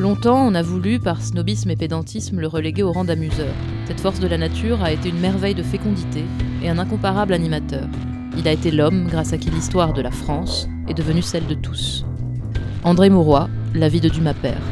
Longtemps, on a voulu, par snobisme et pédantisme, le reléguer au rang d'amuseur. Cette force de la nature a été une merveille de fécondité et un incomparable animateur. Il a été l'homme grâce à qui l'histoire de la France est devenue celle de tous. André Mauroy, La vie de Dumas père.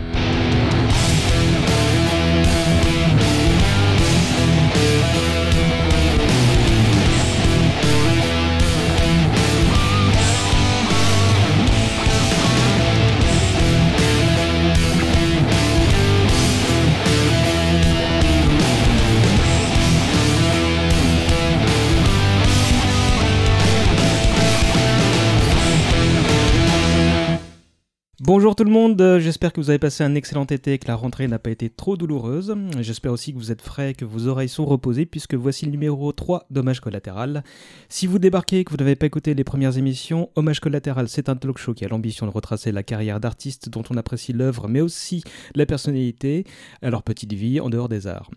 Bonjour tout le monde, euh, j'espère que vous avez passé un excellent été et que la rentrée n'a pas été trop douloureuse. J'espère aussi que vous êtes frais et que vos oreilles sont reposées puisque voici le numéro 3 d'Hommage collatéral. Si vous débarquez et que vous n'avez pas écouté les premières émissions, Hommage collatéral c'est un talk show qui a l'ambition de retracer la carrière d'artiste dont on apprécie l'œuvre mais aussi la personnalité, à leur petite vie en dehors des arts.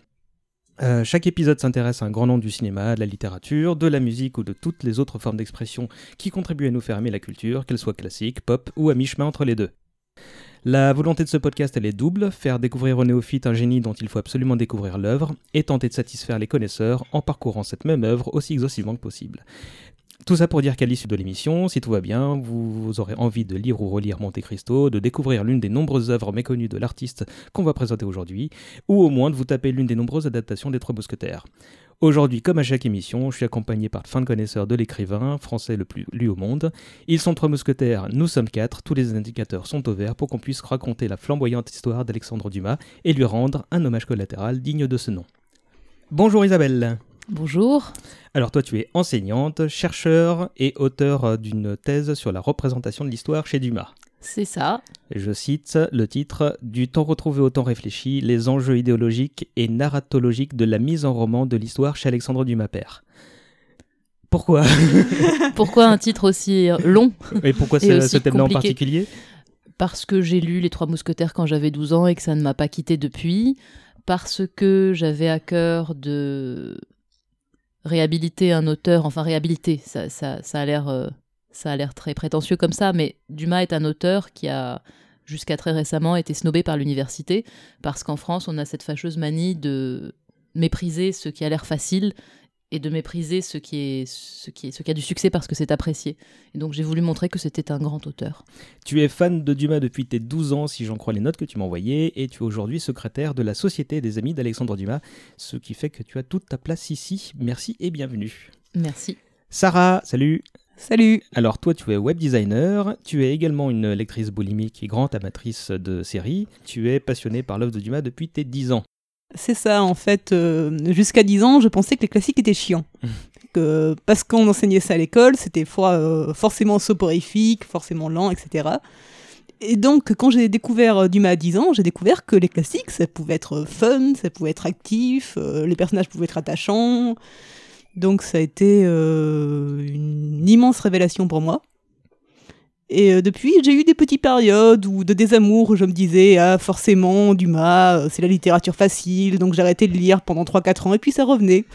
Euh, chaque épisode s'intéresse à un grand nombre du cinéma, de la littérature, de la musique ou de toutes les autres formes d'expression qui contribuent à nous faire aimer la culture, qu'elle soit classique, pop ou à mi-chemin entre les deux. La volonté de ce podcast, elle est double, faire découvrir aux néophytes un génie dont il faut absolument découvrir l'œuvre, et tenter de satisfaire les connaisseurs en parcourant cette même œuvre aussi exhaustivement que possible. Tout ça pour dire qu'à l'issue de l'émission, si tout va bien, vous aurez envie de lire ou relire Monte Cristo, de découvrir l'une des nombreuses œuvres méconnues de l'artiste qu'on va présenter aujourd'hui, ou au moins de vous taper l'une des nombreuses adaptations des Trois Mousquetaires. Aujourd'hui, comme à chaque émission, je suis accompagné par le fin de connaisseur de l'écrivain français le plus lu au monde. Ils sont trois mousquetaires, nous sommes quatre, tous les indicateurs sont au vert pour qu'on puisse raconter la flamboyante histoire d'Alexandre Dumas et lui rendre un hommage collatéral digne de ce nom. Bonjour Isabelle. Bonjour. Alors toi tu es enseignante, chercheur et auteur d'une thèse sur la représentation de l'histoire chez Dumas. C'est ça. Je cite le titre Du temps retrouvé au temps réfléchi, les enjeux idéologiques et narratologiques de la mise en roman de l'histoire chez Alexandre Dumas père. Pourquoi? Pourquoi un titre aussi long Et pourquoi ce thème-là en particulier? Parce que j'ai lu Les Trois Mousquetaires quand j'avais 12 ans et que ça ne m'a pas quitté depuis. Parce que j'avais à cœur de réhabiliter un auteur, enfin réhabiliter, ça, ça, ça a l'air euh, ça a l'air très prétentieux comme ça, mais Dumas est un auteur qui a jusqu'à très récemment été snobé par l'université, parce qu'en France, on a cette fâcheuse manie de mépriser ce qui a l'air facile et de mépriser ce qui, est, ce, qui est, ce qui a du succès parce que c'est apprécié. Et donc j'ai voulu montrer que c'était un grand auteur. Tu es fan de Dumas depuis tes 12 ans, si j'en crois les notes que tu m'as envoyées, et tu es aujourd'hui secrétaire de la Société des Amis d'Alexandre Dumas, ce qui fait que tu as toute ta place ici. Merci et bienvenue. Merci. Sarah, salut Salut Alors toi tu es web designer, tu es également une lectrice boulimique et grande amatrice de séries, tu es passionnée par l'œuvre de Dumas depuis tes 10 ans. C'est ça en fait, euh, jusqu'à 10 ans je pensais que les classiques étaient chiants. que, parce qu'on enseignait ça à l'école, c'était euh, forcément soporifique, forcément lent, etc. Et donc, quand j'ai découvert euh, Dumas à 10 ans, j'ai découvert que les classiques, ça pouvait être fun, ça pouvait être actif, les personnages pouvaient être attachants, donc ça a été euh, une immense révélation pour moi. Et euh, depuis, j'ai eu des petites périodes où, de désamour où je me disais Ah, forcément, Dumas, euh, c'est la littérature facile, donc j'ai arrêté de lire pendant 3-4 ans, et puis ça revenait.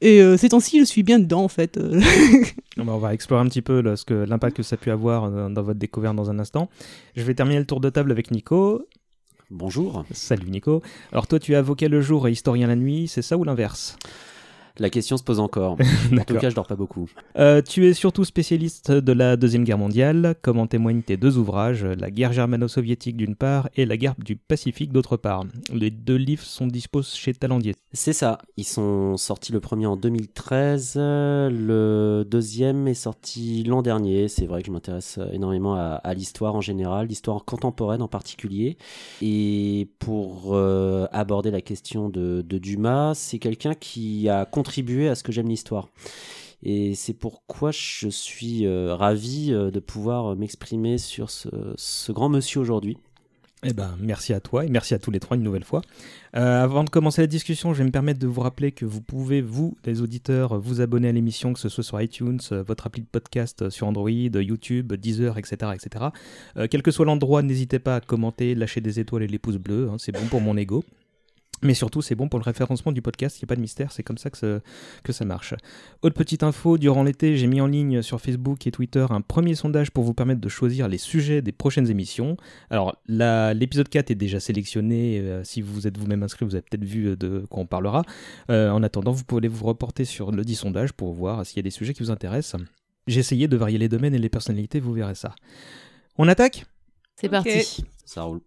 Et ces temps-ci, je suis bien dedans, en fait. on va explorer un petit peu l'impact que ça a pu avoir dans votre découverte dans un instant. Je vais terminer le tour de table avec Nico. Bonjour. Salut Nico. Alors toi, tu es avocat le jour et historien la nuit, c'est ça ou l'inverse? La question se pose encore. en tout cas, je dors pas beaucoup. Euh, tu es surtout spécialiste de la Deuxième Guerre mondiale, comme en témoignent tes deux ouvrages, La guerre germano-soviétique d'une part et La guerre du Pacifique d'autre part. Les deux livres sont disposés chez Talandier. C'est ça. Ils sont sortis le premier en 2013, le deuxième est sorti l'an dernier. C'est vrai que je m'intéresse énormément à, l'histoire en général, l'histoire contemporaine en particulier. Et pour euh, aborder la question de, Dumas, c'est quelqu'un qui a contribuer à ce que j'aime l'histoire. Et c'est pourquoi je suis euh, ravi euh, de pouvoir m'exprimer sur ce, grand monsieur aujourd'hui. Eh ben, merci à toi et merci à tous les trois une nouvelle fois. avant de commencer la discussion, je vais me permettre de vous rappeler que vous pouvez, vous, les auditeurs, vous abonner à l'émission, que ce soit sur iTunes, votre appli de podcast sur Android, YouTube, Deezer, etc. etc. quel que soit l'endroit, n'hésitez pas à commenter, lâcher des étoiles et les pouces bleus, hein, c'est bon pour mon ego. Mais surtout, c'est bon pour le référencement du podcast, il n'y a pas de mystère, c'est comme ça que, ça- que ça marche. Autre petite info, durant l'été, j'ai mis en ligne sur Facebook et Twitter un premier sondage pour vous permettre de choisir les sujets des prochaines émissions. Alors, l'épisode 4 est déjà sélectionné, euh, si vous êtes vous-même inscrit, vous avez peut-être vu euh, de quoi on parlera. Euh, en attendant, vous pouvez vous reporter sur le dit sondage pour voir s'il y a des sujets qui vous intéressent. J'ai essayé de varier les domaines et les personnalités, vous verrez ça. On attaque? C'est parti. Ça roule.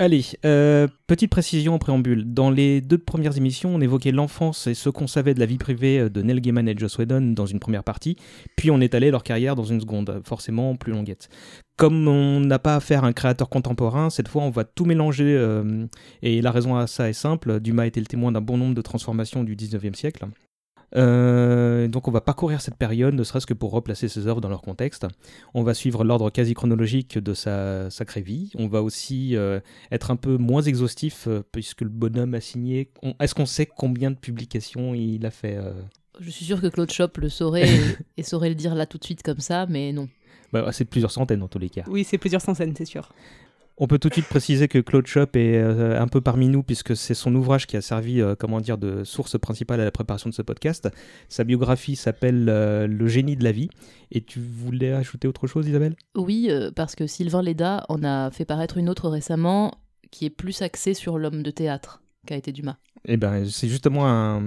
Allez, euh, petite précision en préambule. Dans les deux premières émissions, on évoquait l'enfance et ce qu'on savait de la vie privée euh, de Neil Gaiman et Joss Whedon dans une première partie, puis on étalait leur carrière dans une seconde, forcément plus longuette. Comme on n'a pas affaire à un créateur contemporain, cette fois on va tout mélanger, euh, et la raison à ça est simple, Dumas était le témoin d'un bon nombre de transformations du 19e siècle. Euh, donc on va parcourir cette période, ne serait-ce que pour replacer ses œuvres dans leur contexte. On va suivre l'ordre quasi chronologique de sa sacrée vie. On va aussi euh, être un peu moins exhaustif euh, puisque le bonhomme a signé. on- Est-ce qu'on sait combien de publications il a fait euh? Je suis sûre que Claude Chop le saurait et, et saurait le dire là tout de suite comme ça, mais non. Bah, C'est plusieurs centaines dans tous les cas. Oui, c'est plusieurs centaines, c'est sûr. On peut tout de suite préciser que Claude Chop est euh, un peu parmi nous puisque c'est son ouvrage qui a servi, euh, comment dire, de source principale à la préparation de ce podcast. Sa biographie s'appelle euh, Le génie de la vie. Et tu voulais ajouter autre chose, Isabelle? Oui, parce que Sylvain Leda en a fait paraître une autre récemment qui est plus axée sur l'homme de théâtre qu'a été Dumas. Eh ben, c'est justement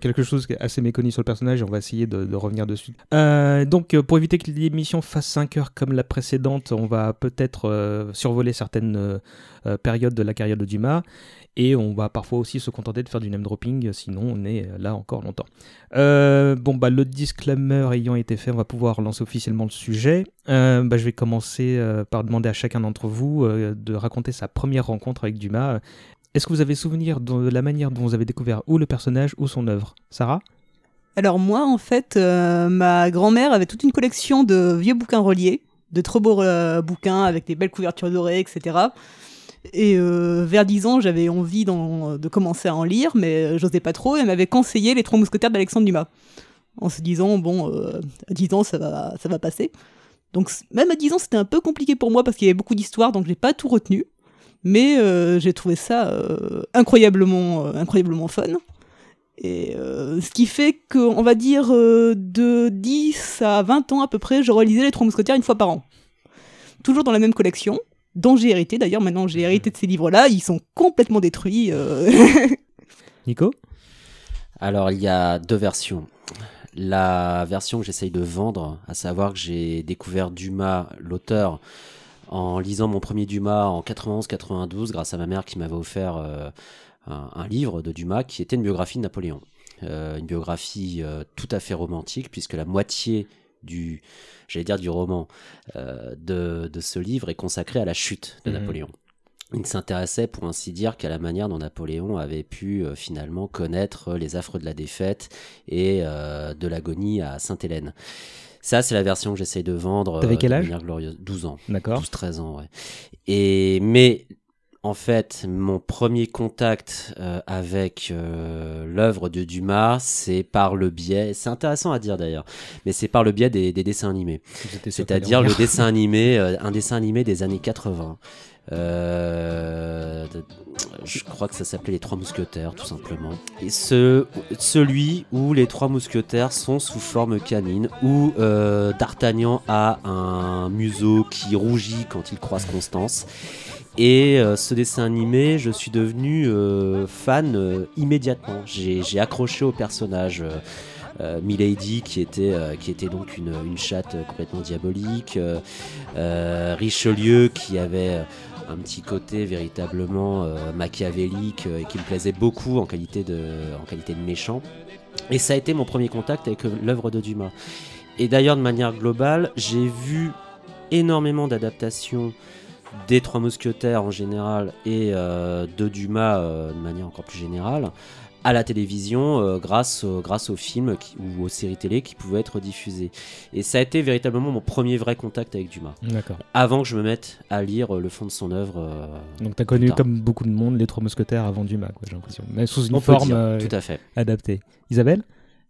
quelque chose qui est assez méconnu sur le personnage et on va essayer de, revenir dessus. Euh, donc, euh, pour éviter que l'émission fasse 5 heures comme la précédente, on va peut-être euh, survoler certaines périodes de la carrière de Dumas et on va parfois aussi se contenter de faire du name dropping, sinon on est là encore longtemps. Bon, bah, le disclaimer ayant été fait, on va pouvoir lancer officiellement le sujet. Bah, je vais commencer par demander à chacun d'entre vous de raconter sa première rencontre avec Dumas. Est-ce que vous avez souvenir de la manière dont vous avez découvert ou le personnage ou son œuvre? Sarah? Alors moi, en fait, euh, ma grand-mère avait toute une collection de vieux bouquins reliés, de trop beaux euh, bouquins avec des belles couvertures dorées, etc. Et euh, vers 10 ans, j'avais envie de commencer à en lire, mais j'osais pas trop. Et elle m'avait conseillé Les Trois Mousquetaires d'Alexandre Dumas, en se disant, bon, à 10 ans, ça va, ça va passer. Donc même à 10 ans, c'était un peu compliqué pour moi parce qu'il y avait beaucoup d'histoires, donc j'ai pas tout retenu. Mais euh, j'ai trouvé ça euh, incroyablement, euh, incroyablement fun. Et euh, ce qui fait que, on va dire, euh, de 10 à 20 ans à peu près, je relisais Les Trois Mousquetaires une fois par an. Toujours dans la même collection, dont j'ai hérité. D'ailleurs, maintenant, j'ai hérité de ces livres-là. Ils sont complètement détruits. euh. Nico? Alors, il y a deux versions. La version que j'essaye de vendre, à savoir que j'ai découvert Dumas, l'auteur, en lisant mon premier Dumas en 91-92, grâce à ma mère qui m'avait offert euh, un, un livre de Dumas qui était une biographie de Napoléon. Euh, une biographie euh, tout à fait romantique, puisque la moitié du, j'allais dire du roman, de, de ce livre est consacrée à la chute de Mhm. Napoléon. Il ne s'intéressait pour ainsi dire qu'à la manière dont Napoléon avait pu euh, finalement connaître les affres de la défaite et euh, de l'agonie à Sainte-Hélène. Ça, c'est la version que j'essaye de vendre. T'avais euh, quel de âge glorieuse. 12 ans. D'accord. 12-13 ans, ouais. Et, mais, en fait, mon premier contact euh, avec euh, l'œuvre de Dumas, c'est par le biais, c'est intéressant à dire d'ailleurs, mais c'est par le biais des, des dessins animés. C'est-à-dire le dessin animé, euh, un dessin animé des années 80. Euh, je crois que ça s'appelait Les Trois Mousquetaires, tout simplement. Et ce, celui où les Trois Mousquetaires sont sous forme canine, où euh, D'Artagnan a un museau qui rougit quand il croise Constance. Et euh, ce dessin animé, je suis devenu fan immédiatement. J'ai accroché au personnage. Milady qui était qui était donc une, chatte complètement diabolique Richelieu qui avait un petit côté véritablement euh, machiavélique euh, et qui me plaisait beaucoup en qualité de méchant. Et ça a été mon premier contact avec euh, l'œuvre de Dumas. Et d'ailleurs de manière globale j'ai vu énormément d'adaptations des Trois Mousquetaires en général et de Dumas de manière encore plus générale à la télévision euh, grâce, grâce aux films qui- ou aux séries télé qui pouvaient être diffusées. Et ça a été véritablement mon premier vrai contact avec Dumas, D'accord. avant que je me mette à lire euh, le fond de son œuvre. euh, Donc t'as connu Putain. comme beaucoup de monde les trois mousquetaires avant Dumas, quoi, j'ai l'impression. Mais sous une on forme dire, euh, tout à fait. adaptée. Isabelle?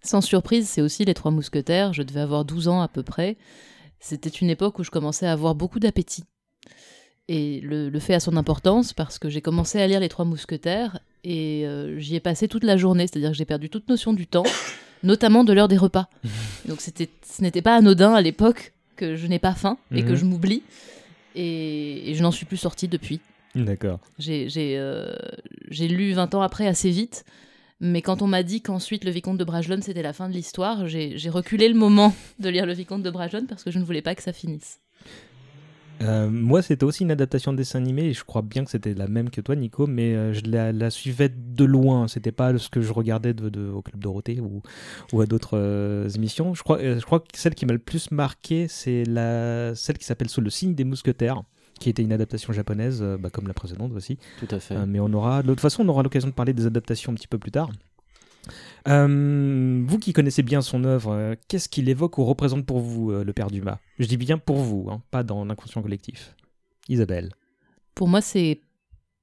Sans surprise, c'est aussi Les Trois Mousquetaires. Je devais avoir 12 ans à peu près. C'était une époque où je commençais à avoir beaucoup d'appétit. Et le, le fait a son importance parce que j'ai commencé à lire Les Trois Mousquetaires Et euh, j'y ai passé toute la journée, c'est-à-dire que j'ai perdu toute notion du temps, notamment de l'heure des repas. Donc c'était, ce n'était pas anodin à l'époque que je n'ai pas faim et que Mhm. je m'oublie. Et, et je n'en suis plus sortie depuis. D'accord. J'ai, j'ai, euh, j'ai lu 20 ans après assez vite. Mais quand on m'a dit qu'ensuite le Vicomte de Bragelonne c'était la fin de l'histoire, j'ai, j'ai reculé le moment de lire le Vicomte de Bragelonne parce que je ne voulais pas que ça finisse. Euh, moi, c'était aussi une adaptation de dessin animé et je crois bien que c'était la même que toi, Nico, mais euh, je la, la suivais de loin. C'était pas ce que je regardais de, de- au Club Dorothée ou, ou à d'autres euh, émissions. Je crois, je crois que celle qui m'a le plus marqué, c'est la, celle qui s'appelle Sous le signe des mousquetaires, qui était une adaptation japonaise, bah, comme la précédente aussi. Tout à fait. Mais on aura, de toute façon, on aura l'occasion de parler des adaptations un petit peu plus tard. Euh, vous qui connaissez bien son œuvre, euh, qu'est-ce qu'il évoque ou représente pour vous, euh, le Père Dumas? Je dis bien pour vous, hein, pas dans l'inconscient collectif. Isabelle. Pour moi, c'est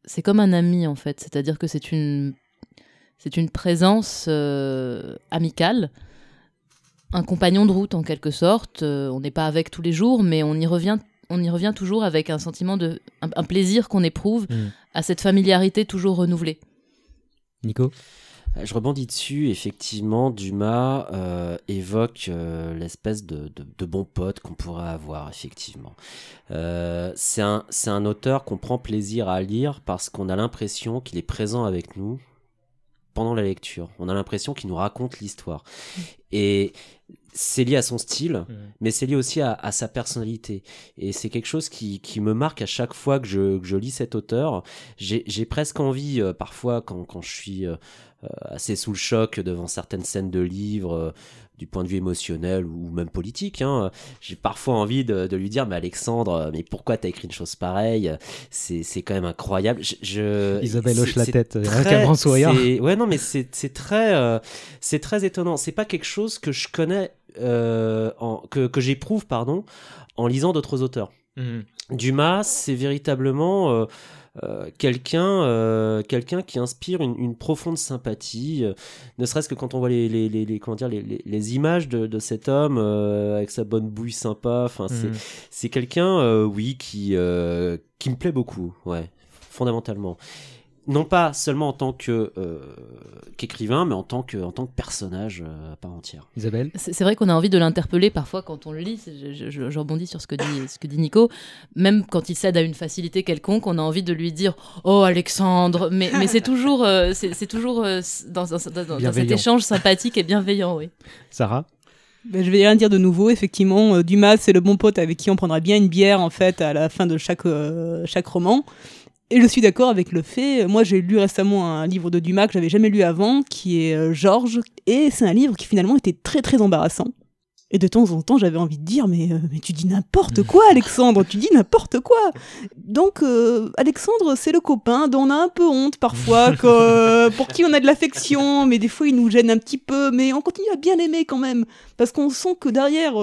c'est comme un ami en fait, c'est-à-dire que c'est une c'est une présence amicale, un compagnon de route en quelque sorte. On n'est pas avec tous les jours, mais on y revient on y revient toujours avec un sentiment de un, un plaisir qu'on éprouve Mm. à cette familiarité toujours renouvelée. Nico? Je rebondis dessus, effectivement, Dumas euh, évoque euh, l'espèce de, de, de bon pote qu'on pourrait avoir, effectivement. Euh, c'est un, c'est un auteur qu'on prend plaisir à lire parce qu'on a l'impression qu'il est présent avec nous pendant la lecture. On a l'impression qu'il nous raconte l'histoire. Et c'est lié à son style, mais c'est lié aussi à, à sa personnalité. Et c'est quelque chose qui, qui me marque à chaque fois que je, que je lis cet auteur. J'ai presque envie, euh, parfois, quand, quand je suis euh, euh, assez sous le choc devant certaines scènes de livres, du point de vue émotionnel ou même politique, hein, j'ai parfois envie de, de lui dire, mais Alexandre, mais pourquoi t'as écrit une chose pareille? C'est c'est quand même incroyable. Je, je- Isabelle hoche la tête euh, avec très- un grand sourire. c'est- Ouais, non, mais c'est c'est très, euh, c'est très étonnant. C'est pas quelque chose que je connais, euh, en, que, que j'éprouve, pardon, en lisant d'autres auteurs. Mhm. Dumas, c'est véritablement euh, euh, quelqu'un euh, quelqu'un qui inspire une, une profonde sympathie, euh, ne serait-ce que quand on voit les, les, les, les- comment dire, les, images de, de cet homme avec sa bonne bouille sympa. Enfin, c'est c'est quelqu'un, oui, qui, qui me plaît beaucoup, ouais, fondamentalement. Non pas seulement en tant que euh, qu'écrivain, mais en tant que, en tant que personnage euh, à part entière. Isabelle C'est c'est vrai qu'on a envie de l'interpeller parfois quand on le lit. Je, je- je- je rebondis sur ce que, dit, ce que dit Nico. Même quand il cède à une facilité quelconque, on a envie de lui dire Oh Alexandre Mais, mais c'est toujours, euh, c'est c'est toujours euh, dans, dans- dans- dans cet Bienveillant. échange sympathique et bienveillant. Oui. Sarah Ben, je vais rien dire de nouveau. Effectivement, Dumas, c'est le bon pote avec qui on prendra bien une bière en fait à la fin de chaque, euh, chaque roman. Et je suis d'accord avec le fait. Moi, j'ai lu récemment un livre de Dumas que j'avais jamais lu avant, qui est euh, Georges, et c'est un livre qui finalement était très très embarrassant. Et de temps en temps, j'avais envie de dire, mais, euh, mais tu dis n'importe quoi, Alexandre, tu dis n'importe quoi. Donc, euh, Alexandre, c'est le copain dont on a un peu honte parfois, que, pour qui on a de l'affection, mais des fois il nous gêne un petit peu, mais on continue à bien l'aimer quand même, parce qu'on sent que derrière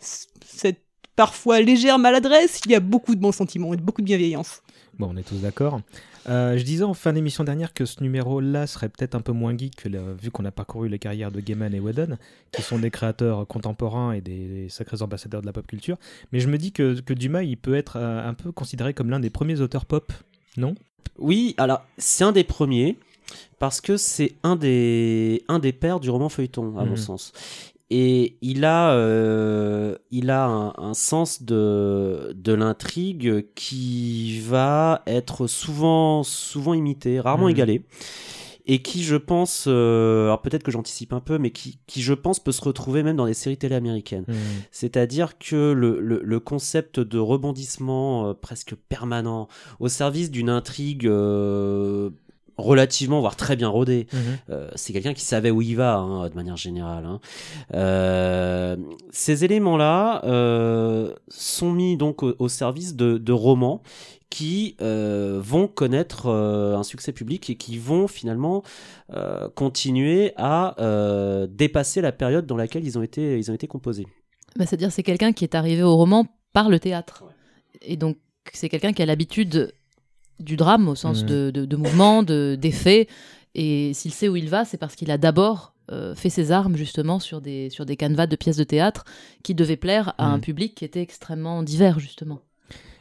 cette parfois légère maladresse, il y a beaucoup de bons sentiments et beaucoup de bienveillance. Bon, on est tous d'accord. Euh, je disais en fin d'émission dernière que ce numéro-là serait peut-être un peu moins geek, que le- vu qu'on a parcouru les carrières de Gaiman et Whedon, qui sont des créateurs contemporains et des, des sacrés ambassadeurs de la pop culture. Mais je me dis que, que Dumas, il peut être euh, un peu considéré comme l'un des premiers auteurs pop, non? Oui, alors c'est un des premiers parce que c'est un des un des pères du roman feuilleton à mon sens. Et il a euh, il a un, un sens de de l'intrigue qui va être souvent souvent imité, rarement Mhm. égalé. Et qui, je pense, euh, alors peut-être que j'anticipe un peu, mais qui, qui, je pense, peut se retrouver même dans des séries télé américaines. C'est-à-dire que le, le, le concept de rebondissement euh, presque permanent au service d'une intrigue relativement, voire très bien rodée, euh, c'est quelqu'un qui savait où il va, hein, de manière générale. hein. Euh, ces éléments-là euh, sont mis donc au, au service de, de romans qui euh, vont connaître euh, un succès public et qui vont finalement euh, continuer à euh, dépasser la période dans laquelle ils ont été, ils ont été composés. Bah, C'est-à-dire c'est quelqu'un qui est arrivé au roman par le théâtre. Et donc c'est quelqu'un qui a l'habitude du drame au sens Mhm. de, de, de mouvement, de- d'effet. Et s'il sait où il va, c'est parce qu'il a d'abord euh, fait ses armes justement sur des, sur des canevas de pièces de théâtre qui devaient plaire à un Mhm. public qui était extrêmement divers justement.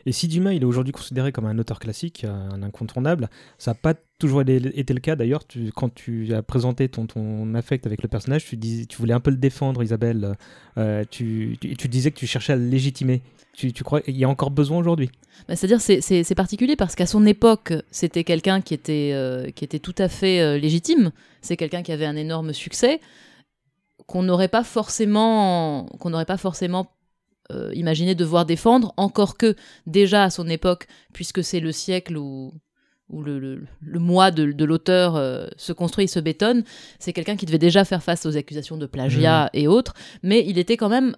Et si Dumas il est aujourd'hui considéré comme un auteur classique, un incontournable, ça n'a pas toujours été le cas. D'ailleurs, quand tu as présenté ton, ton affect avec le personnage, tu, dis, tu voulais un peu le défendre, Isabelle. Euh, tu, tu, disais que tu cherchais à le légitimer. Tu, tu crois qu'il y a encore besoin aujourd'hui bah, C'est-à-dire, c'est particulier parce qu'à son époque, c'était quelqu'un qui, était euh, qui était tout à fait légitime. C'est quelqu'un qui avait un énorme succès qu'on n'aurait pas forcément qu'on n'aurait pas forcément euh, imaginé devoir défendre, encore que déjà à son époque, puisque c'est le siècle où, où le, le, moi de, de l'auteur euh, se construit et se bétonne, c'est quelqu'un qui devait déjà faire face aux accusations de plagiat mmh. et autres, mais il était quand même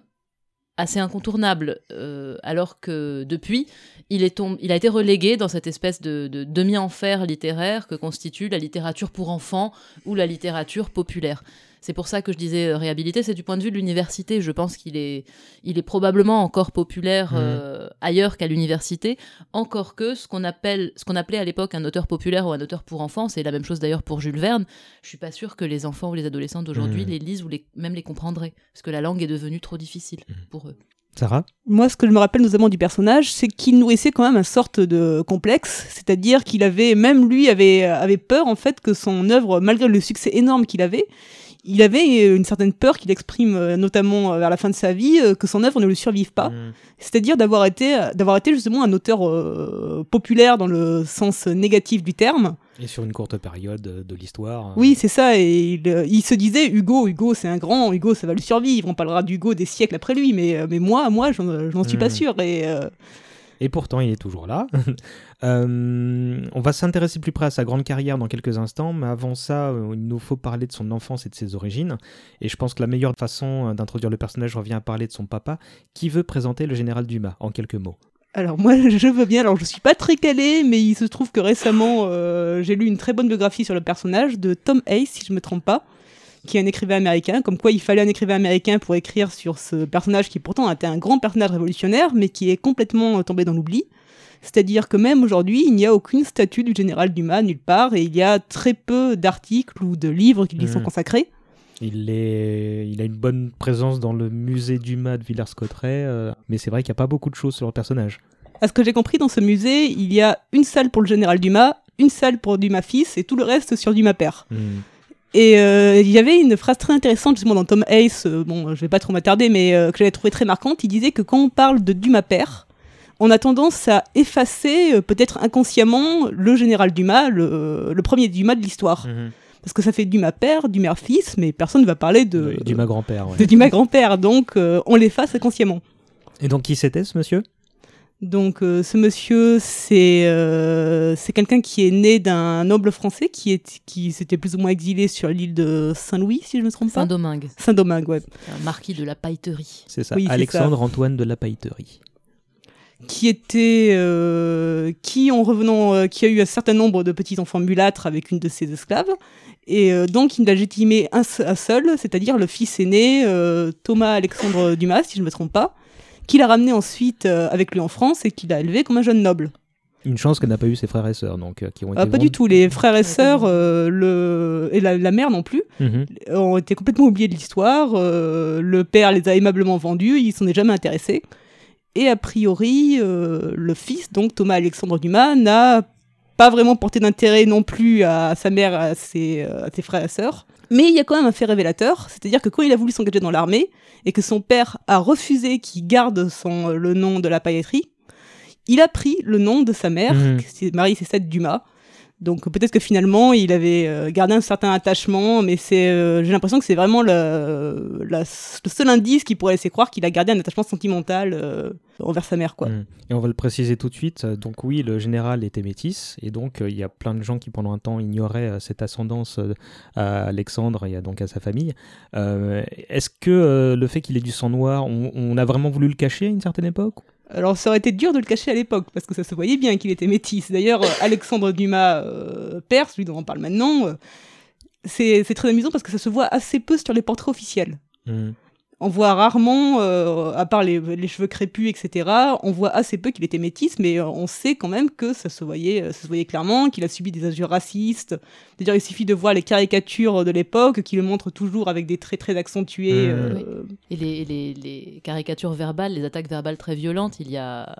assez incontournable, euh, alors que depuis, il, a été relégué dans cette espèce de demi-enfer littéraire que constitue la littérature pour enfants ou la littérature populaire. C'est pour ça que je disais euh, réhabilité, c'est du point de vue de l'université. Je pense qu'il est, il est probablement encore populaire mmh. euh, ailleurs qu'à l'université, encore que ce qu'on appelle, ce qu'on appelait à l'époque un auteur populaire ou un auteur pour enfants, c'est la même chose d'ailleurs pour Jules Verne. Je suis pas sûre que les enfants ou les adolescents d'aujourd'hui mmh. les lisent ou les, même les comprendraient, parce que la langue est devenue trop difficile mmh. pour eux. Sarah? Moi, ce que je me rappelle notamment du personnage, c'est qu'il nourrissait quand même un sorte de complexe, c'est-à-dire qu'il avait, même lui, avait, avait peur en fait que son œuvre, malgré le succès énorme qu'il avait, il avait une certaine peur qu'il exprime euh, notamment euh, vers la fin de sa vie euh, que son œuvre ne lui survive pas. Mmh. C'est-à-dire d'avoir été, d'avoir été justement un auteur populaire dans le sens négatif du terme. Et sur une courte période de l'histoire. Oui, c'est ça. Et il, se disait Hugo, Hugo, c'est un grand, Hugo, ça va lui survivre. On parlera d'Hugo des siècles après lui, mais, mais moi, moi, je n'en suis pas mmh. sûr. Et et pourtant il est toujours là. Euh, on va s'intéresser plus près à sa grande carrière dans quelques instants, mais avant ça, euh, il nous faut parler de son enfance et de ses origines. Et je pense que la meilleure façon euh, d'introduire le personnage revient à parler de son papa, qui veut présenter le général Dumas en quelques mots. Alors moi je veux bien, alors je suis pas très calé, mais il se trouve que récemment j'ai lu une très bonne biographie sur le personnage de Tom Hayes, si je me trompe pas, qui est un écrivain américain, comme quoi il fallait un écrivain américain pour écrire sur ce personnage qui pourtant a été un grand personnage révolutionnaire, mais qui est complètement euh, tombé dans l'oubli. C'est-à-dire que même aujourd'hui, il n'y a aucune statue du général Dumas nulle part, et il y a très peu d'articles ou de livres qui lui sont mmh. consacrés. Il, est... il a une bonne présence dans le musée Dumas de Villers-Cotterêts, euh, mais c'est vrai qu'il n'y a pas beaucoup de choses sur le personnage. À ce que j'ai compris, dans ce musée, il y a une salle pour le général Dumas, une salle pour Dumas fils, et tout le reste sur Dumas père. Mmh. Et euh, il y avait une phrase très intéressante justement dans Tom Hayes, euh, bon je vais pas trop m'attarder, mais euh, que j'avais trouvé très marquante. Il disait que quand on parle de Dumas père, on a tendance à effacer peut-être inconsciemment le général Dumas, le, premier Dumas de l'histoire. Mhm. Parce que ça fait Dumas père, Dumas fils, mais personne ne va parler de, Dumas grand-père. De Dumas grand-père, donc on l'efface inconsciemment. Et donc qui c'était ce monsieur? Donc euh, ce monsieur, c'est euh, c'est quelqu'un qui est né d'un noble français qui est qui s'était plus ou moins exilé sur l'île de Saint-Louis, si je ne me trompe pas. Saint-Domingue. Saint-Domingue, ouais. Un marquis de la pailleterie. C'est ça. Alexandre Antoine de la pailleterie. Qui était euh, qui en revenant, qui a eu un certain nombre de petits enfants mulâtres avec une de ses esclaves. Et donc, il n'a légitimé un, un seul, c'est-à-dire le fils aîné, Thomas Alexandre Dumas, si je ne me trompe pas, qu'il a ramené ensuite euh, avec lui en France et qu'il a élevé comme un jeune noble. Une chance qu'elle n'a pas eu ses frères et sœurs, donc euh, qui ont ah, pas du tout. Les frères et sœurs, euh, le et la, mère non plus, mhm. ont été complètement oubliés de l'histoire. le père les a aimablement vendus, il s'en est jamais intéressé. Et a priori, le fils, donc Thomas Alexandre Dumas, n'a pas vraiment porté d'intérêt non plus à sa mère, à ses, à ses frères et sœurs. Mais il y a quand même un fait révélateur, c'est-à-dire que quand il a voulu s'engager dans l'armée et que son père a refusé qu'il garde son, le nom de la pailletterie, il a pris le nom de sa mère, mmh. Marie Cécile Dumas, donc peut-être que finalement il avait euh, gardé un certain attachement, mais c'est, euh, j'ai l'impression que c'est vraiment le, seul indice qui pourrait laisser croire qu'il a gardé un attachement sentimental euh, envers sa mère, quoi. Mmh. Et on va le préciser tout de suite. Donc oui, le général était métis, et donc il y a plein de gens qui pendant un temps ignoraient cette ascendance à Alexandre et donc à sa famille. Est-ce que le fait qu'il ait du sang noir, on, on a vraiment voulu le cacher à une certaine époque? Alors ça aurait été dur de le cacher à l'époque, parce que ça se voyait bien qu'il était métis. D'ailleurs, euh, Alexandre Dumas, euh, Perse, lui dont on parle maintenant, euh, c'est très amusant parce que ça se voit assez peu sur les portraits officiels. Mmh on voit rarement, euh, à part les, cheveux crépus, etc., on voit assez peu qu'il était métis, mais euh, on sait quand même que ça se voyait, euh, ça se voyait clairement, qu'il a subi des injures racistes. D'ailleurs, il suffit de voir les caricatures de l'époque, qui le montrent toujours avec des traits très accentués. Mmh. Et les, les, caricatures verbales, les attaques verbales très violentes, il y a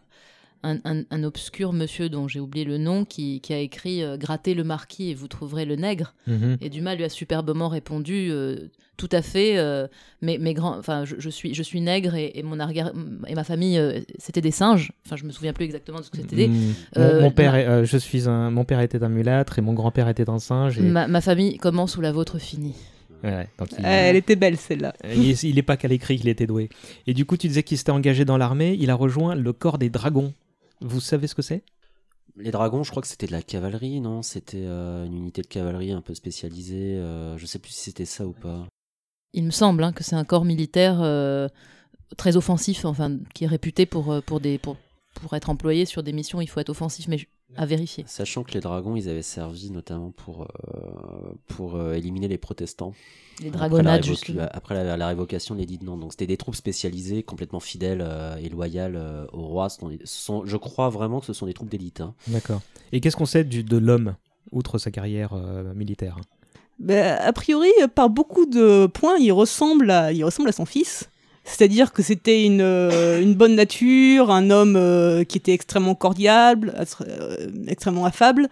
un, un- un obscur monsieur dont j'ai oublié le nom qui, qui a écrit euh, Grattez le marquis et vous trouverez le nègre. Mhm. Et Dumas lui a superbement répondu euh, Tout à fait, euh, mais mes grands, enfin, je, je suis, je suis nègre et, et mon arrière- et ma famille, euh, c'était des singes. Enfin, je me souviens plus exactement de ce que c'était. Mm. Mon- Euh, mon, père, ma- est- euh, je suis un, mon père était un mulâtre et mon grand-père était un singe. et- Ma, ma famille commence où la vôtre finit. Ouais, donc il, Elle était belle celle-là. il est- il est pas qu'à l'écrit qu'il était doué. Et du coup, tu disais qu'il s'était engagé dans l'armée. Il a rejoint le corps des dragons. Vous savez ce que c'est? Les dragons, je crois que c'était de la cavalerie, non? C'était euh, une unité de cavalerie un peu spécialisée. euh, je sais plus si c'était ça ou pas. Il me semble hein, que c'est un corps militaire euh, très offensif, enfin, qui est réputé pour, euh, pour, des, pour, pour être employé sur des missions, il faut être offensif, mais je- à vérifier. Sachant que les dragons, ils avaient servi notamment pour, euh, pour euh, éliminer les protestants. Les dragonnades, justement. après la, la révocation de l'édit de Nantes. Donc c'était des troupes spécialisées, complètement fidèles euh, et loyales euh, au roi. Ce sont des- ce sont- je crois vraiment que ce sont des troupes d'élite. hein. D'accord. Et qu'est-ce qu'on sait du, de l'homme, outre sa carrière euh, militaire? Ben, a priori, par beaucoup de points, il ressemble à, il ressemble à son fils. C'est-à-dire que c'était une, euh, une bonne nature, un homme euh, qui était extrêmement cordial, euh, extrêmement affable,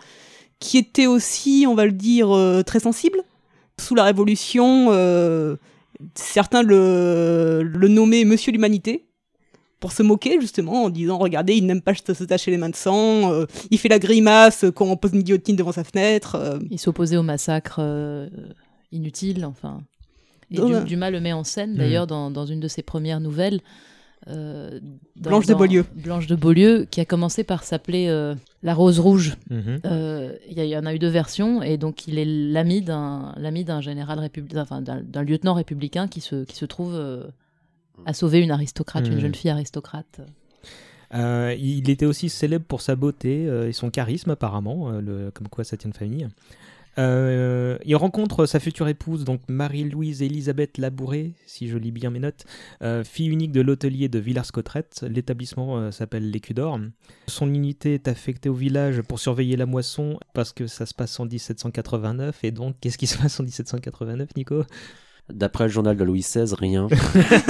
qui était aussi, on va le dire, très sensible. Sous la Révolution, certains le, nommaient Monsieur l'Humanité, pour se moquer justement, en disant, regardez, il n'aime pas se tacher les mains de sang, il fait la grimace quand on pose une guillotine devant sa fenêtre. Il s'opposait au massacre euh, inutile, enfin. Et Donc, Dumas le met en scène, d'ailleurs, dans, dans une de ses premières nouvelles. euh, dans- Blanche de Beaulieu. Blanche de Beaulieu, qui a commencé par s'appeler euh, La Rose Rouge. Mhm. Euh, Il y, en a eu deux versions, et donc il est l'ami d'un l'ami d'un général républicain, enfin d'un lieutenant républicain qui se, qui se trouve euh, à sauver une aristocrate, une jeune fille aristocrate. Euh, il était aussi célèbre pour sa beauté euh, et son charisme, apparemment, euh, le- comme quoi ça tient de famille. Euh, il rencontre sa future épouse, donc Marie-Louise Elisabeth Labouré, si je lis bien mes notes, euh, fille unique de l'hôtelier de Villars-Cotterêts. L'établissement euh, s'appelle l'Écu d'Or. Son unité est affectée au village pour surveiller la moisson parce que ça se passe en 1789. Et donc, qu'est-ce qui se passe en 1789, Nico? D'après le journal de Louis XVI, rien.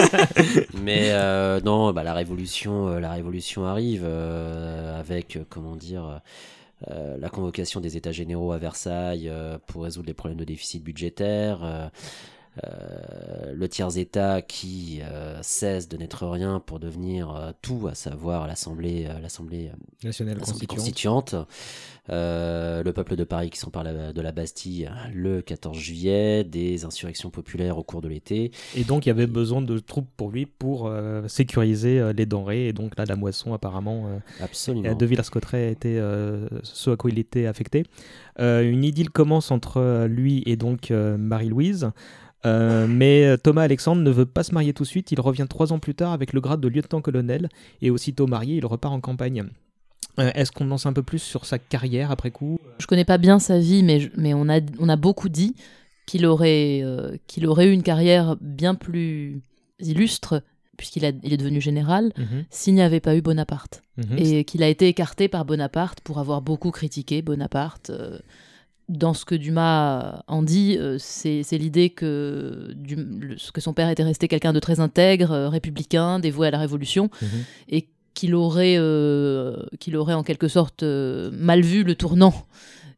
Mais non, bah, la révolution, la révolution arrive avec, comment dire, euh, la convocation des États généraux à Versailles euh, pour résoudre les problèmes de déficit budgétaire. Euh, le tiers-État qui euh, cesse de n'être rien pour devenir euh, tout, à savoir l'Assemblée, l'Assemblée National l'Assemblée constituante. constituante. Le peuple de Paris qui s'empare de la Bastille le 14 juillet, des insurrections populaires au cours de l'été. Et donc, il y avait besoin de troupes pour lui pour sécuriser les denrées. Et donc, là, la moisson, apparemment, Absolument. de Villars-Cotterêts était ce à quoi il était affecté. Une idylle commence entre lui et donc Marie-Louise. Euh, mais euh, Thomas Alexandre ne veut pas se marier tout de suite. Il revient trois ans plus tard avec le grade de lieutenant-colonel. Et aussitôt marié, il repart en campagne. Euh, Est-ce qu'on en sait un peu plus sur sa carrière après coup? Je connais pas bien sa vie, mais, je- mais on, a, on a beaucoup dit qu'il aurait, euh, qu'il aurait eu une carrière bien plus illustre, puisqu'il il est devenu général, Mhm, s'il n'y avait pas eu Bonaparte. mhm. Et qu'il a été écarté par Bonaparte pour avoir beaucoup critiqué Bonaparte. euh, dans ce que Dumas en dit, euh, c'est l'idée que, que son père était resté quelqu'un de très intègre, euh, républicain, dévoué à la Révolution, Mhm. et qu'il aurait, euh, qu'il aurait en quelque sorte euh, mal vu le tournant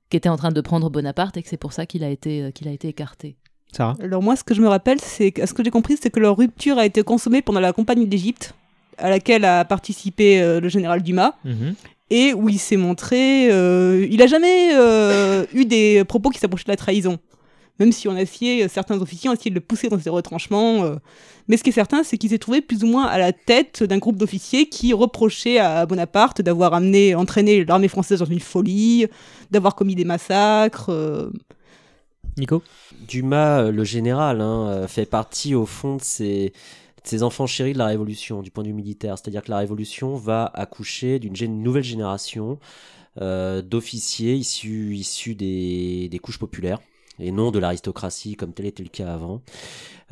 qu'était en train de prendre Bonaparte, et que c'est pour ça qu'il a, été, euh, qu'il a été écarté. Sarah Alors moi, ce que je me rappelle, c'est que, ce que j'ai compris, c'est que leur rupture a été consommée pendant la campagne d'Égypte, à laquelle a participé euh, le général Dumas, Mhm. Et où il s'est montré. euh, il a jamais euh, eu des propos qui s'approchaient de la trahison, même si on a essayé, certains officiers ont essayé de le pousser dans ses retranchements. euh. mais ce qui est certain, c'est qu'il s'est trouvé plus ou moins à la tête d'un groupe d'officiers qui reprochaient à Bonaparte d'avoir amené, entraîné l'armée française dans une folie, d'avoir commis des massacres. euh. Nico? Dumas, le général, hein, fait partie au fond de ces, ces enfants chéris de la Révolution, du point de vue militaire. C'est-à-dire que la Révolution va accoucher d'une nouvelle génération euh, d'officiers issus, des, couches populaires et non de l'aristocratie comme tel était le cas avant.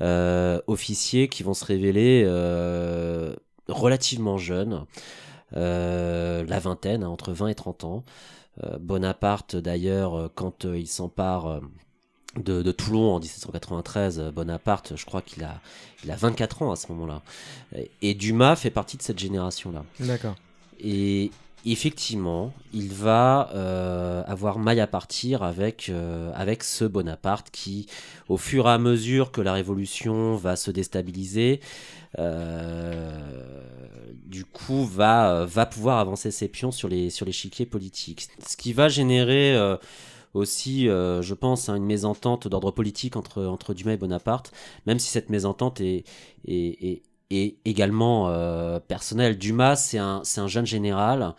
Euh, officiers qui vont se révéler euh, relativement jeunes, la vingtaine, hein, entre 20 et 30 ans. Bonaparte, d'ailleurs, quand il s'empare de, de Toulon en 1793, euh, Bonaparte, je crois qu'il a, il a 24 ans à ce moment-là. Et, et Dumas fait partie de cette génération-là. D'accord. Et effectivement, il va euh, avoir maille à partir avec, euh, avec ce Bonaparte qui, au fur et à mesure que la révolution va se déstabiliser, euh, du coup va, va pouvoir avancer ses pions sur les sur l'échiquier politique. Ce qui va générer aussi, je pense, hein, une mésentente d'ordre politique entre, entre Dumas et Bonaparte, même si cette mésentente est, est, et également euh, personnel. Dumas, c'est un, c'est un jeune général.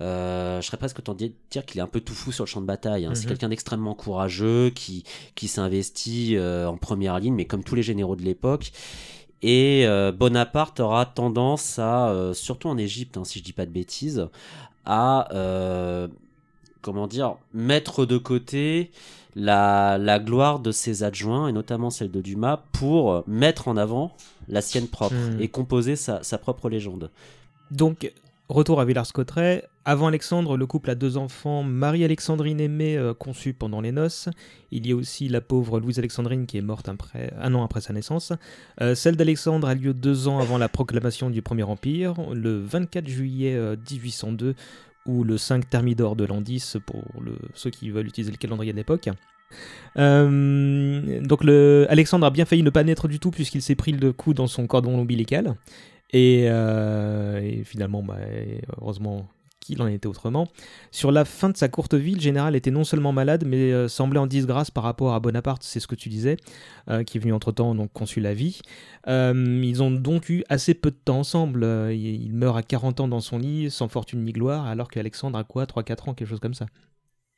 Euh, je serais presque tenté de dire qu'il est un peu tout fou sur le champ de bataille. Hein. C'est mhm. quelqu'un d'extrêmement courageux qui, qui s'investit euh, en première ligne, mais comme tous les généraux de l'époque. Et Bonaparte aura tendance à, surtout en Égypte, hein, si je dis pas de bêtises, à comment dire mettre de côté la, la, gloire de ses adjoints, et notamment celle de Dumas, pour mettre en avant la sienne propre hmm. et composer sa, sa, propre légende. Donc, retour à Villars-Cotterêts. Avant Alexandre, le couple a deux enfants, Marie-Alexandrine Aimée, euh, conçue pendant les noces. Il y a aussi la pauvre Louise-Alexandrine qui est morte après, un an après sa naissance. Euh, celle d'Alexandre a lieu deux ans avant la proclamation du Premier Empire, le 24 juillet 1802, euh, ou le 5 Thermidor de l'an 10 pour ceux qui veulent utiliser le calendrier de l'époque. Euh, donc le, Alexandre a bien failli ne pas naître du tout puisqu'il s'est pris le coup dans son cordon ombilical. Et, euh, finalement, bah, heureusement qu'il en était autrement. Sur la fin de sa courte vie, le général était non seulement malade, mais euh, semblait en disgrâce par rapport à Bonaparte, c'est ce que tu disais, qui est venu entre-temps donc conçu la vie. ils ont donc eu assez peu de temps ensemble. il meurt à 40 ans dans son lit, sans fortune ni gloire, alors qu'Alexandre a quoi 3-4 ans, quelque chose comme ça.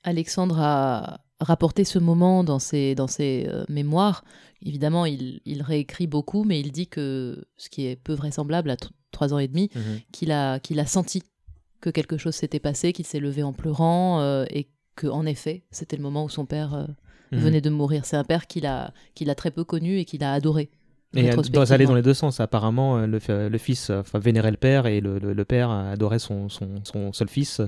Alexandre a rapporté ce moment dans ses, dans ses euh, mémoires. Évidemment, il, il, réécrit beaucoup, mais il dit que, ce qui est peu vraisemblable à trois ans et demi, mhm. qu'il a, qu'il a senti que quelque chose s'était passé, qu'il s'est levé en pleurant, euh, et que en effet, c'était le moment où son père euh, mhm. venait de mourir. C'est un père qu'il a, qu'il a très peu connu et qu'il a adoré. Et doit aller dans les deux sens. Apparemment, euh, le, le fils enfin, vénérait le père et le, le, père adorait son, son, son seul fils.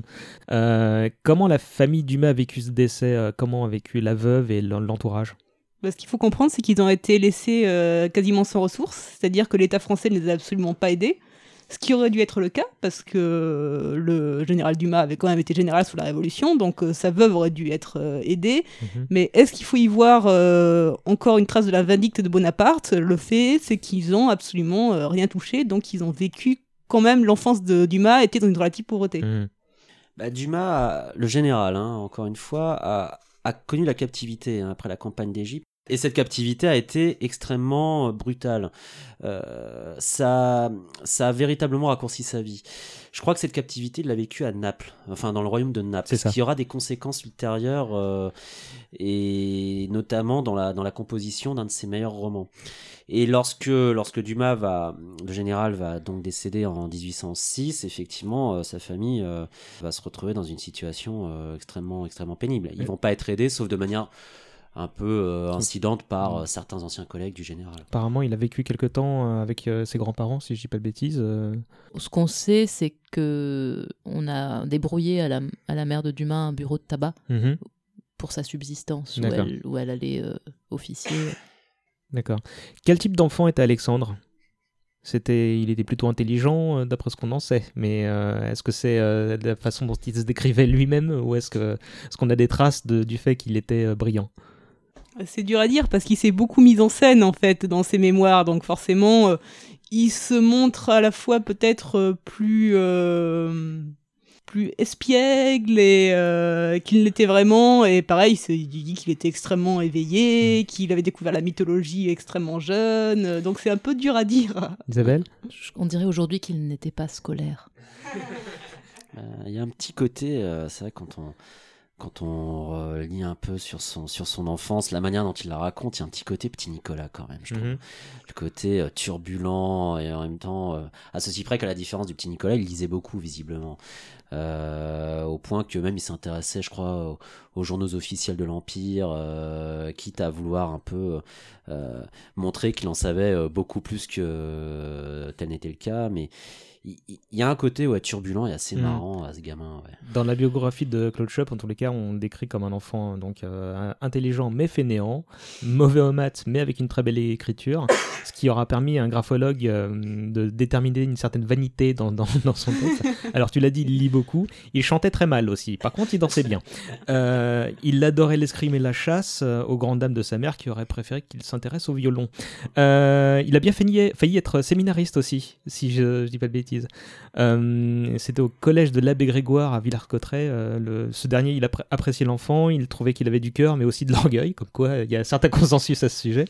Euh, comment la famille Dumas a vécu ce décès Comment a vécu la veuve et l'entourage? Bah, ce qu'il faut comprendre, c'est qu'ils ont été laissés quasiment sans ressources, c'est-à-dire que l'État français ne les a absolument pas aidés ce qui aurait dû être le cas, parce que le général Dumas avait quand même été général sous la Révolution, donc euh, sa veuve aurait dû être euh, aidée. Mhm. Mais est-ce qu'il faut y voir euh, encore une trace de la vindicte de Bonaparte? Le fait, c'est qu'ils ont absolument rien touché, donc ils ont vécu quand même l'enfance de Dumas était dans une relative pauvreté. Mhm. Bah, Dumas, le général, hein, encore une fois, a, a connu la captivité hein, après la campagne d'Égypte. Et cette captivité a été extrêmement euh, brutale. Euh, ça, ça a véritablement raccourci sa vie. Je crois que cette captivité, il l'a vécue à Naples, enfin dans le royaume de Naples, ce qui aura des conséquences ultérieures, euh, et notamment dans la, dans la composition d'un de ses meilleurs romans. Et lorsque, lorsque Dumas va, le général va donc décéder en 1806, effectivement, sa famille va se retrouver dans une situation extrêmement, extrêmement pénible. Ils vont pas être aidés, sauf de manière un peu euh, incidente par euh, certains anciens collègues du général. Apparemment, il a vécu quelque temps euh, avec ses grands-parents, si je dis pas de bêtises. Ce qu'on sait, c'est que on a débrouillé à la, à la mère de Dumas un bureau de tabac mhm. pour sa subsistance, où elle, où elle, allait officier. D'accord. Quel type d'enfant était Alexandre? C'était, il était plutôt intelligent, d'après ce qu'on en sait. Mais est-ce que c'est la façon dont il se décrivait lui-même, ou est-ce que, est-ce qu'on a des traces de, du fait qu'il était brillant? C'est dur à dire parce qu'il s'est beaucoup mis en scène en fait dans ses mémoires, donc forcément euh, il se montre à la fois peut-être euh, plus euh, plus espiègle et qu'il l'était vraiment et pareil il dit qu'il était extrêmement éveillé, mm. qu'il avait découvert la mythologie extrêmement jeune, donc c'est un peu dur à dire. Isabelle, on dirait aujourd'hui qu'il n'était pas scolaire. Il y a un petit côté, c'est vrai quand on quand on lit un peu sur son, sur son enfance, la manière dont il la raconte, il y a un petit côté petit Nicolas quand même, je trouve. Mhm. Le côté euh, turbulent et en même temps, euh, à ceci près qu'à la différence du petit Nicolas, il lisait beaucoup visiblement. Euh, au point que même il s'intéressait, je crois, aux, journaux officiels de l'Empire, quitte à vouloir un peu montrer qu'il en savait beaucoup plus que tel n'était le cas, mais il y, a un côté ouais, turbulent et assez Mm. marrant à ce gamin. ouais. Dans la biographie de Claude Schopp, en tous les cas, on le décrit comme un enfant donc euh, intelligent mais fainéant, mauvais en maths mais avec une très belle écriture, ce qui aura permis à un graphologue euh, de déterminer une certaine vanité dans, dans, dans son texte. Alors tu l'as dit, il lit beaucoup. Il chantait très mal aussi. Par contre, il dansait bien. Euh, il adorait l'escrime et la chasse, aux grandes dames de sa mère qui aurait préféré qu'il s'intéresse au violon. Il a bien failli, failli être séminariste aussi, si je, je dis pas de bêtises. Euh, C'était au collège de l'abbé Grégoire à Villars-Cotterêts. Euh, ce dernier, il appré- appréciait l'enfant, il trouvait qu'il avait du cœur, mais aussi de l'orgueil, comme quoi il y a un certain consensus à ce sujet.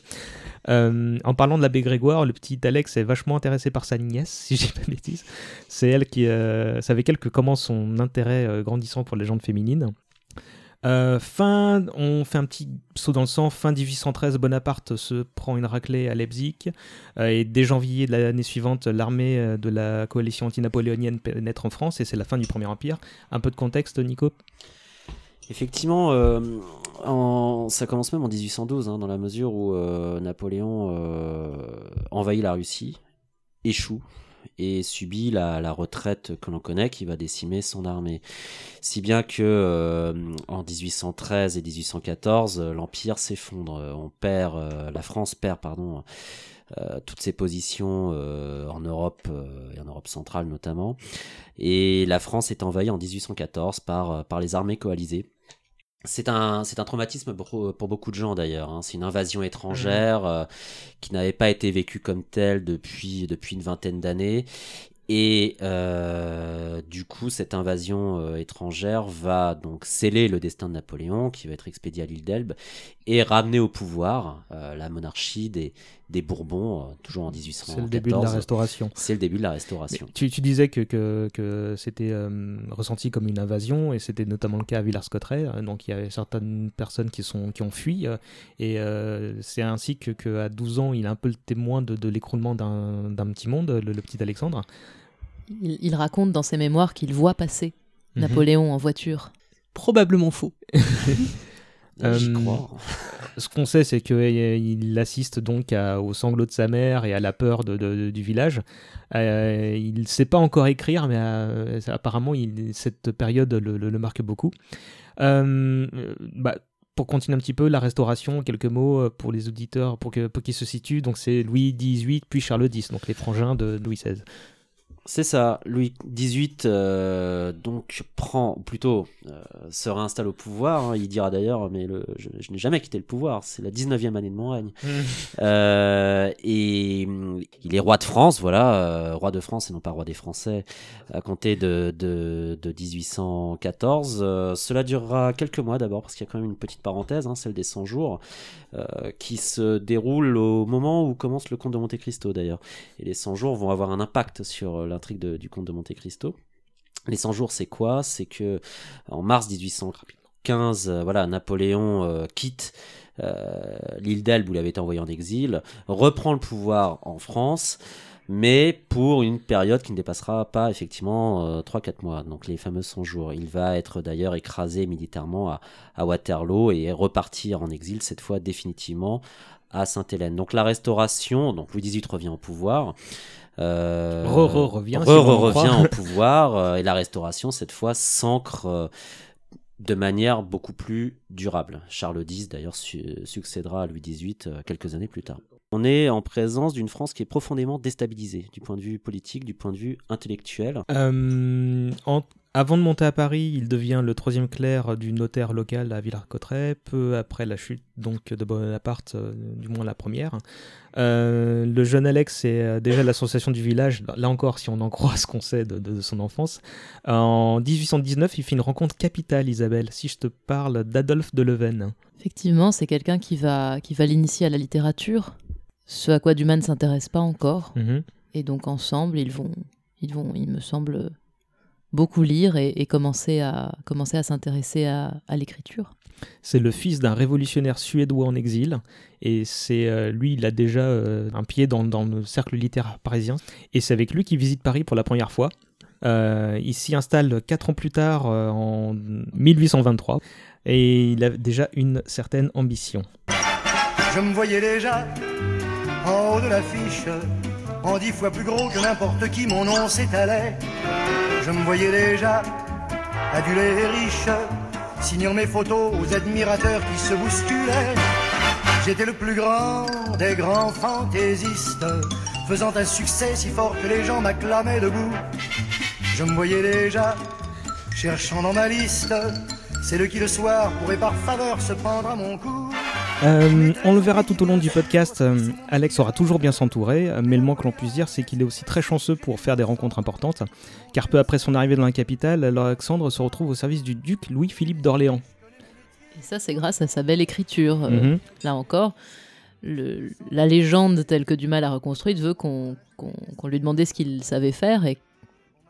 Euh, en parlant de l'abbé Grégoire, le petit Alex est vachement intéressé par sa nièce, si dis pas de bêtises. C'est elle qui, euh, c'est que commence son intérêt euh, grandissant pour les légendes féminines. Euh, fin, on fait un petit saut dans le sang. Fin 1813, Bonaparte se prend une raclée à Leipzig. Euh, et dès janvier de l'année suivante, l'armée euh, de la coalition anti-napoléonienne pénètre en France et c'est la fin du Premier Empire. Un peu de contexte, Nico? Effectivement, en- ça commence même en 1812, hein, dans la mesure où Napoléon envahit la Russie, échoue et subit la, retraite que l'on connaît qui va décimer son armée. Si bien que euh, en 1813 et 1814, euh, l'Empire s'effondre. On perd, euh, la France perd, pardon, euh, toutes ses positions en Europe et en Europe centrale notamment. Et la France est envahie en 1814 par, euh, par les armées coalisées. C'est un, c'est un traumatisme pour, pour beaucoup de gens d'ailleurs. hein. C'est une invasion étrangère euh, qui n'avait pas été vécue comme telle depuis, depuis une vingtaine d'années. Et euh, du coup, cette invasion euh, étrangère va donc sceller le destin de Napoléon, qui va être expédié à l'île d'Elbe, et ramener au pouvoir euh, la monarchie des, des Bourbons, toujours en 1814. C'est le début de la Restauration. C'est le début de la Restauration. Tu, tu disais que, que, que c'était ressenti comme une invasion, et c'était notamment le cas à Villars-Cotterêts. Donc il y avait certaines personnes qui, sont, qui ont fui, et c'est ainsi que, que à 12 ans, il est un peu le témoin de, de l'écroulement d'un d'un petit monde, le, le petit Alexandre. Il, il raconte dans ses mémoires qu'il voit passer Mhm. Napoléon en voiture. Probablement faux. J'y Euh, crois. Ce qu'on sait, c'est qu'il assiste donc à- aux sanglots de sa mère et à la peur de- de- du village. Euh, il ne sait pas encore écrire, mais euh, apparemment, il- cette période le, le- le marque beaucoup. Euh, bah, pour continuer un petit peu, la restauration, quelques mots pour les auditeurs, pour qu'ils se situent. Donc, c'est Louis XVIII, puis Charles X, donc les frangins de Louis XVI. C'est ça, Louis XVIII euh, donc prend, ou plutôt euh, se réinstalle au pouvoir. hein. Il dira d'ailleurs, mais le, je, je n'ai jamais quitté le pouvoir, c'est la 19e année de mon règne. Euh, et hum, il est roi de France, voilà, roi de France et non pas roi des Français, à compter de, de, de 1814. Euh, cela durera quelques mois d'abord, parce qu'il y a quand même une petite parenthèse, hein, celle des 100 jours, qui se déroule au moment où commence le comte de Monte Cristo d'ailleurs. Et les 100 jours vont avoir un impact sur euh, l'intrigue du comte de Monte Cristo. Les 100 jours, c'est quoi? C'est que en mars 1815, euh, voilà, Napoléon euh, quitte euh, l'île d'Elbe où il avait été envoyé en exil, reprend le pouvoir en France, mais pour une période qui ne dépassera pas effectivement euh, 3-4 mois, donc les fameux 100 jours. Il va être d'ailleurs écrasé militairement à, à Waterloo et repartir en exil, cette fois définitivement à Sainte-Hélène. Donc la restauration, donc Louis XVIII revient au pouvoir. Euh, Re- re- revient, re- si revient au pouvoir euh, et la restauration cette fois s'ancre euh, de manière beaucoup plus durable. Charles X d'ailleurs su- succédera à Louis XVIII quelques années plus tard. On est en présence d'une France qui est profondément déstabilisée du point de vue politique, du point de vue intellectuel. Euh, en- avant de monter à Paris, il devient le troisième clerc du notaire local à Villars-Cotterêts, peu après la chute donc de Bonaparte, euh, du moins la première. Euh, le jeune Alex, c'est euh, déjà l'association du village, là encore si on en croit ce qu'on sait de, de son enfance. En 1819, il fait une rencontre capitale, Isabelle, si je te parle d'Adolphe de Leven. Effectivement, c'est quelqu'un qui va, qui va l'initier à la littérature, ce à quoi Dumas ne s'intéresse pas encore. Mhm. Et donc ensemble, ils vont, ils vont, il me semble, beaucoup lire et, et commencer à, commencer à s'intéresser à, à l'écriture. C'est le fils d'un révolutionnaire suédois en exil, et c'est euh, lui, il a déjà euh, un pied dans, dans le cercle littéraire parisien, et c'est avec lui qu'il visite Paris pour la première fois. Euh, il s'y installe quatre ans plus tard, euh, en 1823, et il a déjà une certaine ambition. Je me voyais déjà en haut de l'affiche, en dix fois plus gros que n'importe qui, mon nom s'étalait. Je me voyais déjà adulé et riche, signant mes photos aux admirateurs qui se bousculaient. J'étais le plus grand des grands fantaisistes, faisant un succès si fort que les gens m'acclamaient debout. Je me voyais déjà cherchant dans ma liste, c'est le qui le soir pourrait par faveur se prendre à mon cou. Euh, on le verra tout au long du podcast, euh, Alex aura toujours bien s'entourer, euh, mais le moins que l'on puisse dire, c'est qu'il est aussi très chanceux pour faire des rencontres importantes, car peu après son arrivée dans la capitale, Alexandre se retrouve au service du duc Louis-Philippe d'Orléans. Et ça, c'est grâce à sa belle écriture. Euh, Mhm. Là encore, le- la légende telle que Dumas l'a reconstruite veut qu'on lui demandait ce qu'il savait faire et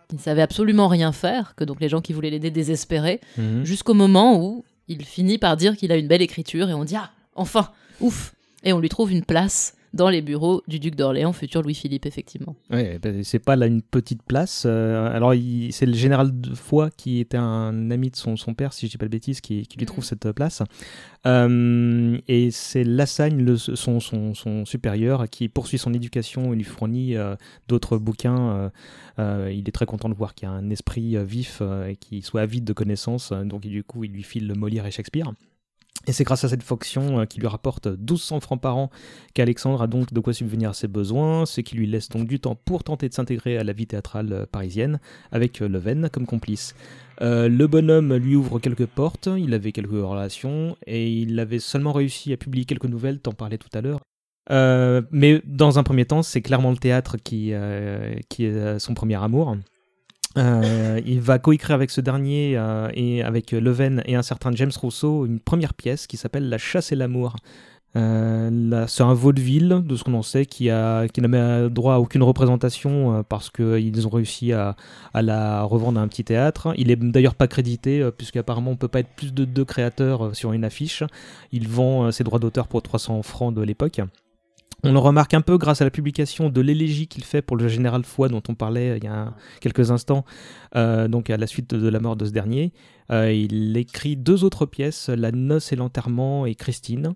qu'il ne savait absolument rien faire, que donc les gens qui voulaient l'aider désespéraient, Mhm. jusqu'au moment où il finit par dire qu'il a une belle écriture et on dit Ah, enfin, ouf Et on lui trouve une place dans les bureaux du duc d'Orléans, futur Louis-Philippe, effectivement. Ouais, ben, c'est pas là une petite place. euh, alors, c'est le général de Foix qui était un ami de son, son père, si je dis pas de bêtises, qui, qui lui trouve cette place. Euh, et c'est Lassagne, le- son, son, son supérieur, qui poursuit son éducation et lui fournit euh, d'autres bouquins. il est très content de voir qu'il y a un esprit vif et qu'il soit avide de connaissances. donc, du coup, il lui file Molière et Shakespeare. Et c'est grâce à cette fonction euh, qui lui rapporte 1200 francs par an qu'Alexandre a donc de quoi subvenir à ses besoins, ce qui lui laisse donc du temps pour tenter de s'intégrer à la vie théâtrale euh, parisienne, avec euh, Leven comme complice. Le bonhomme lui ouvre quelques portes, il avait quelques relations, et il avait seulement réussi à publier quelques nouvelles, t'en parlais tout à l'heure. Mais dans un premier temps, c'est clairement le théâtre qui, est son premier amour. Euh, il va coécrire avec ce dernier euh, et avec Leven et un certain James Rousseau une première pièce qui s'appelle La chasse et l'amour. Euh, c'est un vaudeville, de ce qu'on en sait, qui, a, qui n'a droit à aucune représentation parce qu'ils ont réussi à, à la revendre à un petit théâtre. Il est d'ailleurs pas crédité, puisqu'apparemment on peut pas être plus de deux créateurs sur une affiche. Il vend ses droits d'auteur pour 300 francs de l'époque. On le remarque un peu grâce à la publication de l'élégie qu'il fait pour le général Foy dont on parlait euh, il y a quelques instants, euh, donc à la suite de la mort de ce dernier. Euh, il écrit deux autres pièces, La noce et l'enterrement et Christine.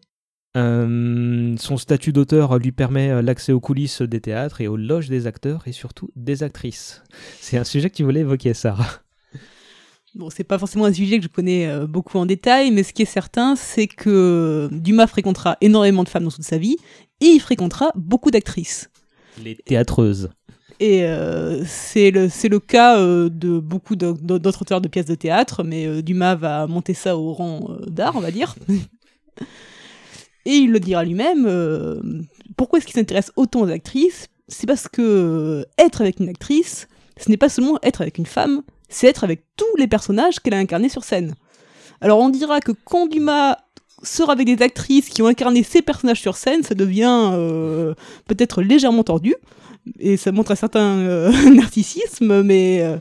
Son statut d'auteur lui permet l'accès aux coulisses des théâtres et aux loges des acteurs et surtout des actrices. C'est un sujet que tu voulais évoquer, Sarah. Bon, c'est pas forcément un sujet que je connais euh, beaucoup en détail, mais ce qui est certain, c'est que Dumas fréquentera énormément de femmes dans toute sa vie, et il fréquentera beaucoup d'actrices. Les théâtreuses. Et euh, c'est le, le cas euh, de beaucoup d'autres auteurs de pièces de théâtre, mais euh, Dumas va monter ça au rang euh, d'art, on va dire. Et il le dira lui-même, euh, pourquoi est-ce qu'il s'intéresse autant aux actrices? C'est parce que euh, être avec une actrice, ce n'est pas seulement être avec une femme, c'est être avec tous les personnages qu'elle a incarnés sur scène. Alors on dira que quand Dumas sort avec des actrices qui ont incarné ces personnages sur scène, ça devient euh, peut-être légèrement tordu, et ça montre un certain euh, narcissisme, mais euh,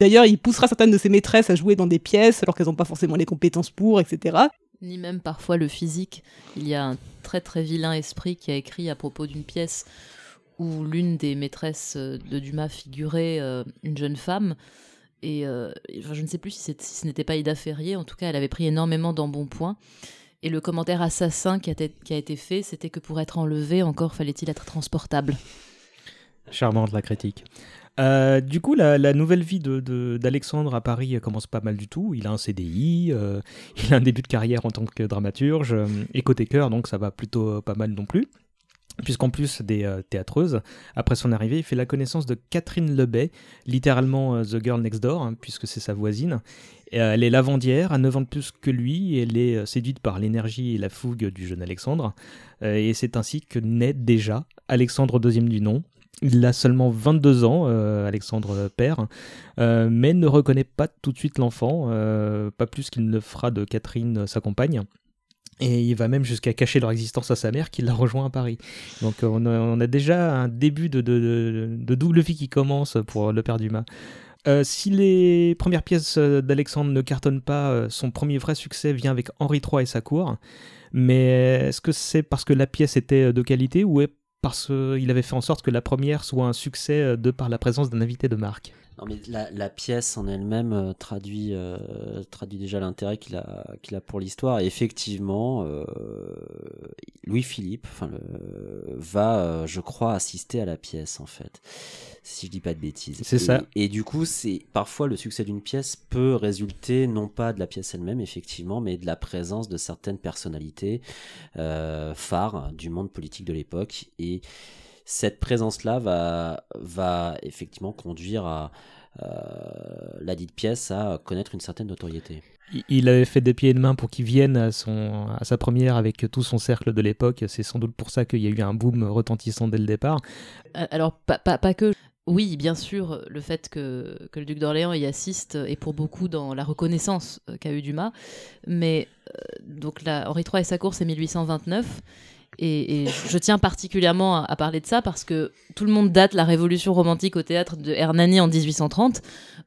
d'ailleurs il poussera certaines de ses maîtresses à jouer dans des pièces alors qu'elles n'ont pas forcément les compétences pour, etc. Ni même parfois le physique. Il y a un très très vilain esprit qui a écrit à propos d'une pièce où l'une des maîtresses de Dumas figurait une jeune femme. Et euh, je ne sais plus si, ce n'était pas Ida Ferrier, en tout cas elle avait pris énormément d'embonpoint. Et le commentaire assassin qui a, été- fait, c'était que pour être enlevé, encore fallait-il être transportable. Charmante la critique. Euh, du coup, la, nouvelle vie de- de- d'Alexandre à Paris commence pas mal du tout. Il a un CDI, euh, il a un début de carrière en tant que dramaturge, et côté cœur, donc ça va plutôt pas mal non plus. Puisqu'en plus des euh, théâtreuses, après son arrivée, il fait la connaissance de Catherine Lebay, littéralement euh, The Girl Next Door, hein, puisque c'est sa voisine. Et, euh, elle est lavandière, à 9 ans de plus que lui, elle est séduite par l'énergie et la fougue du jeune Alexandre. Et c'est ainsi que naît déjà Alexandre II du nom, il a seulement 22 ans, Alexandre père, mais ne reconnaît pas tout de suite l'enfant, pas plus qu'il ne fera de Catherine sa compagne. Et il va même jusqu'à cacher leur existence à sa mère qui l'a rejoint à Paris. Donc euh, on a, a déjà un début de, double vie qui commence pour le père Dumas. Euh, si les premières pièces euh, d'Alexandre ne cartonnent pas, euh, son premier vrai succès vient avec Henri III et sa cour. Mais est-ce que c'est parce que la pièce était de qualité ou est parce qu'il avait fait en sorte que la première soit un succès euh, de par la présence d'un invité de marque? Non, mais la, la pièce en elle-même euh, traduit, euh, traduit déjà l'intérêt qu'il a, qu'il a pour l'histoire. Et effectivement, euh, Louis-Philippe enfin, va, je crois, assister à la pièce, en fait. Si je dis pas de bêtises. C'est Et- ça. Et du coup, c'est parfois le succès d'une pièce peut résulter non pas de la pièce elle-même, effectivement, mais de la présence de certaines personnalités phares du monde politique de l'époque. Et cette présence-là va, va effectivement conduire à euh, la dite pièce à connaître une certaine notoriété. Il- avait fait des pieds et de main pour qu'il vienne à, son, à sa première avec tout son cercle de l'époque. C'est sans doute pour ça qu'il y a eu un boom retentissant dès le départ. Euh, Alors, pas, pas, pas que. Oui, bien sûr, le fait que, que le duc d'Orléans y assiste est pour beaucoup dans la reconnaissance euh, qu'a eu Dumas. Mais euh, donc là, Henri III et sa cour, c'est 1829. Et, je tiens particulièrement à, parler de ça parce que tout le monde date la révolution romantique au théâtre de Hernani en 1830.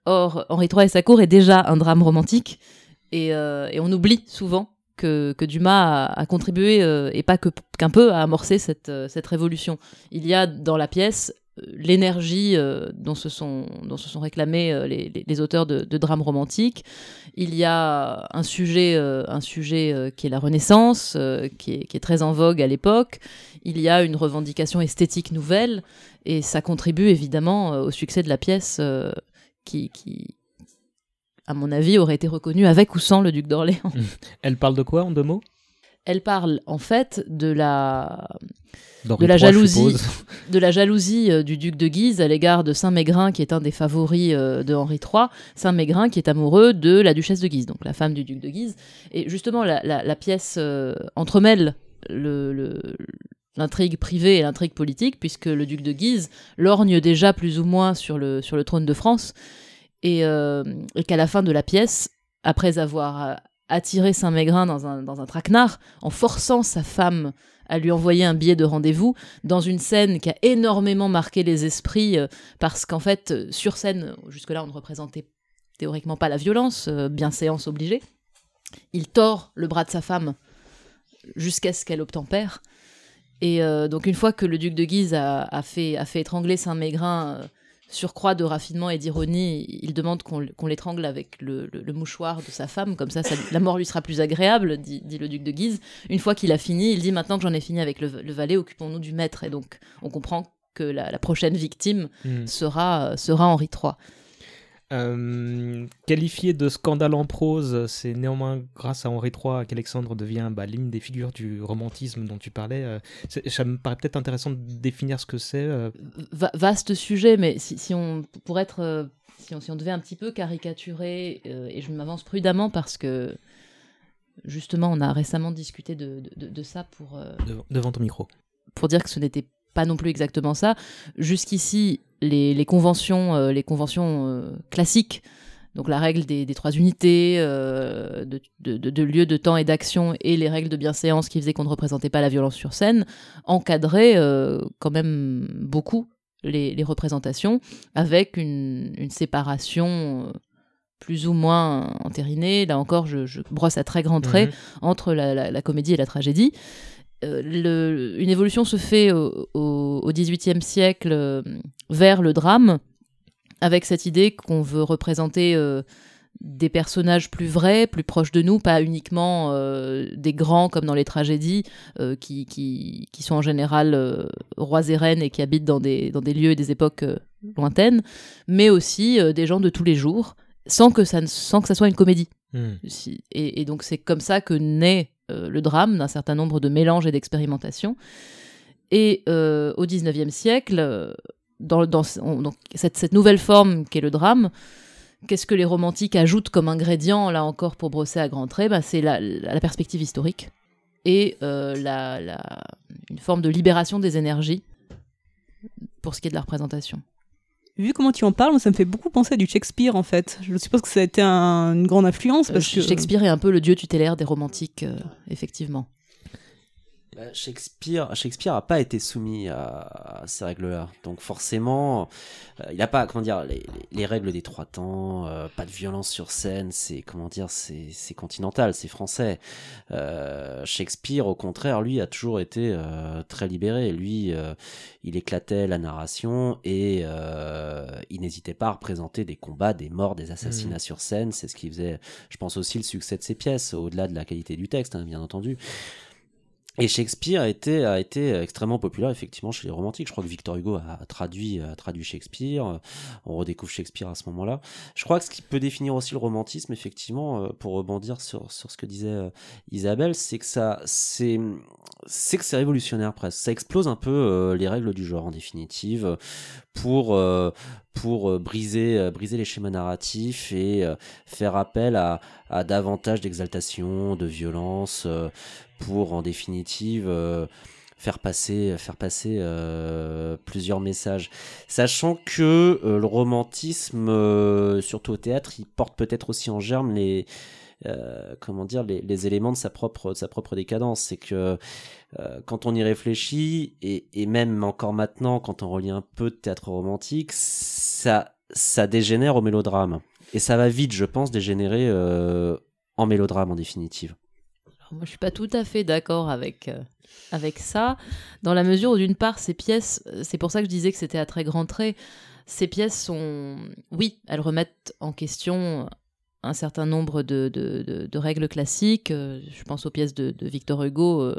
Or, Henri III et sa cour est déjà un drame romantique. Et, euh, on oublie souvent que, Dumas a, contribué, euh, et pas qu'un peu, à amorcer cette, euh, cette révolution. Il y a dans la pièce l'énergie euh, dont, se sont, dont se sont réclamés euh, les, les- les auteurs de, de drames romantiques. Il y a un sujet, euh, un sujet qui est la Renaissance, qui, est, qui est très en vogue à l'époque. Il y a une revendication esthétique nouvelle, et ça contribue évidemment au succès de la pièce qui, qui, à mon avis, aurait été reconnue avec ou sans le duc d'Orléans. Elle parle de quoi en deux mots? Elle parle en fait de la, De la III, jalousie. de la jalousie euh, du duc de Guise à l'égard de Saint-Mégrin, qui est un des favoris euh, de Henri III. Saint-Mégrin qui est amoureux de la duchesse de Guise, donc la femme du duc de Guise. Et justement, la, la- la pièce euh, entremêle le- le- l'intrigue privée et l'intrigue politique, puisque le duc de Guise lorgne déjà plus ou moins sur le, sur le trône de France, et, euh, et qu'à la fin de la pièce, après avoir attiré Saint-Mégrin dans un, dans un traquenard, en forçant sa femme à lui envoyer un billet de rendez-vous, dans une scène qui a énormément marqué les esprits, euh, parce qu'en fait, euh, sur scène, jusque-là, on ne représentait théoriquement pas la violence, euh, bienséance obligée. Il tord le bras de sa femme jusqu'à ce qu'elle obtempère. Et donc, une fois que le duc de Guise a, fait, a fait étrangler Saint-Mégrin, surcroît de raffinement et d'ironie, il demande qu'on l'étrangle avec le, le- le mouchoir de sa femme, comme ça, ça- la mort lui sera plus agréable, dit, dit le duc de Guise. Une fois qu'il a fini, il dit maintenant que j'en ai fini avec le, le valet, occupons-nous du maître. Et donc, on comprend que la, la prochaine victime Hmm. sera, sera Henri III. Euh, qualifié de scandale en prose, c'est néanmoins grâce à Henri III qu'Alexandre devient bah, l'une des figures du romantisme dont tu parlais. Euh, ça me paraît peut-être intéressant de définir ce que c'est. euh, Va- vaste sujet, mais si, si on pour être si on, si on devait un petit peu caricaturer, et je m'avance prudemment parce que justement on a récemment discuté de, de- de ça pour, devant, devant ton micro. pour dire que ce n'était pas non plus exactement ça. Jusqu'ici, les, les conventions, euh, les conventions euh, classiques, donc la règle des, des trois unités, euh, de, de, de- de lieu, de temps et d'action, et les règles de bienséance qui faisaient qu'on ne représentait pas la violence sur scène, encadraient euh, quand même beaucoup les, les représentations, avec une, une séparation euh, plus ou moins entérinée. Là encore, je, je brosse à très grands traits Mhm. entre la, la- la comédie et la tragédie. Euh, le- une évolution se fait au, XVIIIe siècle euh, vers le drame, avec cette idée qu'on veut représenter euh, des personnages plus vrais, plus proches de nous, pas uniquement euh, des grands comme dans les tragédies, euh, qui, qui, qui sont en général euh, rois et reines et qui habitent dans des, dans des lieux et des époques lointaines, mais aussi des gens de tous les jours, sans que ça, ne- sans que ça soit une comédie. Hmm. Et, et donc c'est comme ça que naît euh, le drame d'un certain nombre de mélanges et d'expérimentations. Et euh, au XIXe siècle, euh, dans, donc, cette, nouvelle forme qu'est le drame, qu'est-ce que les romantiques ajoutent comme ingrédient, là encore pour brosser à grands traits? Bah, C'est la, la- perspective historique et la- une forme de libération des énergies pour ce qui est de la représentation. Vu comment tu en parles, ça me fait beaucoup penser à du Shakespeare en fait. Je suppose que ça a été un- une grande influence Euh, parce que Shakespeare est un peu le dieu tutélaire des romantiques, euh, effectivement. Bah, Shakespeare, Shakespeare a pas été soumis à, ces règles-là, donc forcément, euh, il n'a pas, comment dire, les, les, règles des trois temps, euh, pas de violence sur scène, c'est comment dire, c'est, c'est continental, c'est français. Euh, Shakespeare, au contraire, lui, a toujours été très libéré. Lui, il éclatait la narration et il n'hésitait pas à représenter des combats, des morts, des assassinats mmh. sur scène. C'est ce qui faisait, je pense aussi, le succès de ses pièces, au-delà de la qualité du texte, hein, bien entendu. Et Shakespeare a été, a été extrêmement populaire effectivement chez les romantiques. Je crois que Victor Hugo a traduit, a traduit Shakespeare. On redécouvre Shakespeare à ce moment-là. Je crois que ce qui peut définir aussi le romantisme, effectivement, euh, pour rebondir sur, sur ce que disait euh, Isabelle, c'est que ça, c'est, c'est que c'est révolutionnaire presque. Ça explose un peu euh, les règles du genre en définitive pour pour briser briser les schémas narratifs et faire appel à, à davantage d'exaltation, de violence pour en définitive euh, faire passer, faire passer euh, plusieurs messages. Sachant que euh, le romantisme, surtout au théâtre, il porte peut-être aussi en germe les, comment dire, les, éléments de sa propre, sa propre décadence. C'est que quand on y réfléchit, et, même encore maintenant, quand on relit un peu de théâtre romantique, ça, ça dégénère au mélodrame. Et ça va vite, je pense, dégénérer en mélodrame en définitive. Moi, je suis pas tout à fait d'accord avec, euh, avec ça, dans la mesure où, d'une part, ces pièces, euh, c'est pour ça que je disais que c'était à très grand trait, ces pièces sont, oui, elles remettent en question un certain nombre de, de, règles classiques, euh, je pense aux pièces de, Victor Hugo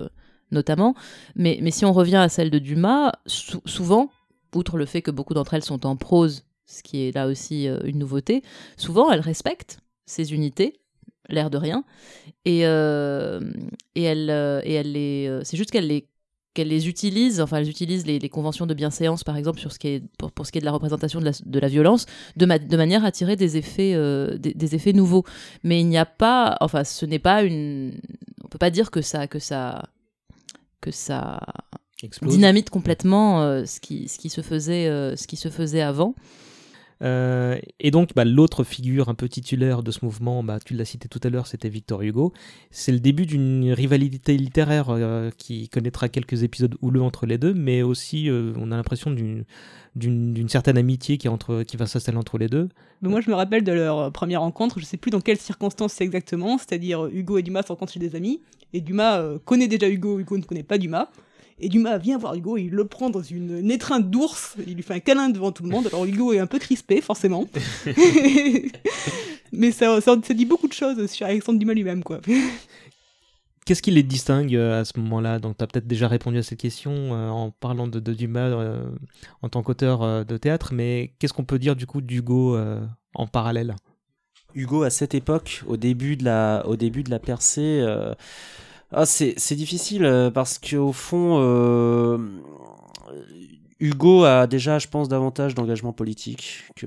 notamment, mais, mais si on revient à celles de Dumas, souvent, outre le fait que beaucoup d'entre elles sont en prose, ce qui est là aussi une nouveauté, souvent elles respectent ces unités, l'air de rien. Et, euh, et elle, euh, et elle les, euh, c'est juste qu'elle les, qu'elle les utilise, enfin elles utilisent les, les, conventions de bienséance par exemple sur ce qui est, pour, pour ce qui est de la représentation de la, de la violence, de, de, manière à tirer des effets, des, effets nouveaux. Mais il n'y a pas, enfin ce n'est pas une, on peut pas dire que ça, que ça, que ça dynamite complètement ce qui, ce qui se faisait, ce qui se faisait avant. Euh, et donc, bah, l'autre figure un peu titulaire de ce mouvement, bah, tu l'as cité tout à l'heure, c'était Victor Hugo. C'est le début d'une rivalité littéraire euh, qui connaîtra quelques épisodes houleux entre les deux, mais aussi, euh, on a l'impression d'une certaine amitié qui, va s'installer entre les deux. moi, je me rappelle de leur première rencontre, je sais plus dans quelles circonstances c'est exactement, c'est-à-dire Hugo et Dumas se rencontrent chez des amis, et Dumas connaît déjà Hugo, Hugo ne connaît pas Dumas. Et Dumas vient voir Hugo, il le prend dans une, étreinte d'ours, il lui fait un câlin devant tout le monde. Alors Hugo est un peu crispé, forcément. Mais ça, ça, dit beaucoup de choses sur Alexandre Dumas lui-même, quoi. Qu'est-ce qui les distingue euh, à ce moment-là? Donc, tu as peut-être déjà répondu à cette question euh, en parlant de, Dumas euh, en tant qu'auteur de théâtre, mais qu'est-ce qu'on peut dire du coup d'Hugo en parallèle? Hugo, à cette époque, au début de la, au début de la percée, ah, c'est difficile euh, parce qu'au fond, euh, Hugo a déjà, je pense, davantage d'engagement politique que,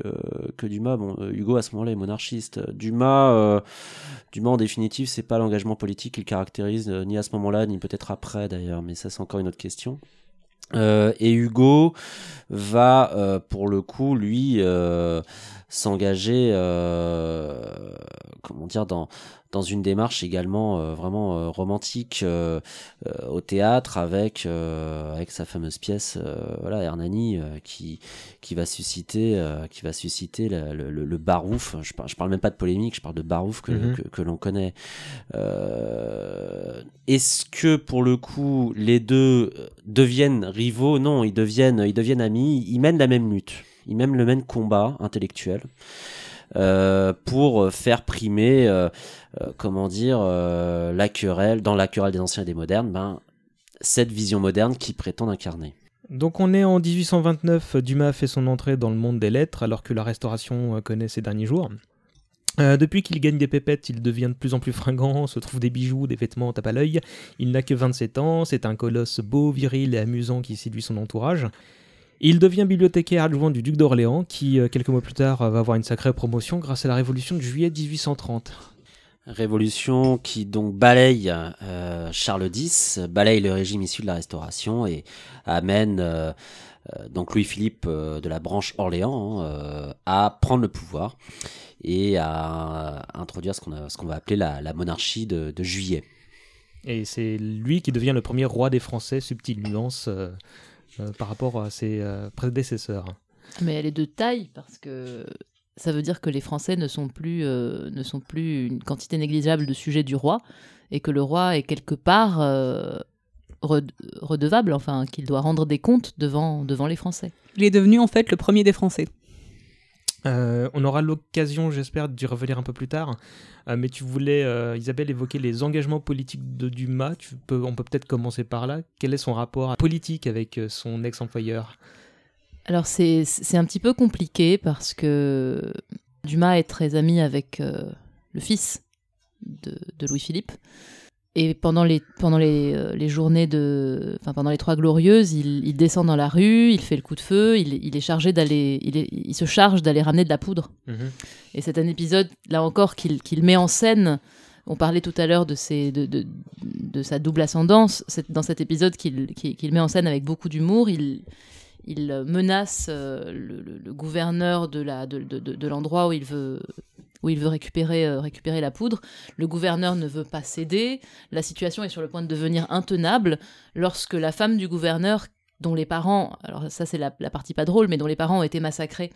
que Dumas. Bon, euh, Hugo à ce moment-là est monarchiste. Dumas, Dumas en définitive, c'est pas l'engagement politique qu'il caractérise ni à ce moment-là ni peut-être après d'ailleurs, mais ça c'est encore une autre question. et Hugo va, pour le coup, lui, s'engager, comment dire, dans dans une démarche également euh, vraiment euh, romantique euh, au théâtre avec avec sa fameuse pièce voilà Hernani qui qui va susciter qui va susciter le, le, barouf. Je parle, je parle même pas de polémique je parle de barouf que, mhm. que, que l'on connaît. Est-ce que pour le coup les deux deviennent rivaux? Non ils deviennent ils deviennent amis. Ils mènent la même lutte. Ils mènent le même combat intellectuel euh, pour faire primer, euh, euh, comment dire, la querelle, dans la querelle des anciens et des modernes, ben, cette vision moderne qui prétend incarner. Donc on est en 1829, Dumas fait son entrée dans le monde des lettres alors que la restauration connaît ses derniers jours. depuis qu'il gagne des pépettes, il devient de plus en plus fringant, se trouve des bijoux, des vêtements tape à l'œil. Il n'a que 27 ans, c'est un colosse beau, viril et amusant qui séduit son entourage. Il devient bibliothécaire adjoint du duc d'Orléans, qui, euh, quelques mois plus tard, va avoir une sacrée promotion grâce à la révolution de juillet 1830. Révolution qui donc balaye euh, Charles X, balaye le régime issu de la Restauration et amène euh, donc Louis-Philippe de la branche Orléans hein, à prendre le pouvoir et à introduire ce qu'on va appeler la, monarchie de, de juillet. Et c'est lui qui devient le premier roi des Français, subtile nuance euh, euh, par rapport à ses euh, prédécesseurs. Mais elle est de taille parce que ça veut dire que les Français ne sont plus, euh, ne sont plus une quantité négligeable de sujets du roi et que le roi est quelque part euh, red- redevable, enfin qu'il doit rendre des comptes devant, devant les Français. Il est devenu en fait le premier des Français. Euh, on aura l'occasion, j'espère, d'y revenir un peu plus tard. Euh, mais tu voulais, euh, Isabelle, évoquer les engagements politiques de Dumas. On peut peut-être commencer par là. Quel est son rapport politique avec son ex-employeur? Alors c'est un petit peu compliqué parce que Dumas est très ami avec le fils de Louis-Philippe. Et pendant les, pendant les, euh, les journées de. Enfin, pendant les Trois Glorieuses, il, il descend dans la rue, il fait le coup de feu, il, il est chargé d'aller. Il, se charge d'aller ramener de la poudre. Et c'est un épisode, là encore, qu'il qu'il met en scène. On parlait tout à l'heure de, de, de, de sa double ascendance. C'est dans cet épisode qu'il qu'il met en scène avec beaucoup d'humour. Il, il menace euh, le, le- le gouverneur de la- de, de- de- de l'endroit où il veut, où il veut récupérer, euh, récupérer la poudre. Le gouverneur ne veut pas céder. La situation est sur le point de devenir intenable lorsque la femme du gouverneur, dont les parents, alors ça c'est la, la partie pas drôle, mais dont les parents ont été massacrés,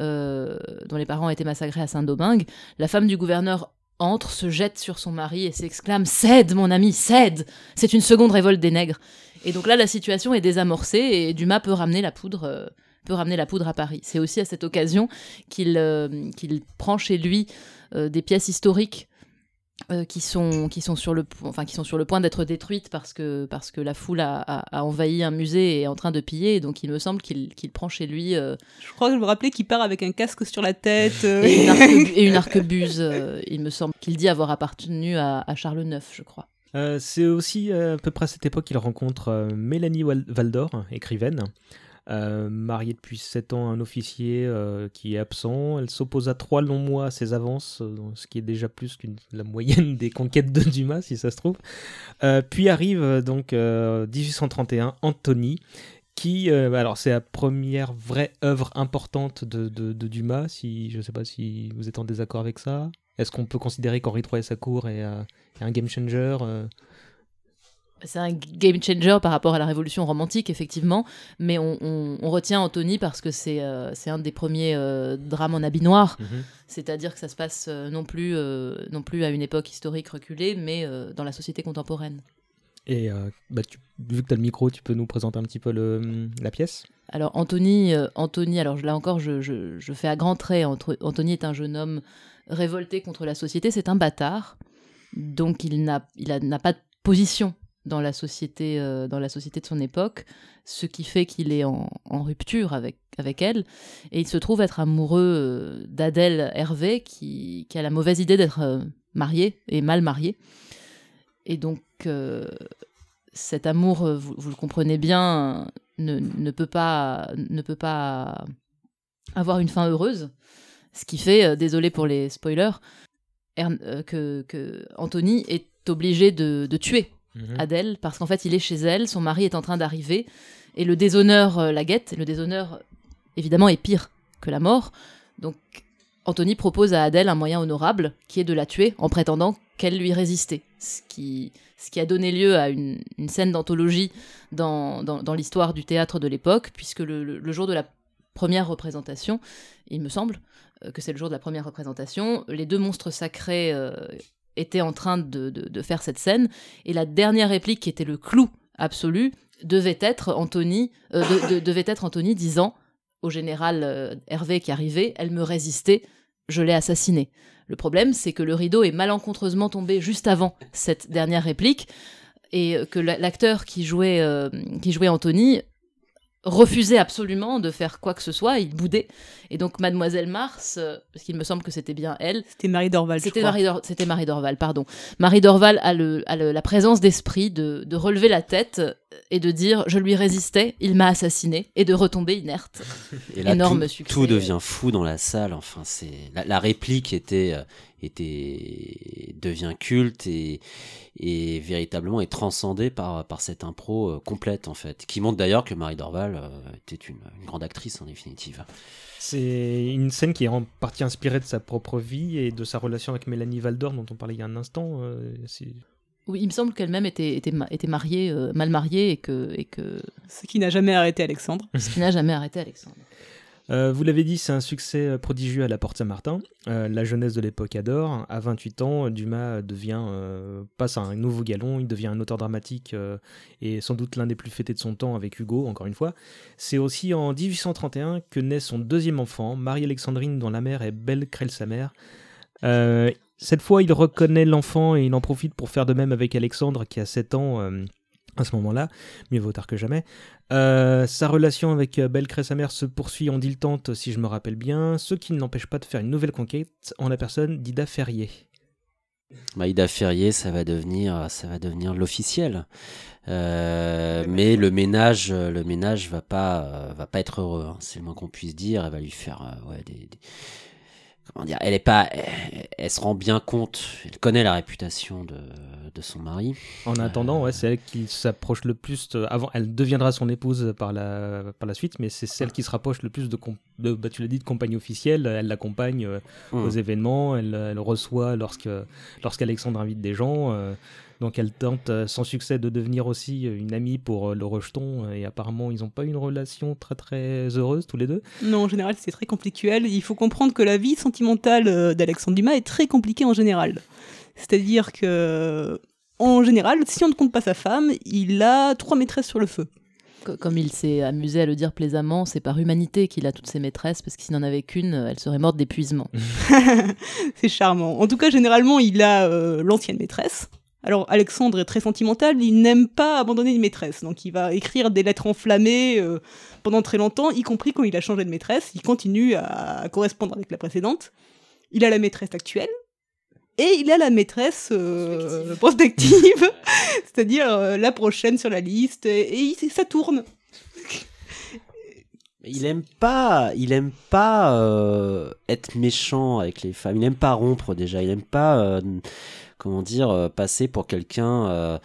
euh, dont les parents ont été massacrés à Saint-Domingue, la femme du gouverneur entre, se jette sur son mari et s'exclame Cède, mon ami, cède C'est une seconde révolte des nègres. Et donc là, la situation est désamorcée et Dumas peut ramener la poudre, euh, peut ramener la poudre à Paris. C'est aussi à cette occasion qu'il euh, qu'il prend chez lui euh, des pièces historiques. euh, qui sont qui sont sur le enfin qui sont sur le point d'être détruites parce que parce que la foule a, a- a envahi un musée et est en train de piller donc il me semble qu'il qu'il prend chez lui euh, Je crois que je me rappelais qu'il part avec un casque sur la tête. euh, et une, arquebu- et une arquebuse euh, il me semble qu'il dit avoir appartenu à, à Charles IX je crois Euh, c'est aussi à peu près à cette époque qu'il rencontre euh, Mélanie Wal- Valdor, écrivaine, euh, mariée depuis 7 ans à un officier euh, qui est absent. Elle s'oppose à trois longs mois à ses avances, euh, ce qui est déjà plus que la moyenne des conquêtes de Dumas, si ça se trouve. Euh, puis arrive donc euh, 1831, Antony, qui, alors c'est la première vraie œuvre importante de, de- Dumas. Si je ne sais pas si vous êtes en désaccord avec ça. Est-ce qu'on peut considérer qu'Henri III et sa cour est, un game changer c'est un game changer par rapport à la révolution romantique effectivement mais on, on- on retient Anthony parce que c'est euh, un des premiers euh, drames en habit noir c'est-à-dire que ça se passe euh, non plus non plus à une époque historique reculée mais dans la société contemporaine Et bah, tu- vu que tu as le micro, tu peux nous présenter un petit peu le, la pièce? Alors Anthony, Anthony, alors là encore, je, je- je fais à grands traits. Anthony est un jeune homme révolté contre la société. C'est un bâtard, donc il n'a pas de position dans la société, euh, dans la société de son époque, ce qui fait qu'il est en, rupture avec avec elle, et il se trouve être amoureux euh, d'Adèle Hervé, qui, qui a la mauvaise idée d'être euh, mariée et mal mariée, et donc cet amour, vous, vous le comprenez bien, ne, ne peut pas ne peut pas avoir une fin heureuse. Ce qui fait désolé pour les spoilers Ern- euh, que, que Anthony est obligé de tuer Adèle parce qu'en fait il est chez elle son mari est en train d'arriver et le déshonneur euh, la guette le déshonneur évidemment est pire que la mort. Donc Anthony propose à Adèle un moyen honorable qui est de la tuer en prétendant qu'elle lui résistait. Ce qui ce a donné lieu à une, scène d'anthologie dans, l'histoire du théâtre de l'époque, puisque le jour de la première représentation, il me semble euh, que c'est le jour de la première représentation, les deux monstres sacrés euh, étaient en train de, de- faire cette scène, et la dernière réplique qui était le clou absolu devait être Anthony, euh, de- de- devait être Anthony disant au général euh, Hervé qui arrivait, elle me résistait, je l'ai assassiné. Le problème, c'est que le rideau est malencontreusement tombé juste avant cette dernière réplique et que la- l'acteur qui jouait euh, qui jouait Anthony refusait absolument de faire quoi que ce soit, il boudait. Et donc Mademoiselle Mars, euh, parce qu'il me semble que c'était bien elle, C'était Marie Dorval. c'était. Marie, Dor- Marie Dorval, pardon. Marie Dorval a, le, a le- la présence d'esprit de, de relever la tête et de dire je lui résistais, il m'a assassiné, et de retomber inerte. Et là, Énorme tout, succès. tout devient fou dans la salle. Enfin, c'est la, la réplique était euh, était devient culte et et véritablement est transcendée par par cette impro euh, complète en fait, qui montre d'ailleurs que Marie Dorval euh, était une, une grande actrice en définitive. C'est une scène qui est en partie inspirée de sa propre vie et de sa relation avec Mélanie Valdor, dont on parlait il y a un instant. euh, c'est- Oui, il me semble qu'elle-même était, était, était mariée, euh, mal mariée, et que, et que Ce qui n'a jamais arrêté Alexandre. ce qui n'a jamais arrêté Alexandre. Euh, vous l'avez dit, c'est un succès euh, prodigieux à la Porte Saint-Martin. Euh, la jeunesse de l'époque adore. À 28 ans, Dumas devient euh, passe à un nouveau galon. Il devient un auteur dramatique euh, et sans doute l'un des plus fêtés de son temps avec Hugo, encore une fois. C'est aussi en 1831 que naît son deuxième enfant, Marie-Alexandrine, dont la mère est Belle Crelle-sa-mère. Euh, cette fois, il reconnaît l'enfant et il en profite pour faire de même avec Alexandre, qui a 7 ans euh, à ce moment-là. Mieux vaut tard que jamais. Euh, sa relation avec euh, Belle Crée-sa-mère se poursuit en dilettante, si je me rappelle bien, ce qui ne l'empêche pas de faire une nouvelle conquête en la personne d'Ida Ferrier. Maïda Ferrier, ça va devenir, ça va devenir l'officiel. Euh, mais le ménage, le ménage va pas, va pas être heureux. hein, c'est le moins qu'on puisse dire. Elle va lui faire, euh, ouais, des, des- comment dire. Elle est pas, elle, elle se rend bien compte. Elle connaît la réputation de, de son mari. En attendant, ouais, c'est elle qui s'approche le plus. de- avant, elle deviendra son épouse par la, par la suite, mais c'est celle qui se rapproche le plus de, de bah, tu l'as dit, de compagne officielle. Elle l'accompagne euh, Hmm. aux événements, elle, elle reçoit lorsque lorsqu'Alexandre invite des gens. euh, donc elle tente euh, sans succès de devenir aussi euh, une amie pour euh, le rejeton. Et apparemment, ils n'ont pas une relation très très heureuse tous les deux. Non, en général, c'est très conflictuel. Il faut comprendre que la vie sentimentale d'Alexandre Dumas est très compliquée en général. C'est-à-dire que, en général, si on ne compte pas sa femme, il a trois maîtresses sur le feu. Co- Comme il s'est amusé à le dire plaisamment, c'est par humanité qu'il a toutes ses maîtresses, parce que s'il n'en avait qu'une, elle serait morte d'épuisement. c'est charmant. En tout cas, généralement, il a euh, l'ancienne maîtresse. Alors, Alexandre est très sentimental, il n'aime pas abandonner une maîtresse. Donc, il va écrire des lettres enflammées euh, pendant très longtemps, y compris quand il a changé de maîtresse. Il continue à correspondre avec la précédente. Il a la maîtresse actuelle. Et il a la maîtresse euh, prospective, c'est-à-dire euh, la prochaine sur la liste, et, ça tourne. Il aime pas, il aime pas euh, être méchant avec les femmes. Il aime pas rompre déjà. Il aime pas, euh, comment dire, euh, passer pour quelqu'un euh,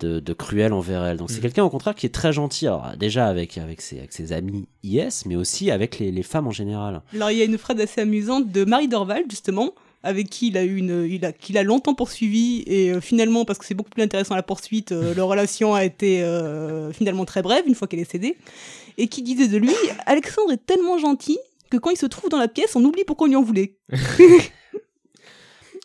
de, de cruel envers elle. Donc c'est Mhm. quelqu'un au contraire qui est très gentil. Alors déjà avec avec ses avec ses amis IS, mais aussi avec les, les femmes en général. Alors il y a une phrase assez amusante de Marie Dorval justement, avec qui il a eu une, il a, qu'il a longtemps poursuivi et euh, finalement parce que c'est beaucoup plus intéressant la poursuite, euh, leur relation a été euh, finalement très brève une fois qu'elle est cédée, et qui disait de lui, Alexandre est tellement gentil que quand il se trouve dans la pièce, on oublie pourquoi on lui en voulait.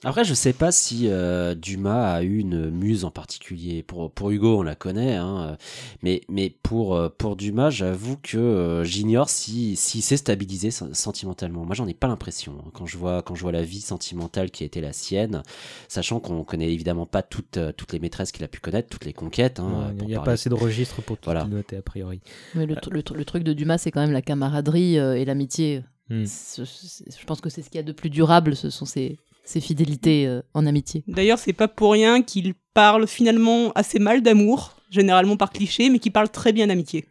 Après, je sais pas si euh, Dumas a eu une muse en particulier. Pour, pour Hugo, on la connaît, hein, euh, mais, mais pour, euh, pour Dumas, j'avoue que euh, j'ignore s'il si, s'est stabilisé sen- sentimentalement. Moi, j'en ai pas l'impression. hein, Quand je, vois, quand je vois la vie sentimentale qui a été la sienne, sachant qu'on connaît évidemment pas toutes, toutes les maîtresses qu'il a pu connaître, toutes les conquêtes. hein, Il pour n'y a parler- pas assez de registres pour tout Voilà. noter a priori. Mais le, le tr- le truc de Dumas, c'est quand même la camaraderie et l'amitié. Hmm. Je pense que c'est ce qu'il y a de plus durable, ce sont ces, ces fidélités euh, en amitié. D'ailleurs, c'est pas pour rien qu'il parle finalement assez mal d'amour, généralement par cliché, mais qu'il parle très bien d'amitié.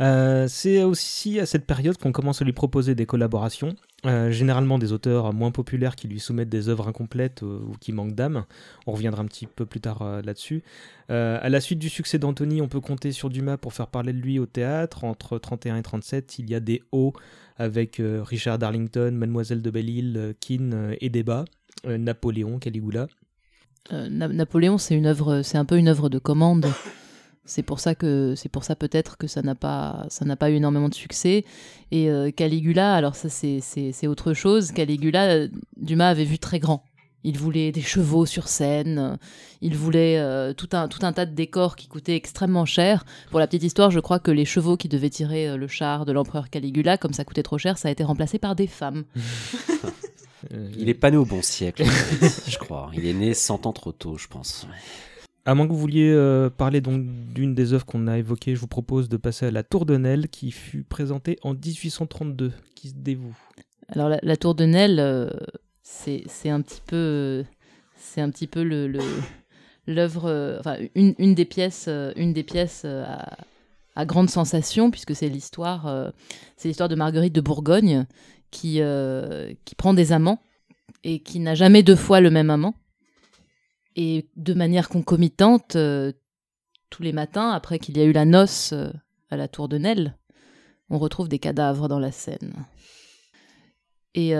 Euh, c'est aussi à cette période qu'on commence à lui proposer des collaborations, euh, généralement des auteurs moins populaires qui lui soumettent des œuvres incomplètes euh, ou qui manquent d'âme. On reviendra un petit peu plus tard euh, là-dessus. Euh, à la suite du succès d'Anthony, on peut compter sur Dumas pour faire parler de lui au théâtre. Entre 31 et 37, il y a des hauts avec euh, Richard Darlington, Mademoiselle de Belle-Île, euh, Keane euh, et Débat, Napoléon, Caligula. Na- Napoléon, c'est une œuvre, c'est un peu une œuvre de commande. C'est pour ça que c'est pour ça peut-être que ça n'a pas ça n'a pas eu énormément de succès. Et euh, Caligula, alors ça c'est autre chose. Caligula, Dumas avait vu très grand. Il voulait des chevaux sur scène. Il voulait euh, tout un tout un tas de décors qui coûtaient extrêmement cher. Pour la petite histoire, je crois que les chevaux qui devaient tirer euh, le char de l'empereur Caligula, comme ça coûtait trop cher, ça a été remplacé par des femmes. Euh, Il est pas né au bon siècle, je crois. Il est né 100 ans trop tôt, je pense. À moins que vous vouliez euh, parler donc d'une des œuvres qu'on a évoquées, je vous propose de passer à La Tour de Nesle qui fut présentée en 1832. Qui se dévoue Alors la, la tour de Nesle, euh, c'est un petit peu, c'est un petit peu le l'œuvre, enfin une, une des pièces, une des pièces à, grande sensation puisque c'est l'histoire, euh, c'est l'histoire de Marguerite de Bourgogne qui euh, qui prend des amants et qui n'a jamais deux fois le même amant et de manière concomitante euh, tous les matins après qu'il y a eu la noce à la tour de Nesle, on retrouve des cadavres dans la Seine. Et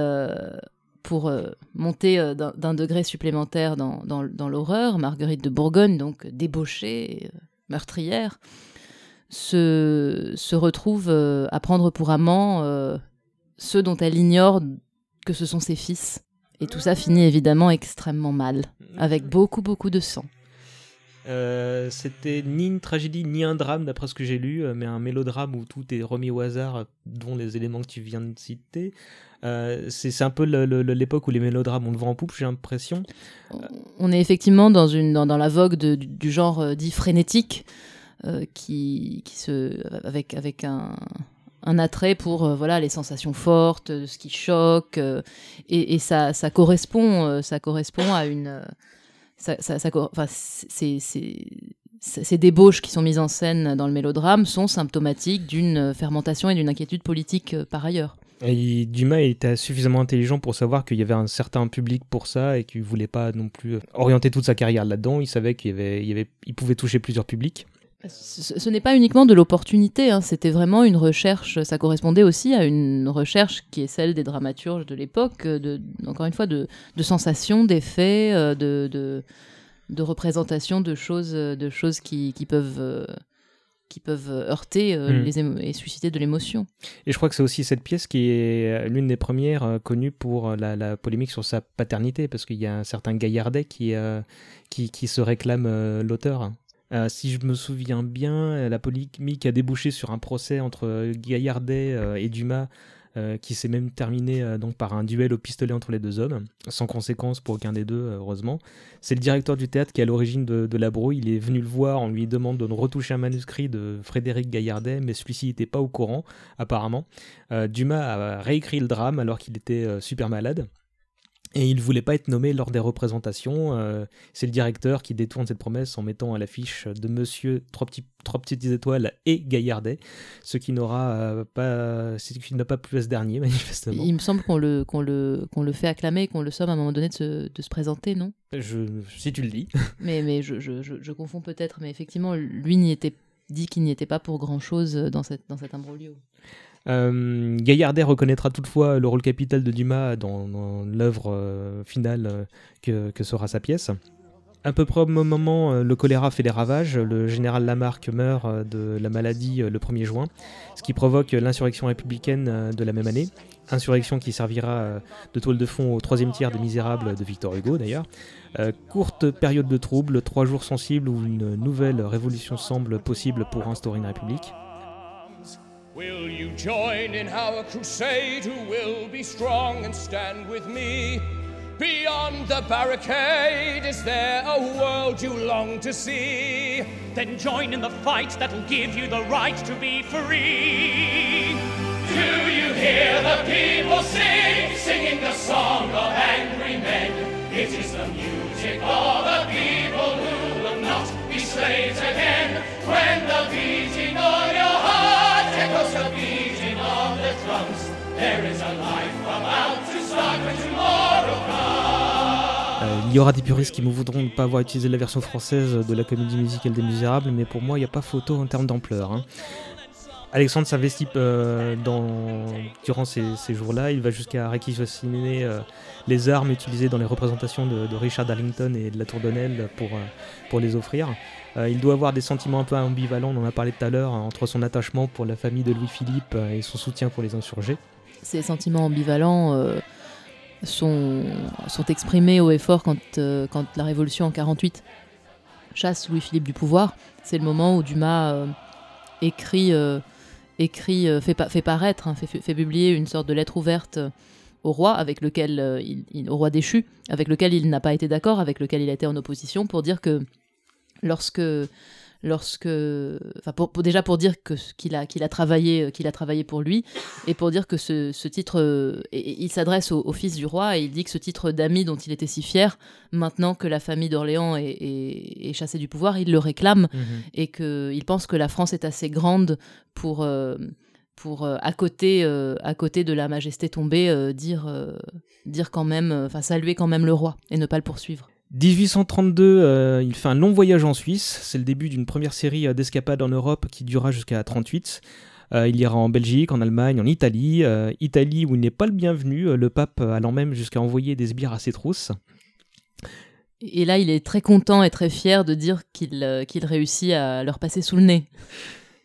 pour euh, monter euh, d'un degré supplémentaire dans, dans, dans l'horreur, Marguerite de Bourgogne, donc débauchée, euh, meurtrière, se, se retrouve à prendre pour amants euh, ceux dont elle ignore que ce sont ses fils. Et tout ça finit évidemment extrêmement mal, avec beaucoup, beaucoup de sang. Euh, C'était ni une tragédie ni un drame, d'après ce que j'ai lu, euh, mais un mélodrame où tout est remis au hasard, euh, dont les éléments que tu viens de citer. C'est un peu l'époque où les mélodrames ont le vent en poupe, j'ai l'impression. On est effectivement dans, la vogue du, genre dit frénétique, qui, se, avec, un, attrait pour voilà, les sensations fortes, ce qui choque, et, ça, correspond, ça correspond à une... ces débauches qui sont mises en scène dans le mélodrame sont symptomatiques d'une euh, fermentation et d'une inquiétude politique euh, par ailleurs. Et Dumas était suffisamment intelligent pour savoir qu'il y avait un certain public pour ça et qu'il voulait pas non plus euh, orienter toute sa carrière là-dedans. Il savait qu'il avait, y avait, pouvait toucher plusieurs publics. Ce, ce n'est pas uniquement de l'opportunité, hein, c'était vraiment une recherche, ça correspondait aussi à une recherche qui est celle des dramaturges de l'époque, euh, de, encore une fois, de, de sensations, d'effets, euh, de, de, de représentations de choses, euh, de choses qui, qui peuvent, euh, qui peuvent heurter euh, Mm. les et susciter de l'émotion. Et je crois que c'est aussi cette pièce qui est l'une des premières euh, connues pour la, la polémique sur sa paternité, parce qu'il y a un certain Gaillardet qui, euh, qui, qui se réclame l'auteur. Euh, si je me souviens bien, euh, la polémique a débouché sur un procès entre euh, Gaillardet et Dumas, qui s'est même terminé donc par un duel au pistolet entre les deux hommes, sans conséquence pour aucun des deux, heureusement. C'est le directeur du théâtre qui est à l'origine de, la brouille. Il est venu le voir, on lui demande de retoucher un manuscrit de Frédéric Gaillardet, mais celui-ci n'était pas au courant, apparemment. Dumas a réécrit le drame alors qu'il était super malade. Et il voulait pas être nommé lors des représentations. euh, c'est le directeur qui détourne cette promesse en mettant à l'affiche de Monsieur trois, petits, trois petites étoiles et Gaillardet, ce qui n'aura euh, pas, ce qui n'a pas plu à ce dernier manifestement. Il me semble qu'on le, qu'on le, qu'on le fait acclamer, qu'on le somme à un moment donné de se, de se présenter, non? Je, si tu le dis. Mais, mais je, je, je, je confonds peut-être, mais effectivement, lui n'y était dit qu'il n'y était pas pour grand-chose dans, cette, dans cet imbroglio. Euh, Gaillardet reconnaîtra toutefois le rôle capital de Dumas dans, l'œuvre euh, finale euh, que, sera sa pièce. À peu près au moment, le choléra fait des ravages. Le général Lamarck meurt de la maladie le 1er juin, ce qui provoque l'insurrection républicaine de la même année. Insurrection qui servira de toile de fond au troisième tiers des Misérables de Victor Hugo d'ailleurs. Courte période de trouble, trois jours sensibles où une nouvelle révolution semble possible pour instaurer une république. Will you join in our crusade? Who will be strong and stand with me? Beyond the barricade, is there a world you long to see? Then join in the fight that'll give you the right to be free. Do you hear the people sing, singing the song of angry men? It is the music of a people who will not be slaves again. When the beating of your heart il y aura des puristes qui me voudront ne pas avoir utilisé la version française de la comédie musicale des Misérables, mais pour moi, il n'y a pas photo en termes d'ampleur. hein. Alexandre s'investit euh, durant ces, jours-là. Il va jusqu'à réquisitionner euh, les armes utilisées dans les représentations de, de Richard Darlington et de la Tour pour, euh, pour les offrir. Euh, il doit avoir des sentiments un peu ambivalents, on en a parlé tout à l'heure, hein, entre son attachement pour la famille de Louis-Philippe euh, et son soutien pour les insurgés. Ces sentiments ambivalents euh, sont, exprimés haut et fort quand, quand la Révolution en 48 chasse Louis-Philippe du pouvoir. C'est le moment où Dumas écrit, écrit fait, fait paraître, hein, fait, fait- publier une sorte de lettre ouverte au roi, avec lequel, il, au roi déchu, avec lequel il n'a pas été d'accord, avec lequel il été en opposition, pour dire que lorsque lorsque enfin pour, pour- déjà pour dire que qu'il a qu'il a travaillé euh, qu'il a travaillé pour lui et pour dire que ce, ce titre euh, et- il s'adresse au, au fils du roi et il dit que ce titre d'ami dont il était si fier maintenant que la famille d'Orléans est, est- est chassée du pouvoir il le réclame et qu'il pense que la France est assez grande pour euh, pour euh, à côté euh, à côté de la majesté tombée euh, dire dire quand même enfin saluer quand même le roi et ne pas le poursuivre 1832, euh, il fait un long voyage en Suisse. C'est le début d'une première série euh, d'escapades en Europe qui durera jusqu'à 38. Euh, il ira en Belgique, en Allemagne, en Italie. Euh, Italie où il n'est pas le bienvenu, le pape allant même jusqu'à envoyer des sbires à ses trousses. Et là, il est très content et très fier de dire qu'il réussit à leur passer sous le nez.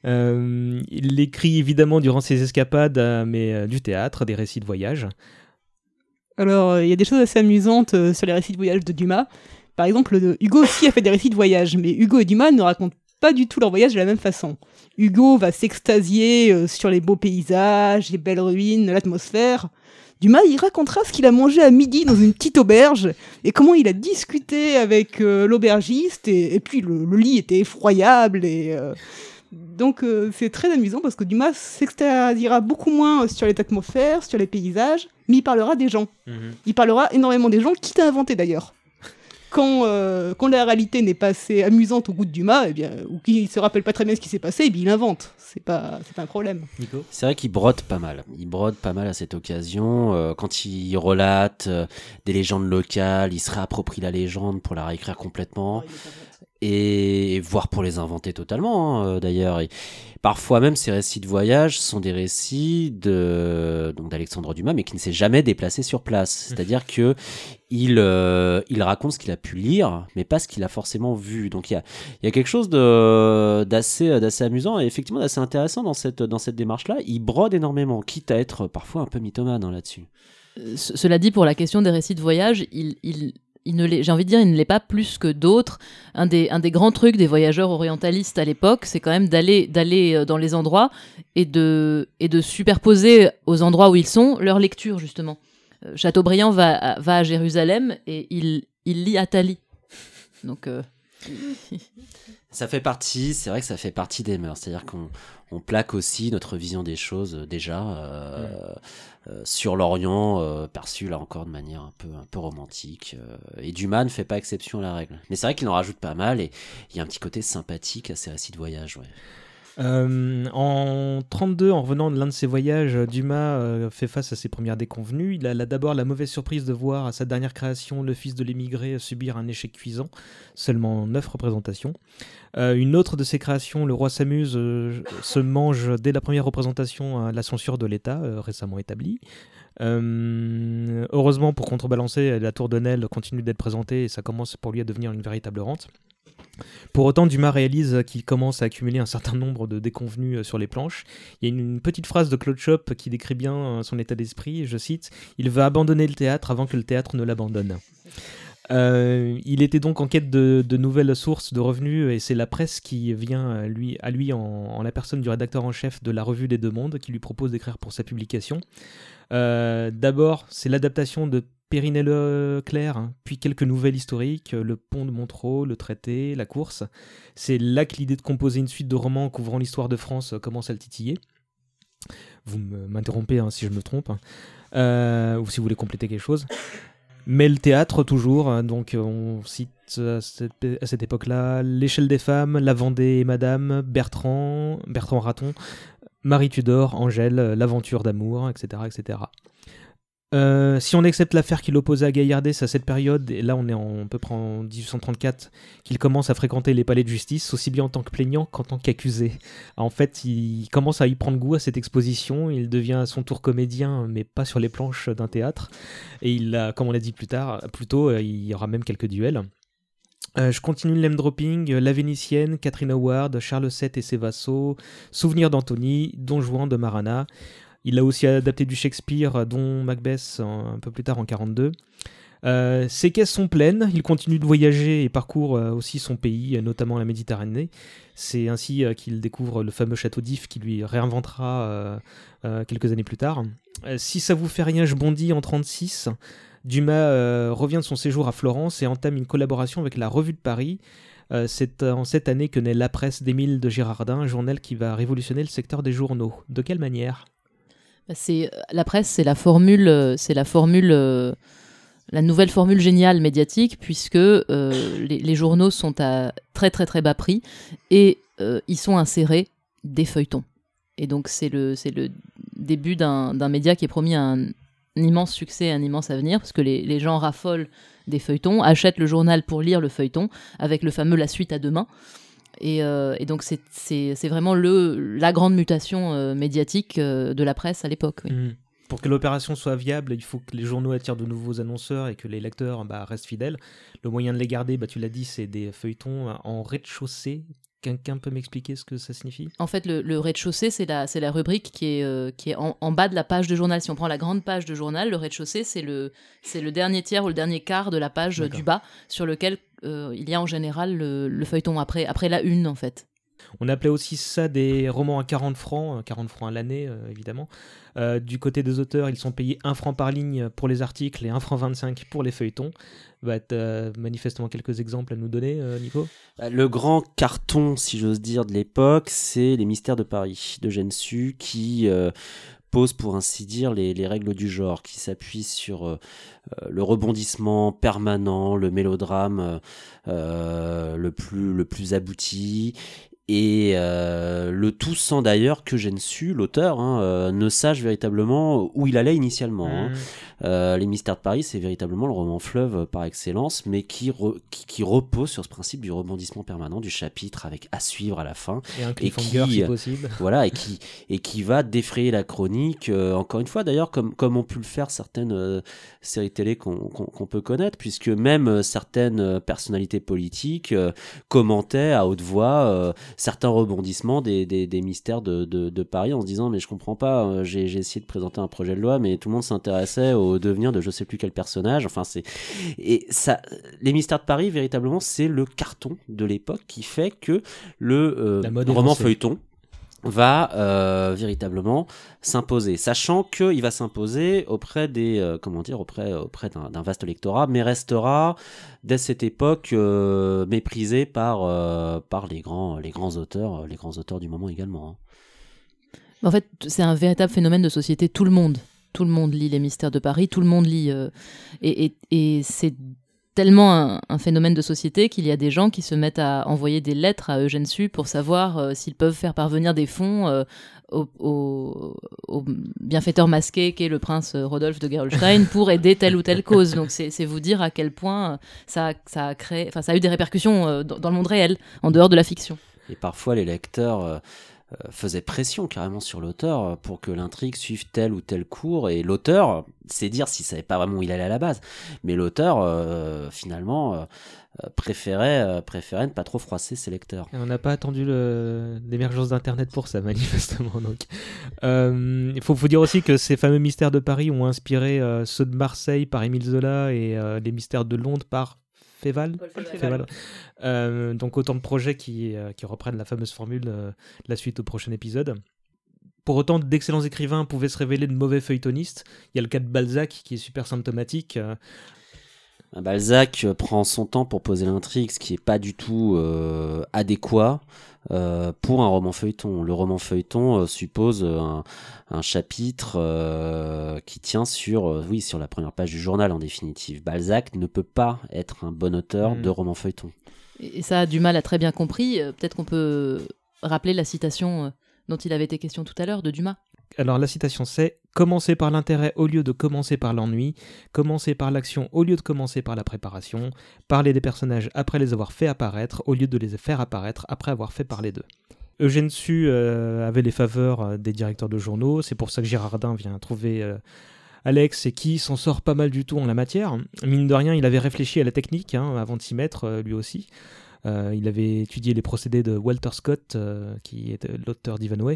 Il écrit évidemment durant ses escapades, mais du théâtre, des récits de voyage. Alors, euh, il y a des choses assez amusantes euh, sur les récits de voyage de Dumas. Par exemple, le- Hugo aussi a fait des récits de voyage, mais Hugo et Dumas ne racontent pas du tout leur voyage de la même façon. Hugo va s'extasier euh, sur les beaux paysages, les belles ruines, l'atmosphère. Dumas, il racontera ce qu'il a mangé à midi dans une petite auberge et comment il a discuté avec l'aubergiste et, puis le, lit était effroyable et donc c'est très amusant parce que Dumas s'extasiera beaucoup moins sur les atmosphères, sur les paysages, mais il parlera des gens. Il parlera énormément des gens, quitte à inventer d'ailleurs. Quand, euh, quand la réalité n'est pas assez amusante au goût de Dumas, eh bien, ou qu'il se rappelle pas très bien ce qui s'est passé, eh bien, il invente. C'est pas, c'est pas un problème. Nico C'est vrai qu'il brode pas mal. Il brode pas mal à cette occasion. Euh, quand il relate euh, des légendes locales, il se réapproprie la légende pour la réécrire complètement. Et voire pour les inventer totalement, hein, euh, d'ailleurs. Et parfois même, ces récits de voyage sont des récits de donc d'Alexandre Dumas, mais qui ne s'est jamais déplacé sur place. C'est-à-dire que il euh, il raconte ce qu'il a pu lire, mais pas ce qu'il a forcément vu. Donc il y a il y a quelque chose de d'assez d'assez amusant et effectivement d'assez intéressant dans cette dans cette démarche là. Il brode énormément, quitte à être parfois un peu mythomane hein, là-dessus. Euh, ce- cela dit, pour la question des récits de voyage, il, il, il ne l'est- j'ai envie de dire, il ne l'est pas plus que d'autres. Un des, un des grands trucs des voyageurs orientalistes à l'époque, c'est quand même d'aller, d'aller euh, dans les endroits et de, et de superposer aux endroits où ils sont leur lecture, justement. Euh, Chateaubriand va, à- va à Jérusalem et il, il lit Athalie. Donc, euh, Ça fait partie, c'est vrai que ça fait partie des mœurs. C'est-à-dire qu'on on plaque aussi notre vision des choses déjà euh, euh, sur l'Orient, euh, perçu là encore de manière un peu, un peu romantique. euh, et Dumas ne fait pas exception à la règle. Mais c'est vrai qu'il en rajoute pas mal et il y a un petit côté sympathique à ces récits de voyage. Ouais. Euh, en 32, en revenant de l'un de ses voyages, Dumas euh, fait face à ses premières déconvenues. Il a d'abord la mauvaise surprise de voir à sa dernière création le fils de l'émigré subir un échec cuisant, seulement 9 représentations. Euh, une autre de ses créations, Le Roi s'amuse, se mange dès la première représentation à la censure de l'État, récemment établie. Heureusement, pour contrebalancer, la tour de Nesle continue d'être présentée et ça commence pour lui à devenir une véritable rente. Pour autant, Dumas réalise qu'il commence à accumuler un certain nombre de déconvenus euh, sur les planches. Il y a une, petite phrase de Claude Chop qui décrit bien euh, son état d'esprit, je cite Il veut abandonner le théâtre avant que le théâtre ne l'abandonne. Euh, il était donc en quête de, nouvelles sources de revenus et c'est la presse qui vient à lui, en, la personne du rédacteur en chef de la Revue des Deux Mondes qui lui propose d'écrire pour sa publication. D'abord, c'est l'adaptation de Périnelle Leclerc, hein, puis quelques nouvelles historiques, euh, le pont de Montreux, le traité, la course. C'est là que l'idée de composer une suite de romans couvrant l'histoire de France euh, commence à le titiller. Vous m'interrompez hein, si je me trompe, hein. Euh, ou si vous voulez compléter quelque chose. Mais le théâtre toujours, donc on cite à cette, époque-là L'échelle des femmes, La Vendée et Madame, Bertrand, Bertrand Raton, Marie Tudor, Angèle, L'aventure d'amour, etc. etc. Euh, si on accepte l'affaire qui l'opposait à Gaillardet à cette période, et là on est en, à peu près en 1834, qu'il commence à fréquenter les palais de justice, aussi bien en tant que plaignant qu'en tant qu'accusé. En fait, il commence à y prendre goût à cette exposition, il devient à son tour comédien, mais pas sur les planches d'un théâtre. Et il a, comme on l'a dit plus tard, plus tôt, euh, il y aura même quelques duels. Euh, je continue le dropping, La Vénitienne, Catherine Howard, Charles VII et ses vassaux, Souvenir d'Anthony, Don Juan de Marana. Il a aussi adapté du Shakespeare, dont Macbeth un peu plus tard en 42. Euh, ses caisses sont pleines, il continue de voyager et parcourt euh, aussi son pays, notamment la Méditerranée. C'est ainsi euh, qu'il découvre le fameux château d'If qui lui réinventera quelques années plus tard. Si ça vous fait rien, je bondis en 36. Dumas revient de son séjour à Florence et entame une collaboration avec la Revue de Paris. C'est en cette année que naît La Presse d'Émile de Girardin, un journal qui va révolutionner le secteur des journaux. De quelle manière? C'est la presse, c'est la formule, euh, c'est la formule, euh, nouvelle formule géniale médiatique, puisque euh, les, journaux sont à très très très bas prix et euh, ils sont insérés des feuilletons. Et donc c'est le début d'un média qui est promis un, un immense succès, un immense avenir, parce que les, les gens raffolent des feuilletons, achètent le journal pour lire le feuilleton, avec le fameux la suite à deux mains. Et, euh, et donc c'est- vraiment le, la grande mutation euh, médiatique euh, de la presse à l'époque. oui. Mhm. Pour que l'opération soit viable, il faut que les journaux attirent de nouveaux annonceurs et que les lecteurs bah, restent fidèles. Le moyen de les garder, bah, tu l'as dit, c'est des feuilletons en rez-de-chaussée. Quelqu'un peut m'expliquer ce que ça signifie? En fait, le, le rez-de-chaussée, c'est la, c'est la rubrique qui est, qui est en, en bas de la page de journal. Si on prend la grande page de journal, le rez-de-chaussée, c'est le, c'est le dernier tiers ou le dernier quart de la page du bas, sur lequel il y a en général le, le feuilleton après, après la une, en fait. On appelait aussi ça des romans à 40 francs, euh, 40 francs à l'année euh, évidemment. Euh, du côté des auteurs, ils sont payés 1 franc par ligne pour les articles et 1 franc 25 pour les feuilletons. Bah, t'as manifestement quelques exemples à nous donner, euh, Nico? Le grand carton, si j'ose dire, de l'époque, c'est Les Mystères de Paris de Gensu qui euh, pose, pour ainsi dire, les, les règles du genre, qui s'appuie sur euh, euh, le rebondissement permanent, le mélodrame euh, le, plus, le plus abouti. Et euh, le tout sans d'ailleurs que Gensu, l'auteur, hein, euh, ne sache véritablement où il allait initialement. hein. Mhm. Euh, Les Mystères de Paris, c'est véritablement le roman fleuve par excellence, mais qui, re- qui, qui repose sur ce principe du rebondissement permanent du chapitre avec à suivre à la fin. Et un cliffhanger qui, si possible. Voilà, et qui, et qui va défrayer la chronique, encore une fois d'ailleurs, comme, comme ont pu le faire certaines séries télé qu'on peut connaître, puisque même certaines personnalités politiques commentaient à haute voix certains rebondissements des, des, des mystères de, de, de Paris en se disant mais je comprends pas, euh, j'ai essayé de présenter un projet de loi, mais tout le monde s'intéressait au devenir de je sais plus quel personnage. Enfin, c'est et ça, les mystères de Paris véritablement c'est le carton de l'époque qui fait que le euh, roman feuilleton va euh, véritablement s'imposer, sachant qu'il va s'imposer auprès des euh, comment dire auprès auprès d'un vaste lectorat, mais restera dès cette époque euh, méprisé par par les grands les grands auteurs les grands auteurs du moment également. hein. En fait, c'est un véritable phénomène de société. Tout le monde, tout le monde lit les mystères de Paris, tout le monde lit. et et- et c'est tellement un, un phénomène de société qu'il y a des gens qui se mettent à envoyer des lettres à Eugène Sue pour savoir euh, s'ils peuvent faire parvenir des fonds euh, au, au- au bienfaiteur masqué qu'est le prince Rodolphe de Gerolstein pour aider telle ou telle cause. Donc c'est vous dire à quel point euh, ça, a- ça a créé, enfin ça a eu des répercussions euh, dans, dans le monde réel, en dehors de la fiction. Et parfois, les lecteurs euh, faisaient pression carrément sur l'auteur euh, pour que l'intrigue suive tel ou tel cours. Et l'auteur, c'est dire s'il savait pas vraiment où il allait à la base. Mais l'auteur, euh, finalement, préférait, préférait ne pas trop froisser ses lecteurs. Et on n'a pas attendu l'émergence d'Internet pour ça, manifestement. Donc, il faut vous dire aussi que ces fameux mystères de Paris ont inspiré ceux de Marseille par Émile Zola et les mystères de Londres par Féval. Féval. Euh, donc autant de projets qui, euh, qui reprennent la fameuse formule, euh, la suite au prochain épisode. Pour autant, d'excellents écrivains pouvaient se révéler de mauvais feuilletonistes. Il y a le cas de Balzac qui est super symptomatique. Balzac euh, prend son temps pour poser l'intrigue, ce qui est pas du tout euh, adéquat euh, pour un roman feuilleton. Le roman feuilleton euh, suppose un, un chapitre euh, qui tient sur, euh, oui, sur la première page du journal en définitive. Balzac ne peut pas être un bon auteur Mm. de roman feuilleton. Et ça a du mal à très bien compris. Peut-être qu'on peut rappeler la citation dont il avait été question tout à l'heure de Dumas. Alors la citation c'est Commencer par l'intérêt au lieu de commencer par l'ennui, commencer par l'action au lieu de commencer par la préparation, parler des personnages après les avoir fait apparaître au lieu de les faire apparaître après avoir fait parler d'eux. Eugène Sue euh, avait les faveurs euh, des directeurs de journaux, c'est pour ça que Girardin vient trouver euh, Alex et qui s'en sort pas mal du tout en la matière. Mine de rien, il avait réfléchi à la technique hein, avant de s'y mettre euh, lui aussi. Il avait étudié les procédés de Walter Scott, qui est l'auteur d'Ivanhoe.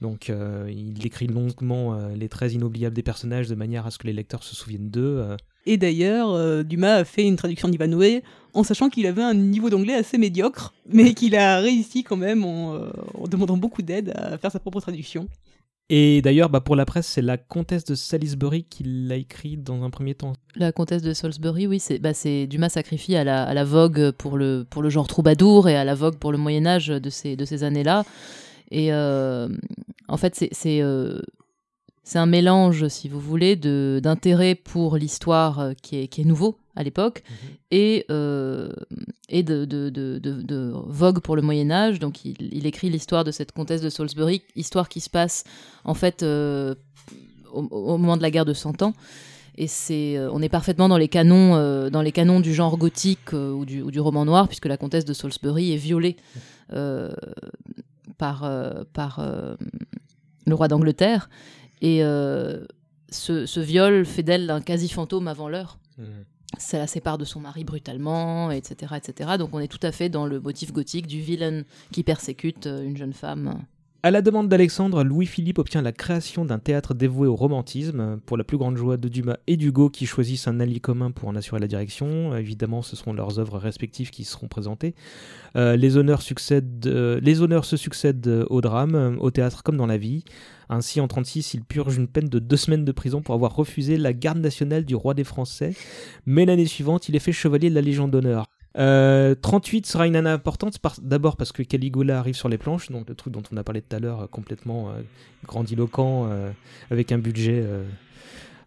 Donc euh, il écrit longuement euh, les traits inoubliables des personnages de manière à ce que les lecteurs se souviennent d'eux. euh. Et d'ailleurs, euh, Dumas a fait une traduction d'Ivanhoe en sachant qu'il avait un niveau d'anglais assez médiocre, mais qu'il a réussi quand même en, euh, en demandant beaucoup d'aide à faire sa propre traduction. Et d'ailleurs, bah, pour la presse, c'est la comtesse de Salisbury qui l'a écrit dans un premier temps. La comtesse de Salisbury, oui, c'est bah, c'est Dumas sacrifie à la, à la vogue pour le, pour le genre troubadour et à la vogue pour le Moyen Âge de ces, de ces années-là. Et euh, en fait, c'est c'est euh, c'est un mélange, si vous voulez, d'intérêt pour l'histoire euh, qui est, qui est nouveau à l'époque et, euh, et de, de, de, de- de vogue pour le Moyen Âge. Donc il, il écrit l'histoire de cette comtesse de Salisbury, histoire qui se passe en fait euh, au, au moment de la guerre de Cent Ans. Et c'est, on est parfaitement dans les canons, euh, dans les canons du genre gothique ou, du, ou du roman noir, puisque la comtesse de Salisbury est violée par, euh, par euh, le roi d'Angleterre. Et euh, ce, ce viol fait d'elle un quasi-fantôme avant l'heure. Ça la sépare de son mari brutalement, etc., etc. Donc on est tout à fait dans le motif gothique du vilain qui persécute une jeune femme. À la demande d'Alexandre, Louis-Philippe obtient la création d'un théâtre dévoué au romantisme, pour la plus grande joie de Dumas et d'Hugo qui choisissent un allié commun pour en assurer la direction. Évidemment, ce seront leurs œuvres respectives qui seront présentées. Euh, les, honneurs euh, les honneurs se succèdent au drame, au théâtre comme dans la vie. Ainsi, en 36, il purge une peine de deux semaines de prison pour avoir refusé la garde nationale du roi des Français. Mais l'année suivante, il est fait chevalier de la Légion d'honneur. Euh, 38 sera une année importante, d'abord parce que Caligula arrive sur les planches, donc le truc dont on a parlé tout à l'heure, euh, complètement euh, grandiloquent, euh, avec un budget euh,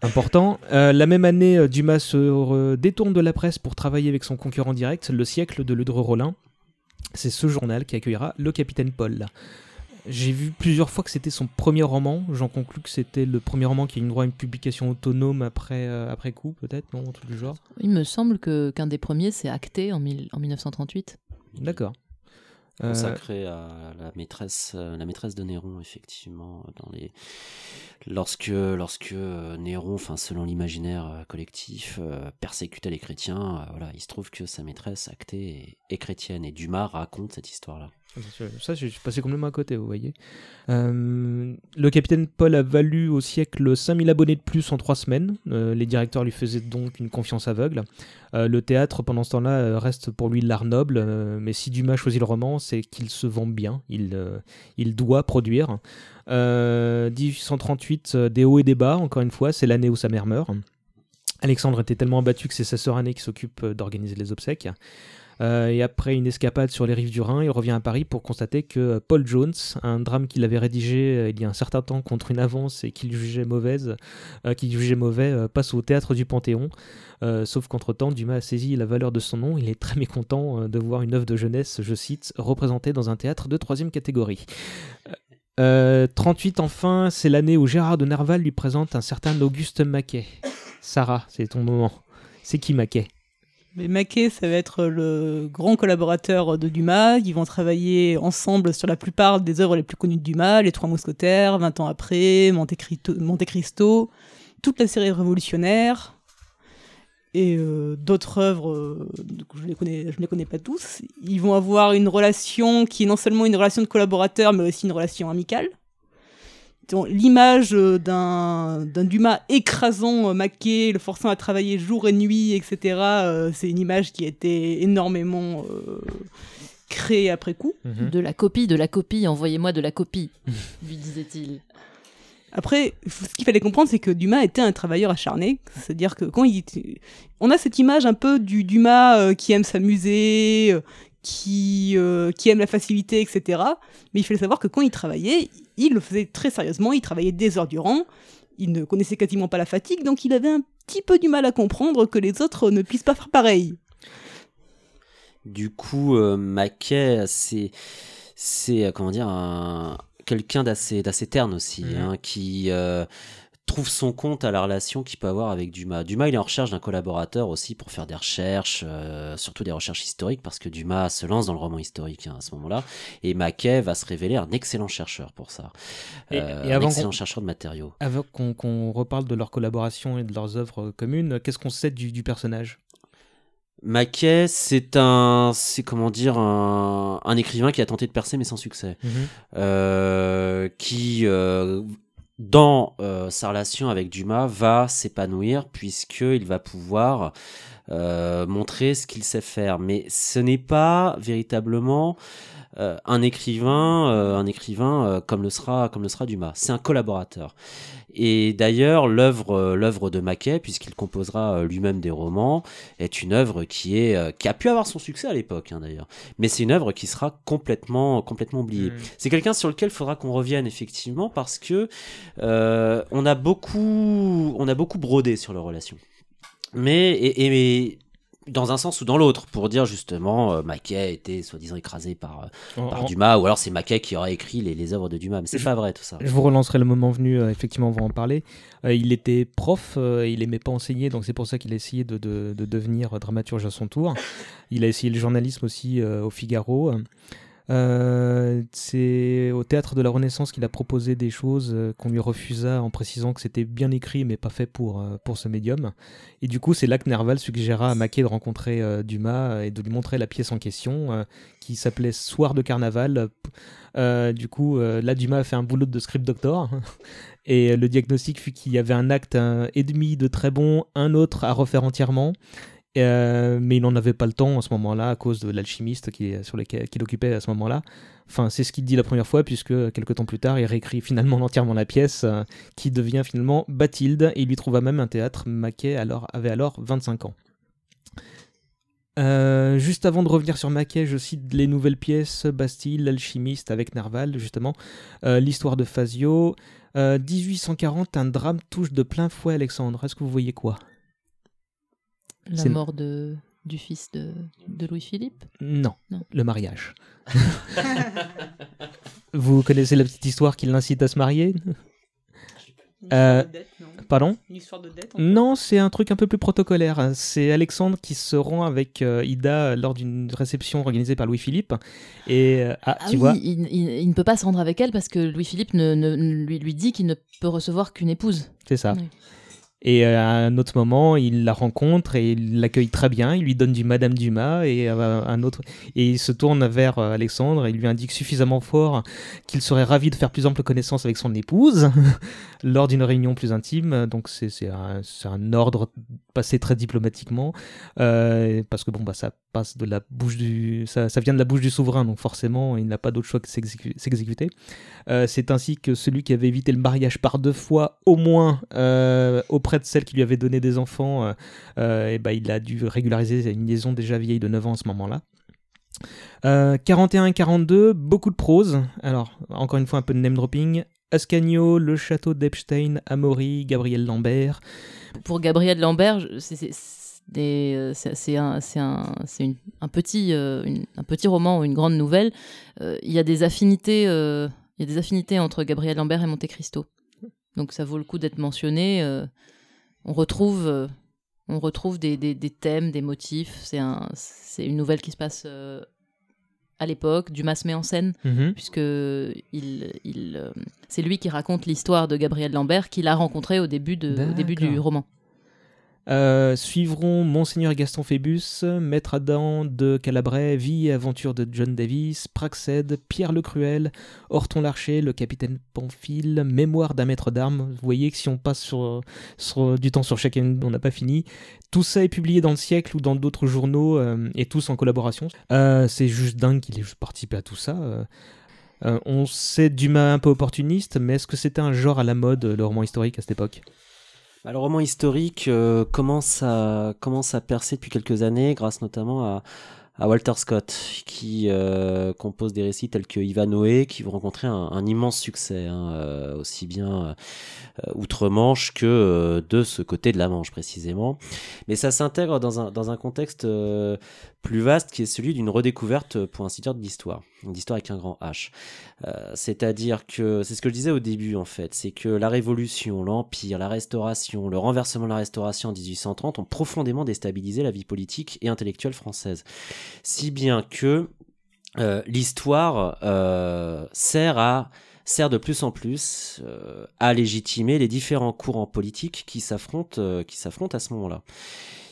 important. Euh, la même année, euh, Dumas se détourne de la presse pour travailler avec son concurrent direct, Le siècle de Ledru Rollin. C'est ce journal qui accueillera le capitaine Paul. J'ai vu plusieurs fois que c'était son premier roman. J'en conclus que c'était le premier roman qui a eu droit à une publication autonome après, euh, après coup, peut-être, non Un truc du genre. Il me semble que qu'un des premiers s'est acté en, mille- en 1938. D'accord. Euh, consacré à la maîtresse, euh, la maîtresse de Néron, effectivement, dans les lorsque lorsque Néron, enfin selon l'imaginaire collectif, persécutait les chrétiens, voilà, il se trouve que sa maîtresse actée est, est chrétienne et Dumas raconte cette histoire-là. Ça, je suis passé complètement à côté, vous voyez. Euh, le capitaine Paul a valu au siècle 5000 abonnés de plus en trois semaines. Euh, les directeurs lui faisaient donc une confiance aveugle. Euh, le théâtre, pendant ce temps-là, reste pour lui l'art noble. mais si Dumas choisit le roman, c'est qu'il se vend bien. Il, il doit produire. Euh, 1838, euh, des hauts et des bas, encore une fois, c'est l'année où sa mère meurt. Alexandre était tellement abattu que c'est sa sœur aînée qui s'occupe d'organiser les obsèques. Euh, et après une escapade sur les rives du Rhin, il revient à Paris pour constater que euh, Paul Jones, un drame qu'il avait rédigé euh, il y a un certain temps contre une avance et qu'il jugeait mauvaise, mauvais, passe au théâtre du Panthéon. Sauf qu'entre-temps, Dumas a saisi la valeur de son nom. Il est très mécontent de voir une œuvre de jeunesse, je cite, représentée dans un théâtre de troisième catégorie. Euh, 38 enfin, c'est l'année où Gérard de Nerval lui présente un certain Auguste Maquet. Sarah, c'est ton moment. C'est qui Maquet? Mais Maquet, ça va être le grand collaborateur de Dumas. Ils vont travailler ensemble sur la plupart des œuvres les plus connues de Dumas, Les Trois Mousquetaires, 20 ans après, Monte Cristo, toute la série révolutionnaire et euh, d'autres œuvres, euh, je ne les, les connais pas tous. Ils vont avoir une relation qui est non seulement une relation de collaborateur, mais aussi une relation amicale. L'image euh, d'un d'un Dumas écrasant euh, Maquet, le forçant à travailler jour et nuit, etc., euh, c'est une image qui a été énormément euh, créée après coup. Mhm. De la copie, de la copie, envoyez-moi de la copie, lui disait-il. Après, ce qu'il fallait comprendre, c'est que Dumas était un travailleur acharné. C'est-à-dire que quand il. On a cette image un peu du Dumas euh, qui aime s'amuser, euh, qui, euh, qui aime la facilité, etc. Mais il fallait savoir que quand il travaillait, il le faisait très sérieusement, il travaillait des heures durant, il ne connaissait quasiment pas la fatigue, donc il avait un petit peu du mal à comprendre que les autres ne puissent pas faire pareil. Du coup, euh, Maquet, c'est c'est euh, comment dire un quelqu'un d'assez d'assez terne aussi, Mhm. hein, qui euh, trouve son compte à la relation qu'il peut avoir avec Dumas. Dumas, il est en recherche d'un collaborateur aussi pour faire des recherches, euh, surtout des recherches historiques, parce que Dumas se lance dans le roman historique hein, à ce moment-là, et Maquet va se révéler un excellent chercheur pour ça, Euh, et un avant excellent chercheur de matériaux. Avant qu'on reparle de leur collaboration et de leurs œuvres communes, qu'est-ce qu'on sait du, du personnage? Maquet, c'est un, c'est comment dire, un, un écrivain qui a tenté de percer mais sans succès. euh, qui, euh, dans euh, sa relation avec Dumas, va s'épanouir puisqu'il va pouvoir euh, montrer ce qu'il sait faire. Mais ce n'est pas véritablement euh, un écrivain, euh, un écrivain euh, comme le sera, comme le sera Dumas. C'est un collaborateur. Et d'ailleurs, l'œuvre, l'œuvre de Maquet, puisqu'il composera lui-même des romans, est une œuvre qui est, qui a pu avoir son succès à l'époque, hein, d'ailleurs. Mais c'est une œuvre qui sera complètement, complètement oubliée. C'est quelqu'un sur lequel il faudra qu'on revienne effectivement parce que on a beaucoup, on a beaucoup brodé sur leur relation. Mais et, dans un sens ou dans l'autre, pour dire justement euh, Mackay a été soi-disant écrasé par, euh, En- par en- Dumas, ou alors c'est Mackay qui aurait écrit les, les œuvres de Dumas. Mais c'est pas vrai tout ça. Je vous relancerai le moment venu, euh, effectivement, on va en parler. Il était prof, il aimait pas enseigner, donc c'est pour ça qu'il a essayé de, de- de devenir dramaturge à son tour. Il a essayé le journalisme aussi au Figaro. Euh, c'est au théâtre de la Renaissance qu'il a proposé des choses euh, qu'on lui refusa en précisant que c'était bien écrit mais pas fait pour, euh, pour ce médium. Et du coup, c'est là que Nerval suggéra à Maquet de rencontrer Dumas et de lui montrer la pièce en question qui s'appelait Soir de carnaval. Du coup, là, Dumas a fait un boulot de script doctor. Et le diagnostic fut qu'il y avait un acte et demi de très bon, un autre à refaire entièrement. Euh, mais il n'en avait pas le temps en ce moment-là à cause de l'alchimiste qui, qu'il occupait à ce moment-là. Enfin, c'est ce qu'il dit la première fois, puisque quelques temps plus tard, il réécrit finalement entièrement la pièce, euh, qui devient finalement Bathilde, et il lui trouva même un théâtre. Maquet alors, avait alors 25 ans. Euh, juste avant de revenir sur Maquet, je cite les nouvelles pièces Bastille, l'alchimiste avec Nerval, justement, l'histoire de Fazio. Euh, 1840, un drame touche de plein fouet Alexandre. Est-ce que vous voyez quoi? La C'est- mort de, du fils de, de Louis-Philippe? non, Non. le mariage. vous connaissez la petite histoire qui l'incite à se marier? Une Euh, histoire de dette, non Pardon? Une histoire de dette Non, c'est un truc un peu plus protocolaire. C'est Alexandre qui se rend avec euh, Ida lors d'une réception organisée par Louis-Philippe. Et euh, ah, Ah tu oui, vois, il, il- il ne peut pas se rendre avec elle parce que Louis-Philippe ne, ne- lui, lui dit qu'il ne peut recevoir qu'une épouse. c'est ça. Oui. Et euh, à un autre moment, il la rencontre et il l'accueille très bien. Il lui donne du Madame Dumas et euh, un autre. Et il se tourne vers euh, Alexandre et il lui indique suffisamment fort qu'il serait ravi de faire plus ample connaissance avec son épouse lors d'une réunion plus intime. Donc c'est un, un ordre passé très diplomatiquement euh, parce que bon bah ça passe de la bouche du ça, ça vient de la bouche du souverain donc forcément il n'a pas d'autre choix que s'exécu- s'exécuter. Euh, c'est ainsi que celui qui avait évité le mariage par deux fois, au moins euh, auprès de celle qui lui avait donné des enfants, euh, euh, et ben, il a dû régulariser une liaison déjà vieille de 9 ans à ce moment-là. Euh, 41-42, beaucoup de prose. Alors, encore une fois, un peu de name dropping. Ascanio, le château d'Epstein, Amaury, Gabriel Lambert. Pour Gabriel Lambert, c'est- c'est un, petit, euh, une- un petit roman ou une grande nouvelle. Euh, Il y a des affinités, euh, il y a des affinités entre Gabriel Lambert et Monte Cristo. Donc ça vaut le coup d'être mentionné. euh, on retrouve, on retrouve des, des- des thèmes, des motifs. C'est un, c'est une nouvelle qui se passe à l'époque. Dumas se met en scène Mhm. puisque il, il, c'est lui qui raconte l'histoire de Gabriel Lambert qu'il a rencontré au début, de, au début du roman. Euh, suivront Monseigneur Gaston Phébus, Maître Adam de Calabrais, Vie et aventure de John Davis, Praxède, Pierre le Cruel, Horton Larcher, le capitaine Pamphile, Mémoire d'un maître d'armes. Vous voyez que si on passe du temps sur chacun, on n'a pas fini. Tout ça est publié dans le siècle ou dans d'autres journaux euh, et tous en collaboration. Euh, C'est juste dingue qu'il ait participé à tout ça. on sait Dumas un peu opportuniste, mais est-ce que c'était un genre à la mode, le roman historique à cette époque? Le roman historique euh, commence, à, commence à percer depuis quelques années, grâce notamment à, à Walter Scott, qui euh, compose des récits tels que Ivanhoe, qui vont rencontrer un, un immense succès, hein, euh, aussi bien euh, outre-Manche que euh, de ce côté de la Manche précisément. Mais ça s'intègre dans un, dans un contexte euh, plus vaste qui est celui d'une redécouverte, pour ainsi dire, de l'histoire. L'histoire avec un grand H. Euh, C'est-à-dire que, c'est ce que je disais au début en fait, c'est que la Révolution, l'Empire, la Restauration, le renversement de la Restauration en 1830 ont profondément déstabilisé la vie politique et intellectuelle française. Si bien que euh, l'histoire euh, sert de plus en plus à légitimer les différents courants politiques qui s'affrontent à ce moment-là.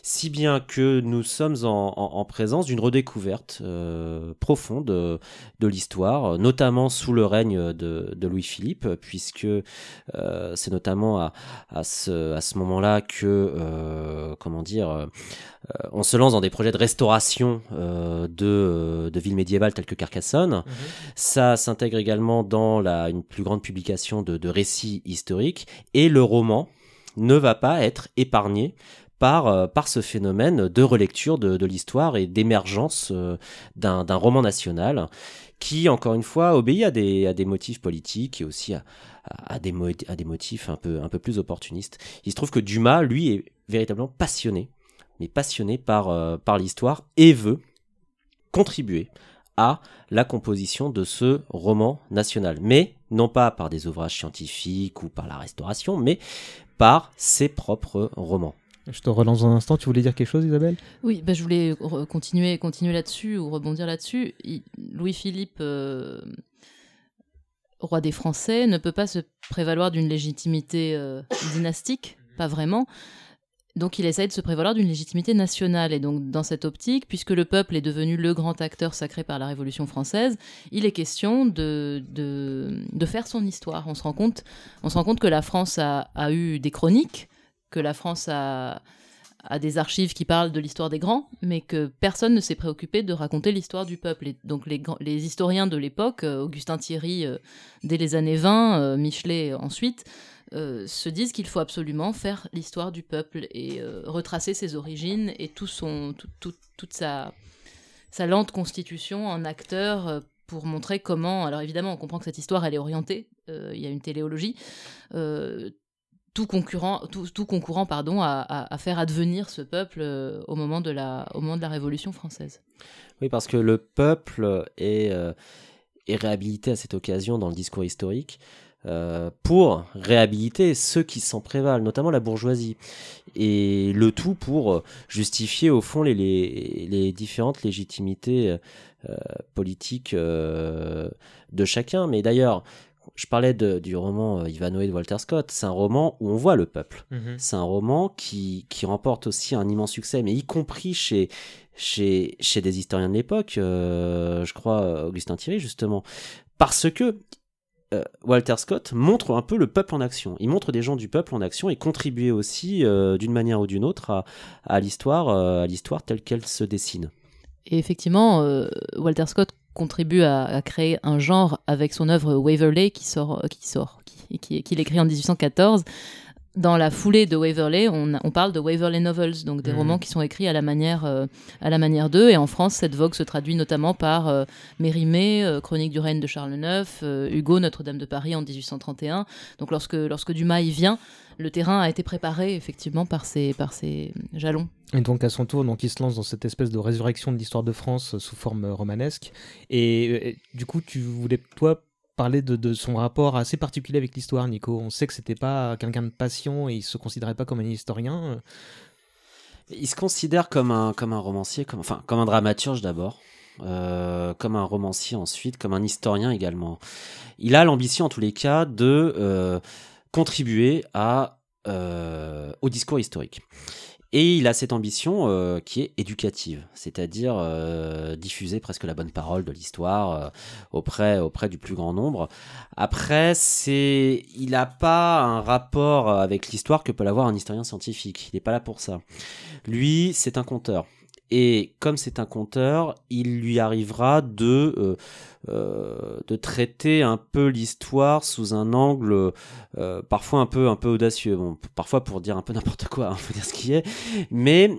Si bien que nous sommes en, en- en présence d'une redécouverte euh, profonde euh, de l'histoire, notamment sous le règne de, de Louis-Philippe, puisque euh, c'est notamment à, à ce, à ce moment-là que, euh, comment dire, on se lance dans des projets de restauration de, de villes médiévales telles que Carcassonne. Ça s'intègre également dans la, une plus grande publication de, de récits historiques, et le roman ne va pas être épargné par, euh, par ce phénomène de relecture de, l'histoire et d'émergence euh, d'un roman national qui, encore une fois, obéit à des, motifs politiques et aussi à, des, motifs un peu, un peu plus opportunistes. Il se trouve que Dumas, lui, est véritablement passionné mais passionné par, euh, par l'histoire et veut contribuer à la composition de ce roman national. Mais non pas par des ouvrages scientifiques ou par la restauration, mais par ses propres romans. Je te relance un instant, tu voulais dire quelque chose Isabelle? Oui, bah, je voulais continuer, continuer là-dessus ou rebondir là-dessus. Il- Louis-Philippe, euh, roi des Français, ne peut pas se prévaloir d'une légitimité euh, dynastique, pas vraiment. Donc il essaye de se prévaloir d'une légitimité nationale. Et donc dans cette optique, puisque le peuple est devenu le grand acteur sacré par la Révolution française, il est question de, de, de faire son histoire. On se rend compte, on se rend compte que la France a, a eu des chroniques, que la France a, des archives qui parlent de l'histoire des grands, mais que personne ne s'est préoccupé de raconter l'histoire du peuple. Et donc les, historiens de l'époque, euh, Augustin Thierry euh, dès les années 20, euh, Michelet ensuite, se disent qu'il faut absolument faire l'histoire du peuple et retracer ses origines et tout son, tout- tout- toute sa, sa lente constitution en acteur pour montrer comment. Alors évidemment, on comprend que cette histoire, elle est orientée. Il y a une téléologie. Tout concurrent, tout, tout concourant pardon, à, faire advenir ce peuple euh, au, moment de la, au moment de la Révolution française. Oui, parce que le peuple est, euh, réhabilité à cette occasion dans le discours historique euh, pour réhabiliter ceux qui s'en prévalent, notamment la bourgeoisie. Et le tout pour justifier au fond les, différentes légitimités politiques de chacun. Mais d'ailleurs, je parlais de- du roman euh, Ivanhoe de Walter Scott, c'est un roman où on voit le peuple. C'est un roman qui, qui remporte aussi un immense succès, mais y compris chez, chez, chez des historiens de l'époque, euh, je crois euh, Augustin Thierry justement, parce que euh, Walter Scott montre un peu le peuple en action. Il montre des gens du peuple en action et contribuer aussi euh, d'une manière ou d'une autre à, à l'histoire, euh, à l'histoire telle qu'elle se dessine. Et effectivement, euh, Walter Scott contribue à, créer un genre avec son œuvre Waverley qui sort, qui sort, qui, qui- qu'il écrit en 1814. Dans la foulée de Waverley, on, on parle de Waverley Novels, donc des Mhm. romans qui sont écrits à la manière, euh, à la manière d'eux. Et en France, cette vogue se traduit notamment par euh, Mérimée, euh, Chronique du règne de Charles IX, euh, Hugo, Notre-Dame de Paris en 1831. Donc lorsque, lorsque Dumas y vient, le terrain a été préparé effectivement par ces, par ces jalons. Et donc à son tour, donc il se lance dans cette espèce de résurrection de l'histoire de France sous forme romanesque. Et, et du coup, tu voulais toi parler de, son rapport assez particulier avec l'histoire, Nico. On sait que c'était pas quelqu'un de passion et il se considérait pas comme un historien. Il se considère comme un, comme un romancier, comme, enfin, comme un dramaturge d'abord, euh, comme un romancier ensuite, comme un historien également. Il a l'ambition, en tous les cas, de euh, contribuer euh, au discours historique. Et il a cette ambition euh, qui est éducative, c'est-à-dire euh, diffuser presque la bonne parole de l'histoire euh, auprès, auprès du plus grand nombre. Après, c'est, il n'a pas un rapport avec l'histoire que peut l'avoir un historien scientifique. Il n'est pas là pour ça. Lui, c'est un conteur. Et comme c'est un conteur, il lui arrivera de, euh, euh, de traiter un peu l'histoire sous un angle euh, parfois un peu, un peu audacieux. Parfois pour dire un peu n'importe quoi, il faut dire ce qui est. Mais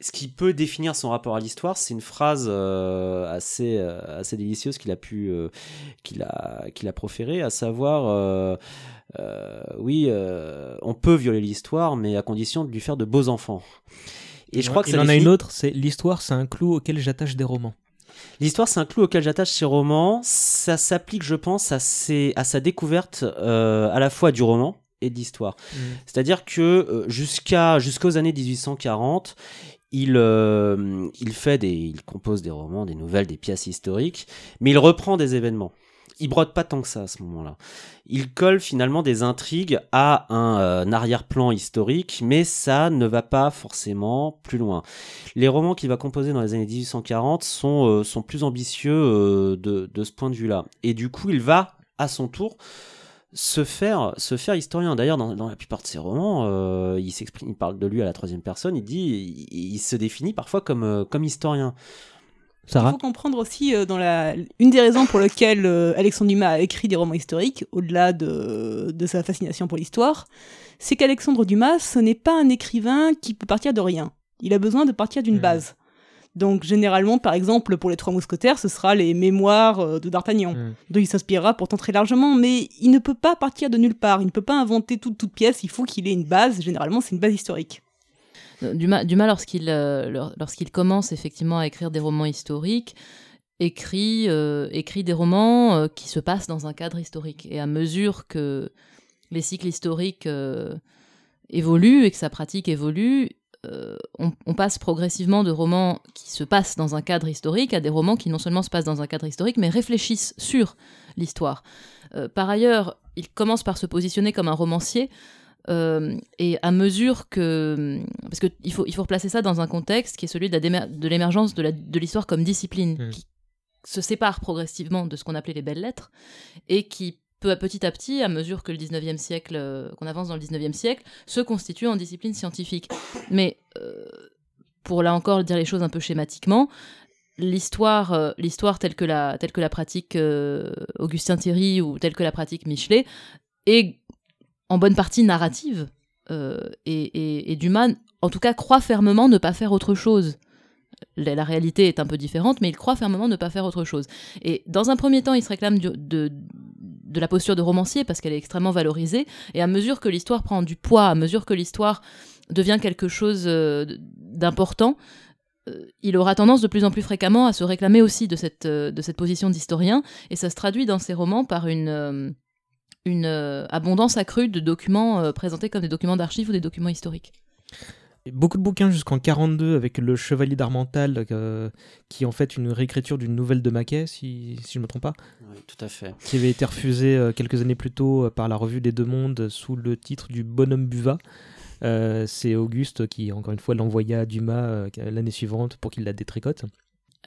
ce qui peut définir son rapport à l'histoire, c'est une phrase assez, assez délicieuse qu'il a pu, qu'il a, qu'il a proférée, à savoir, oui, on peut violer l'histoire, mais à condition de lui faire de beaux enfants. Et je crois que il ça en a une autre, c'est l'histoire, c'est un clou auquel j'attache des romans. L'histoire, c'est un clou auquel j'attache ces romans. Ça s'applique, je pense, à, ses- à sa découverte euh, à la fois du roman et de l'histoire. C'est-à-dire que euh, jusqu'à jusqu'aux années 1840, il, euh, il fait des, il compose des romans, des nouvelles, des pièces historiques, mais il reprend des événements. Il brode pas tant que ça à ce moment-là. Il colle finalement des intrigues à un, euh, un arrière-plan historique, mais ça ne va pas forcément plus loin. Les romans qu'il va composer dans les années 1840 sont, euh, sont plus ambitieux euh, de, de ce point de vue-là. Et du coup, il va, à son tour, se faire, se faire historien. D'ailleurs, dans, la plupart de ses romans, il il parle de lui à la troisième personne, il dit, il, se définit parfois comme, comme historien. Il faut comprendre aussi euh, dans la une des raisons pour lesquelles euh, Alexandre Dumas a écrit des romans historiques, au-delà de, de sa fascination pour l'histoire, c'est qu'Alexandre Dumas, ce n'est pas un écrivain qui peut partir de rien. Il a besoin de partir d'une Mhm. base. Donc généralement, par exemple, pour les Trois Mousquetaires, ce sera les mémoires euh, de D'Artagnan, Mm. dont il s'inspirera pourtant très largement, mais il ne peut pas partir de nulle part, il ne peut pas inventer toute, toute pièce, il faut qu'il ait une base, généralement c'est une base historique. Dumas lorsqu'il euh, lor- lorsqu'il commence effectivement à écrire des romans historiques, écrit, euh, des romans euh, qui se passent dans un cadre historique. Et à mesure que les cycles historiques évoluent et que sa pratique évolue, on, passe progressivement de romans qui se passent dans un cadre historique à des romans qui non seulement se passent dans un cadre historique, mais réfléchissent sur l'histoire. Par ailleurs, il commence par se positionner comme un romancier. Euh, et à mesure que. Parce qu'il faut, il faut replacer ça dans un contexte qui est celui de l'émergence de l'histoire comme discipline, Mm. qui se sépare progressivement de ce qu'on appelait les belles lettres, et qui, peu à petit à petit, à mesure que le 19e siècle, euh, qu'on avance dans le 19e siècle, se constitue en discipline scientifique. Mais euh, pour là encore dire les choses un peu schématiquement, l'histoire, euh, l'histoire telle que la, telle que la pratique euh, Augustin Thierry ou telle que la pratique Michelet est en bonne partie narrative. euh, et, et- Dumas, en tout cas, croit fermement ne pas faire autre chose. La, réalité est un peu différente, mais il croit fermement ne pas faire autre chose. Et dans un premier temps, il se réclame de, la posture de romancier parce qu'elle est extrêmement valorisée. Et à mesure que l'histoire prend du poids, à mesure que l'histoire devient quelque chose euh, d'important, euh, il aura tendance de plus en plus fréquemment à se réclamer aussi de cette, position d'historien, et ça se traduit dans ses romans par une, une euh, abondance accrue de documents euh, présentés comme des documents d'archives ou des documents historiques. Beaucoup de bouquins jusqu'en 42 avec le Chevalier d'Armental, euh, qui est en fait une réécriture d'une nouvelle de Maquet, si, si je ne me trompe pas, Oui, tout à fait. qui avait été refusée euh, quelques années plus tôt euh, par la revue des Deux Mondes sous le titre du Bonhomme Buvat. Euh, C'est Auguste qui, encore une fois, l'envoya à Dumas euh, l'année suivante pour qu'il la détricote.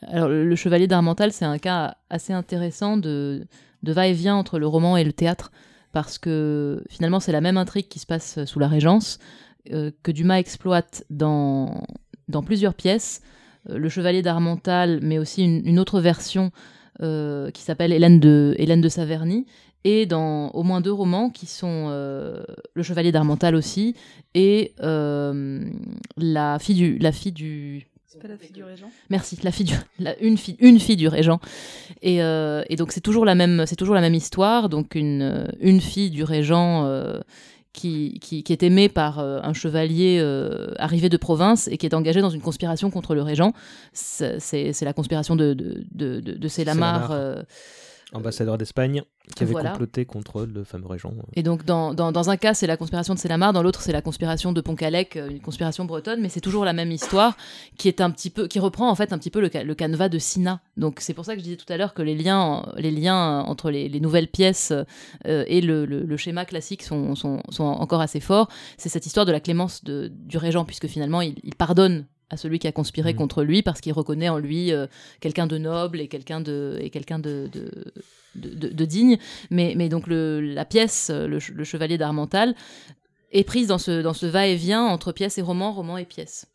Alors, le, le Chevalier d'Armental, c'est un cas assez intéressant de, de va-et-vient entre le roman et le théâtre, parce que finalement, c'est la même intrigue qui se passe sous la Régence, euh, que Dumas exploite dans, plusieurs pièces. Euh, le Chevalier d'Armental, mais aussi une, autre version euh, qui s'appelle Hélène de, Hélène de Saverny, et dans au moins deux romans qui sont Le Chevalier d'Armental aussi, et la fille du... La fille du C'est pas la fille du régent Merci, la fille du, la- une, fille, une fille du régent. Et, euh, et donc c'est toujours la même, c'est toujours la même histoire. Donc une, euh, une fille du régent euh, qui, qui, qui est aimée par euh, un chevalier euh, arrivé de province et qui est engagé dans une conspiration contre le régent. C'est la conspiration de de de, de, de. Euh, ambassadeur d'Espagne, qui avait Voilà. comploté contre le fameux régent. Et donc, dans, dans, dans un cas, c'est la conspiration de Célamare, dans l'autre, c'est la conspiration de Pontcallec, euh, une conspiration bretonne, mais c'est toujours la même histoire qui est un petit peu, qui reprend en fait un petit peu le, le canevas de Sina. Donc, c'est pour ça que je disais tout à l'heure que les liens, les liens entre les, les nouvelles pièces euh, et le, le- le schéma classique sont, sont, sont encore assez forts. C'est cette histoire de la clémence de, du régent, puisque finalement, il, il pardonne à celui qui a conspiré Mhm. contre lui parce qu'il reconnaît en lui euh, quelqu'un de noble et quelqu'un de et quelqu'un de, de, de, digne mais, mais donc le, la pièce euh, le, ch- le chevalier d'Armental est prise dans ce, dans ce va-et-vient entre pièce et roman, roman et pièce.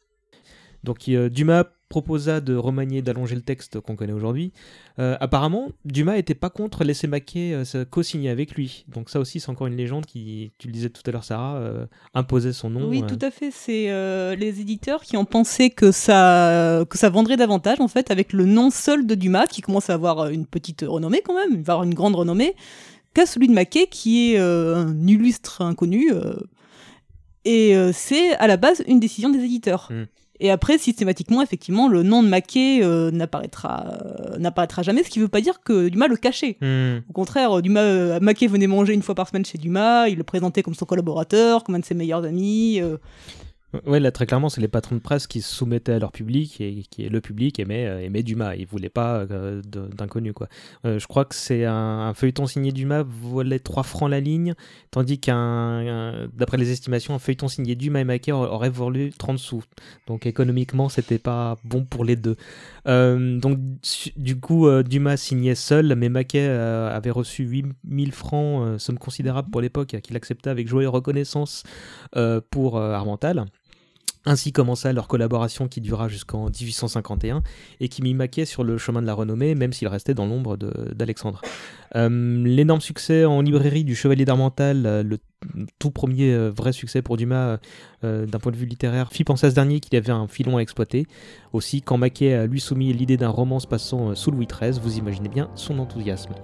Donc euh, Dumas proposa de remanier, d'allonger le texte qu'on connaît aujourd'hui. Euh, apparemment, Dumas était pas contre laisser Maquet euh, co-signer avec lui. Donc ça aussi, c'est encore une légende qui, tu le disais tout à l'heure, Sarah, euh, imposait son nom. Oui, tout à fait. C'est les éditeurs qui ont pensé que ça, que ça vendrait davantage, en fait, avec le nom seul de Dumas, qui commence à avoir une petite renommée quand même, il va avoir une grande renommée, qu'à celui de Maquet, qui est un illustre inconnu. et c'est à la base une décision des éditeurs. Mm. Et après, systématiquement, effectivement, le nom de Maquet euh, n'apparaîtra, euh, n'apparaîtra jamais, ce qui ne veut pas dire que Dumas le cachait. Hmm. Au contraire, Dumas, euh, Maquet venait manger une fois par semaine chez Dumas, il le présentait comme son collaborateur, comme un de ses meilleurs amis. Ouais, là très clairement, c'est les patrons de presse qui se soumettaient à leur public et qui le public aimait, euh, aimait Dumas. Ils voulaient pas euh, d'inconnus quoi. Euh, je crois que c'est un, feuilleton signé Dumas valait 3 francs la ligne, tandis qu'un, un- d'après les estimations, un feuilleton signé Dumas et Maquet aurait valu 30 sous. Donc économiquement, c'était pas bon pour les deux. Euh, donc du coup, Dumas signait seul, mais Maquet avait reçu 8000 francs, somme considérable pour l'époque, qu'il accepta avec joie et reconnaissance pour Armental. Ainsi commença leur collaboration qui dura jusqu'en 1851 et qui mit Maquet sur le chemin de la renommée, même s'il restait dans l'ombre d'Alexandre. Euh, L'énorme succès en librairie du Chevalier d'Armental, euh, le tout premier euh, vrai succès pour Dumas d'un point de vue littéraire, fit penser à ce dernier qu'il avait un filon à exploiter. Aussi, quand Maquet lui soumis l'idée d'un roman se passant sous Louis XIII, vous imaginez bien son enthousiasme.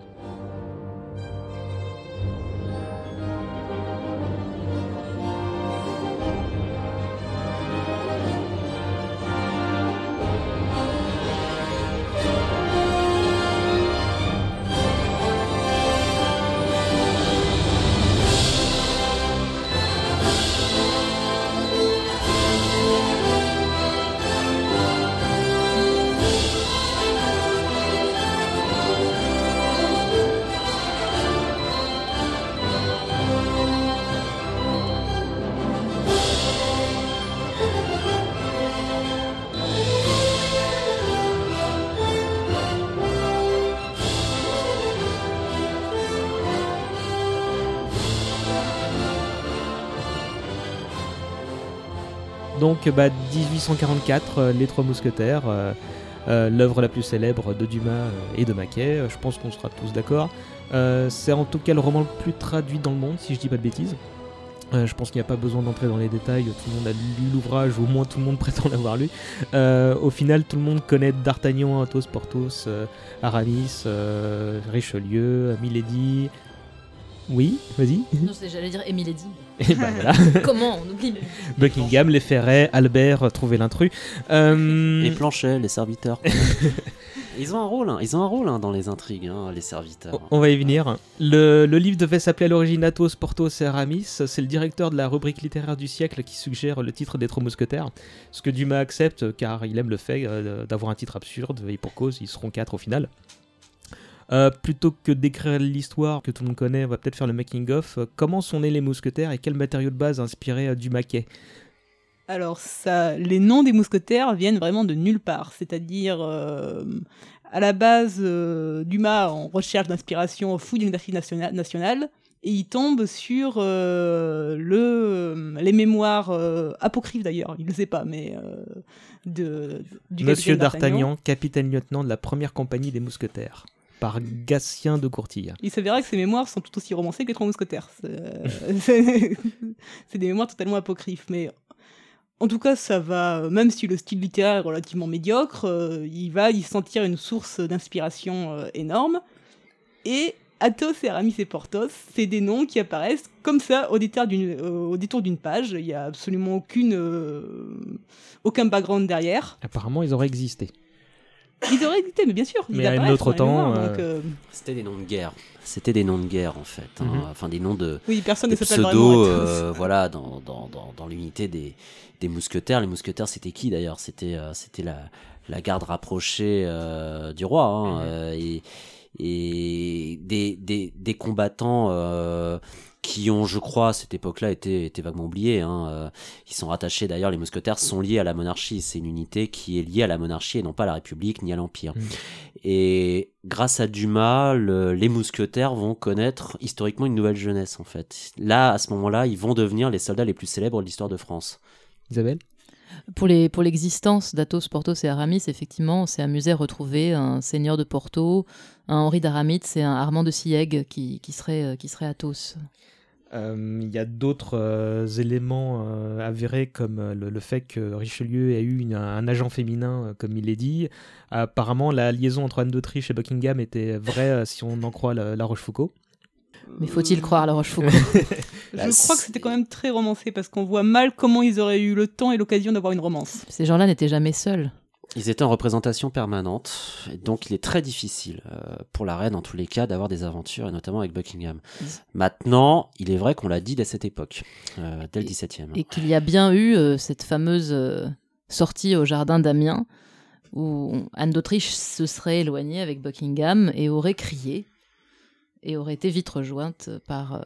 Donc bah, 1844, euh, Les Trois Mousquetaires, euh, euh, l'œuvre la plus célèbre de Dumas et de Maquet, je pense qu'on sera tous d'accord. C'est en tout cas le roman le plus traduit dans le monde, si je dis pas de bêtises. Je pense qu'il n'y a pas besoin d'entrer dans les détails, tout le monde a lu l'ouvrage, ou au moins tout le monde prétend l'avoir lu. Au final, tout le monde connaît D'Artagnan, Athos, Porthos, Aramis, Richelieu, Milady. Oui, vas-y. Non, c'est- j'allais dire Eddy. Et bah voilà. Comment On oublie. Buckingham, les Ferrets, Albert, euh, trouver l'intrus. Euh, Les planchets, les serviteurs. ils ont un rôle, hein, ils ont un rôle hein, dans les intrigues, hein, les serviteurs. On va y venir. Le, le livre devait s'appeler à l'origine Athos, Porthos et Aramis. C'est le directeur de la rubrique littéraire du siècle qui suggère le titre des Trois Mousquetaires. Ce que Dumas accepte car il aime le fait euh, d'avoir un titre absurde. Et pour cause, ils seront quatre au final. Euh, plutôt que d'écrire l'histoire que tout le monde connaît, on va peut-être faire le making-of. Comment sont nés les mousquetaires et quel matériau de base a inspiré euh, du maquet? Alors, ça, les noms des mousquetaires viennent vraiment de nulle part. C'est-à-dire, euh, à la base, euh, Dumas en recherche d'inspiration fouille d'une archive nationale, nationale et il tombe sur euh, le, les mémoires apocryphes d'ailleurs, il ne le sait pas, mais de, du Monsieur capitaine d'Artagnan, capitaine-lieutenant de la première compagnie des mousquetaires. Par Gatien de Courtille. Il s'avéra que ces mémoires sont tout aussi romancées que les Trois Mousquetaires. C'est c'est- des mémoires totalement apocryphes. Mais en tout cas, ça va, même si le style littéraire est relativement médiocre, euh, il va y sentir une source d'inspiration euh, énorme. Et Athos et Aramis et Porthos, c'est des noms qui apparaissent comme ça au détour d'une, euh, page. Il n'y a absolument aucune, euh, aucun background derrière. Apparemment, ils auraient existé. Ils auraient existé, mais bien sûr. ils Mais à un autre temps, donc, euh, C'était des noms de guerre. C'était des noms de guerre en fait. hein. Mhm. Enfin des noms de oui, personne ne des s'appelle vraiment pseudos. Athos. euh, voilà, dans, dans, dans, dans l'unité des, des mousquetaires. Les mousquetaires, c'était qui d'ailleurs? C'était euh, c'était la, la garde rapprochée euh, du roi. hein, Mhm. euh, et et des, des, des combattants euh, qui ont, je crois, à cette époque-là, été, été vaguement oubliés. Hein, euh, ils sont rattachés, d'ailleurs, les mousquetaires sont liés à la monarchie. C'est une unité qui est liée à la monarchie et non pas à la République ni à l'Empire. Mhm. Et grâce à Dumas, le- les mousquetaires vont connaître historiquement une nouvelle jeunesse, en fait. Là, à ce moment-là, ils vont devenir les soldats les plus célèbres de l'histoire de France. Isabelle? Pour les pour l'existence d'Athos, Porthos et Aramis, effectivement, on s'est amusé à retrouver un seigneur de Porto, un Henri d'Aramis et un Armand de Sieg qui, qui serait euh, qui serait Athos. Euh, Il y a d'autres euh, éléments euh, avérés comme euh, le, le fait que Richelieu ait eu une- un agent féminin, euh, comme il l'est dit. Apparemment, la liaison entre Anne d'Autriche et Buckingham était vraie euh, si on en croit la, la Rochefoucauld. Mais faut-il croire La Rochefoucauld? Je crois que c'était quand même très romancé parce qu'on voit mal comment ils auraient eu le temps et l'occasion d'avoir une romance. Ces gens-là n'étaient jamais seuls. Ils étaient en représentation permanente, et donc il est très difficile euh, pour la reine, en tous les cas, d'avoir des aventures, et notamment avec Buckingham. Maintenant, il est vrai qu'on l'a dit dès cette époque, euh, dès le Et- 17e. Et qu'il y a bien eu euh, cette fameuse euh, sortie au jardin d'Amiens où Anne d'Autriche se serait éloignée avec Buckingham et aurait crié et aurait été vite rejointe par, euh,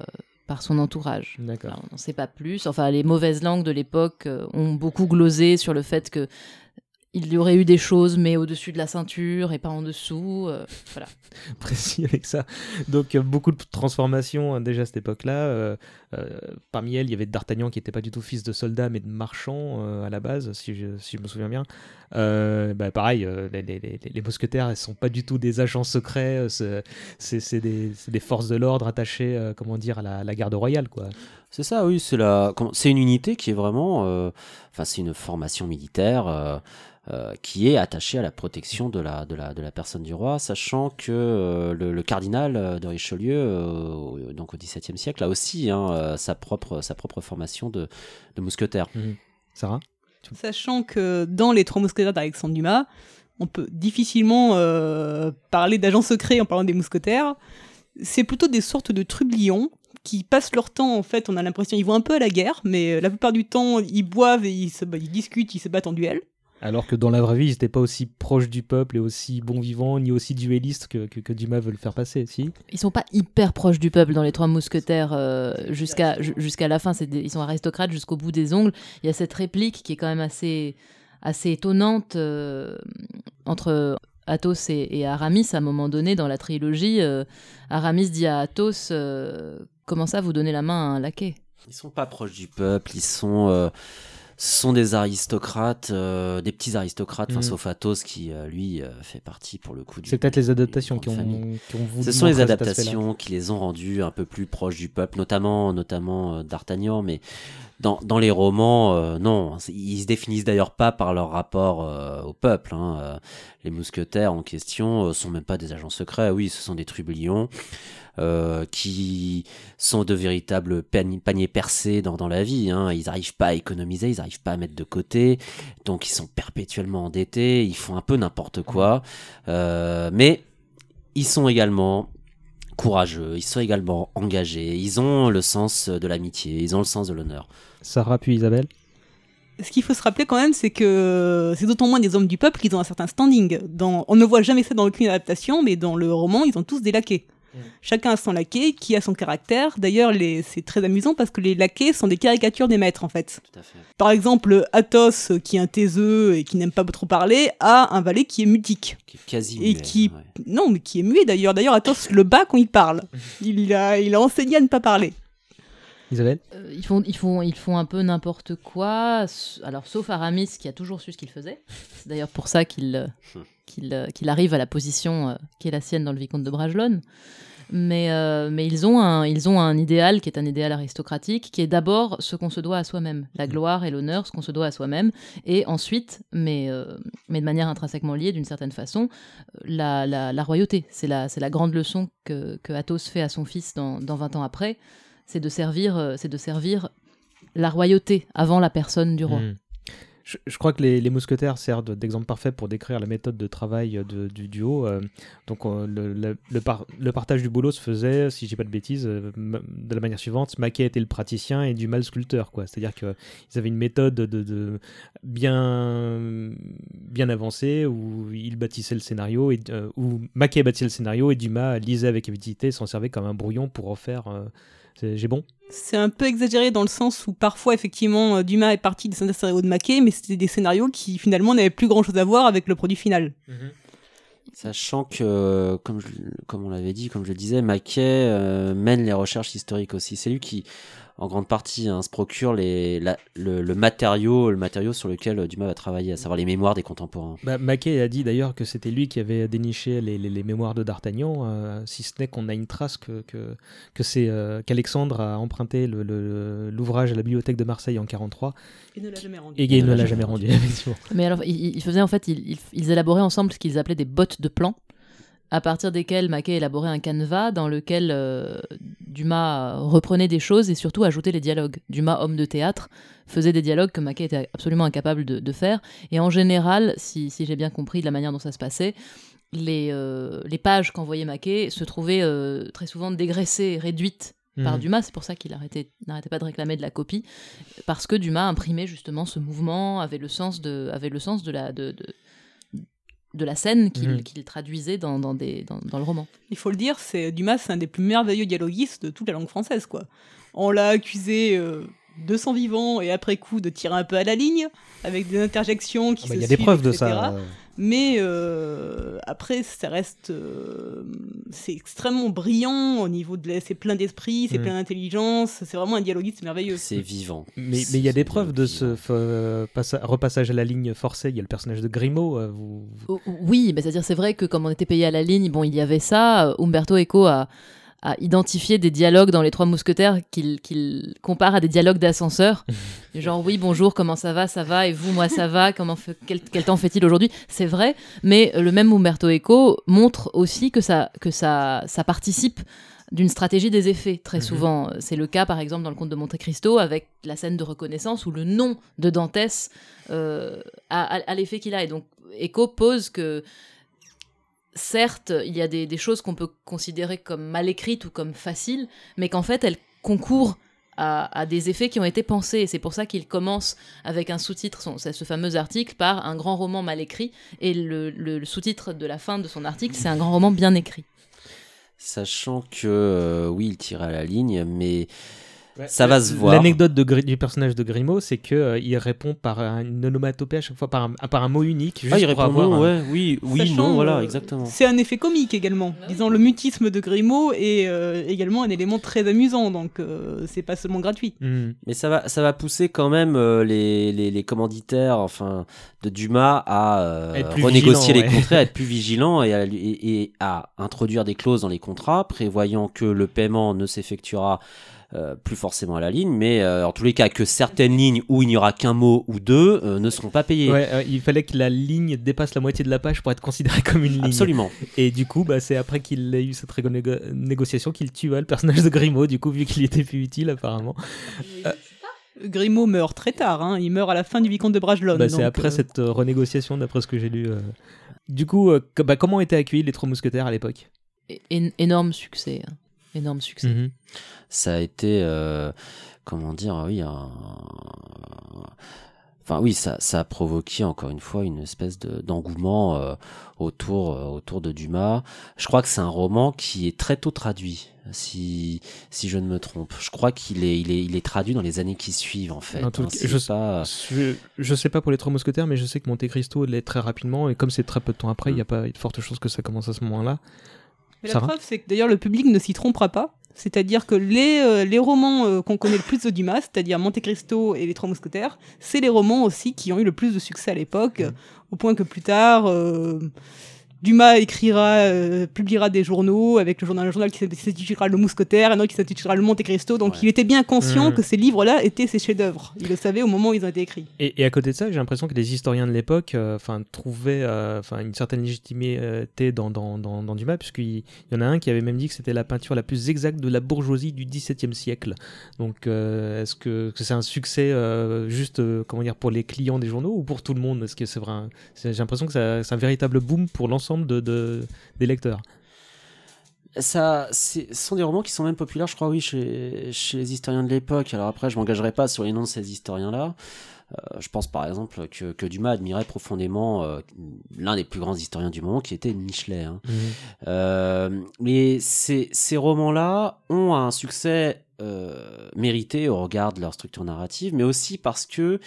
par son entourage. D'accord. On n'en sait pas plus. Enfin, les mauvaises langues de l'époque ont beaucoup glosé sur le fait que il y aurait eu des choses, mais au-dessus de la ceinture et pas en dessous. euh, voilà. Précis avec ça. Donc, euh, beaucoup de transformations euh, déjà à cette époque-là. Parmi elles, il y avait D'Artagnan qui n'était pas du tout fils de soldat, mais de marchand à la base, si je, me souviens bien. Bah, pareil, les, mousquetaires, elles sont pas du tout des agents secrets. c'est- des, forces de l'ordre attachées, comment dire, à la, à la garde royale, quoi. C'est ça, oui, c'est la, c'est une unité qui est vraiment, euh, enfin, c'est une formation militaire euh, euh, qui est attachée à la protection de la, de la, de la personne du roi, sachant que euh, le, le cardinal de Richelieu, euh, au- donc au XVIIe siècle, a aussi hein, euh, sa propre, sa propre formation de, de mousquetaire. Sarah? Sachant que dans les Trois Mousquetaires d'Alexandre Dumas, on peut difficilement euh, parler d'agents secrets en parlant des mousquetaires. C'est plutôt des sortes de trublions qui passent leur temps, en fait, on a l'impression, ils vont un peu à la guerre, mais euh, la plupart du temps, ils boivent et ils, se, ils discutent, ils se battent en duel. Alors que dans la vraie vie, ils n'étaient pas aussi proches du peuple et aussi bons vivants, ni aussi duellistes que, que, que Dumas veut le faire passer, si? Ils sont pas hyper proches du peuple dans les Trois Mousquetaires euh, jusqu'à ju- jusqu'à la fin. Des- ils sont aristocrates jusqu'au bout des ongles. Il y a cette réplique qui est quand même assez assez étonnante euh, entre Athos et, et Aramis à un moment donné dans la trilogie. euh, Aramis dit à Athos euh, comment ça vous donnez la main à un laquais? Ils sont pas proches du peuple, ils sont, euh, sont des aristocrates, euh, des petits aristocrates, enfin Mhm. sauf Athos qui, euh, lui, euh, fait partie pour le coup du. C'est peut-être les adaptations qui ont, famille. qui ont voulu Ce sont les adaptations qui les ont rendus un peu plus proches du peuple, notamment, notamment euh, D'Artagnan, mais dans, dans les romans, euh, non, ils se définissent d'ailleurs pas par leur rapport euh, au peuple. hein. Les mousquetaires en question euh, sont même pas des agents secrets, oui, ce sont des trublions euh, qui sont de véritables pani- paniers percés dans, dans la vie. Hein. Ils n'arrivent pas à économiser, ils n'arrivent pas à mettre de côté, donc ils sont perpétuellement endettés, ils font un peu n'importe quoi, Euh, mais ils sont également courageux, ils sont également engagés, ils ont le sens de l'amitié, ils ont le sens de l'honneur. Sarah puis Isabelle? Ce qu'il faut se rappeler quand même, c'est que c'est d'autant moins des hommes du peuple qu'ils ont un certain standing. Dans... On ne voit jamais ça dans aucune adaptation, mais dans le roman, ils ont tous des laquais. Chacun a son laquais, qui a son caractère. D'ailleurs, les... c'est très amusant parce que les laquais sont des caricatures des maîtres, en fait. Tout à fait. Par exemple, Athos, qui est un taiseux et qui n'aime pas trop parler, a un valet qui est mutique. Qui est quasi Et muet, qui- ouais. Non, mais qui est muet d'ailleurs. D'ailleurs, Athos le bat quand il parle. Il a, il a enseigné à ne pas parler. Isabelle Euh, ils, font, ils, font, ils font un peu n'importe quoi. Alors, sauf Aramis qui a toujours su ce qu'il faisait. C'est d'ailleurs pour ça qu'il euh, qu'il euh, qu'il arrive à la position euh, qui est la sienne dans le Vicomte de Bragelonne. Mais, euh, mais ils, ont un, ils ont un idéal qui est un idéal aristocratique, qui est d'abord ce qu'on se doit à soi-même, la gloire et l'honneur, ce qu'on se doit à soi-même, et ensuite, mais, euh, mais de manière intrinsèquement liée d'une certaine façon, la, la, la royauté. C'est la, c'est la grande leçon que, que Athos fait à son fils dans, dans 20 ans après, c'est de servir, c'est de servir la royauté avant la personne du roi. Hmm. Je, crois que les, mousquetaires servent d'exemple parfait pour décrire la méthode de travail de- du duo. euh, donc euh, le, le- le par- le partage du boulot se faisait, si dis pas de bêtises, euh, de la manière suivante. Maquet était le praticien et Dumas le sculpteur. C'est-à-dire qu'ils avaient une méthode de, de bien, avancée où ils bâtissaient le scénario, euh, où Maquet bâtissait le scénario et Dumas lisait avec avidité, s'en servait comme un brouillon pour en faire... c'est- J'ai bon C'est un peu exagéré dans le sens où parfois, effectivement, euh, Dumas est parti des scénarios de Maquet, mais c'était des scénarios qui finalement n'avaient plus grand chose à voir avec le produit final. Sachant que, comme, je- comme on l'avait dit, comme je le disais, Maquet euh, mène les recherches historiques aussi. C'est lui qui, en grande partie, hein, se procure les, la- le, le matériau, le matériau sur lequel euh, Dumas va travailler, à savoir les mémoires des contemporains. Bah, Maquet a dit d'ailleurs que c'était lui qui avait déniché les, les- les mémoires de D'Artagnan, euh, si ce n'est qu'on a une trace que, que, que c'est euh, qu'Alexandre a emprunté le- le- l'ouvrage à la bibliothèque de Marseille en 43 Et ne l'a jamais rendu. et il ne l'a jamais rendu. effectivement. Mais alors, ils, ils faisaient en fait, ils, ils- ils élaboraient ensemble ce qu'ils appelaient des bottes de plans, à partir desquelles Maquet élaborait un canevas dans lequel euh, Dumas reprenait des choses et surtout ajoutait les dialogues. Dumas, homme de théâtre, faisait des dialogues que Maquet était absolument incapable de, de faire. Et en général, si, si j'ai bien compris de la manière dont ça se passait, les, euh, les pages qu'envoyait Maquet se trouvaient euh, très souvent dégraissées, réduites par Mhm. Dumas. C'est pour ça qu'il arrêtait- n'arrêtait pas de réclamer de la copie, parce que Dumas imprimait justement ce mouvement, avait le sens de, avait le sens de la, de, de, de la scène qu'il Mhm. traduisait dans, dans, des, dans, dans le roman. Il faut le dire, c'est Dumas, c'est un des plus merveilleux dialoguistes de toute la langue française, quoi. On l'a accusé euh, de son vivant et après coup de tirer un peu à la ligne, avec des interjections qui Ah bah, Il y a des preuves de ça. Mais euh, après, ça reste. euh, c'est extrêmement brillant au niveau de. C'est plein d'esprit, c'est Mhm. plein d'intelligence. C'est vraiment un dialoguiste merveilleux. C'est vivant. Mais il y a des preuves de ce euh, repassage à la ligne forcé. Il y a le personnage de Grimaud. euh, vous- vous- O- Oui, mais c'est-à-dire c'est vrai que comme on était payé à la ligne, bon, il y avait ça. Umberto Eco a, a identifié des dialogues dans Les Trois Mousquetaires qu'il qu'il compare à des dialogues d'ascenseur. Genre oui, bonjour, comment ça va, ça va, et vous, moi, ça va, comment fait- quel, quel temps fait-il aujourd'hui? C'est vrai, mais le même Umberto Eco montre aussi que ça, que ça, ça participe d'une stratégie des effets, très Mhm. souvent. C'est le cas, par exemple, dans le conte de Monte Cristo, avec la scène de reconnaissance où le nom de Dantès euh, a, a- a l'effet qu'il a. Et donc, Eco pose que, certes, il y a des, choses qu'on peut considérer comme mal écrites ou comme faciles, mais qu'en fait, elles concourent à, des effets qui ont été pensés. C'est pour ça qu'il commence avec un sous-titre, ce fameux article, par un grand roman mal écrit. Et le, sous-titre de la fin de son article, c'est un grand roman bien écrit. Sachant que, euh, oui, il tirait à la ligne, mais Ça va se voir. L'anecdote du personnage de Grimaud, c'est que euh, il répond par un- une onomatopée à chaque fois, par un, par un mot unique. Juste Ah, il pour répond avoir non, un- ouais, oui, oui, Sachant, non, voilà, euh, exactement. C'est un effet comique également. Disons, le mutisme de Grimaud est euh, également un élément très amusant, donc euh, c'est pas seulement gratuit. Hmm. Mais ça va, ça va pousser quand même euh, les, les, les commanditaires, enfin, de Dumas à euh, renégocier vigilant, les ouais. contrats, à être plus vigilants et à, et, et à introduire des clauses dans les contrats, prévoyant que le paiement ne s'effectuera euh, plus forcément à la ligne, mais euh, en tous les cas que certaines lignes où il n'y aura qu'un mot ou deux euh, ne seront pas payées. Ouais, euh, il fallait que la ligne dépasse la moitié de la page pour être considérée comme une ligne. Absolument. Et du coup, bah, c'est après qu'il a eu cette régo- négociation qu'il tua le personnage de Grimaud, du coup, vu qu'il était plus utile apparemment. Grimaud meurt très tard, hein. il meurt à la fin du vicomte de Bragelonne. Bah, c'est après euh, cette euh, renégociation, d'après ce que j'ai lu. euh. Du coup, euh, bah, comment étaient accueillis les trois mousquetaires à l'époque? Énorme succès. hein. Énorme succès. Mhm. ça a été euh, comment dire oui un... enfin oui ça, ça a provoqué encore une fois une espèce de d'engouement euh, autour euh, autour de Dumas je crois que c'est un roman qui est très tôt traduit si si je ne me trompe je crois qu'il est il est il est traduit dans les années qui suivent en fait En tout hein, cas, je- pas Je, je sais pas pour les trois mousquetaires, mais je sais que Monte Cristo l'est très rapidement, et comme c'est très peu de temps après, il Mm. n'y a pas de forte chance que ça commence à ce moment-là. Mais la preuve, c'est que d'ailleurs le public ne s'y trompera pas. C'est-à-dire que les, euh, les romans euh, qu'on connaît le plus de Dumas, c'est-à-dire Monte Cristo et Les Trois Mousquetaires, c'est les romans aussi qui ont eu le plus de succès à l'époque, au point que plus tard, euh, Dumas écrira, euh, publiera des journaux avec le journal, un journal qui s'intitulera Le Mousquetaire, un autre qui s'intitulera Le Monte Cristo. Donc Ouais. il était bien conscient Mm. que ces livres-là étaient ses chefs-d'œuvre. Il le savait au moment où ils ont été écrits. Et, et à côté de ça, j'ai l'impression que les historiens de l'époque euh, enfin, trouvaient euh, une certaine légitimité dans, dans, dans, dans Dumas, puisqu'il il y en a un qui avait même dit que c'était la peinture la plus exacte de la bourgeoisie du XVIIe siècle. Donc, euh, est-ce que, que c'est un succès euh, juste euh, comment dire, pour les clients des journaux ou pour tout le monde? Est-ce que c'est vrai J'ai l'impression que c'est un véritable boom pour l'ensemble de, de- des lecteurs. Ça, ce sont des romans qui sont même populaires, je crois, oui, chez, chez les historiens de l'époque. Alors après, je m'engagerai pas sur les noms de ces historiens-là. Euh, je pense par exemple que, que Dumas admirait profondément euh, l'un des plus grands historiens du moment, qui était Michelet. hein. Euh, mais ces, ces romans-là ont un succès mérité au regard de leur structure narrative, mais aussi parce que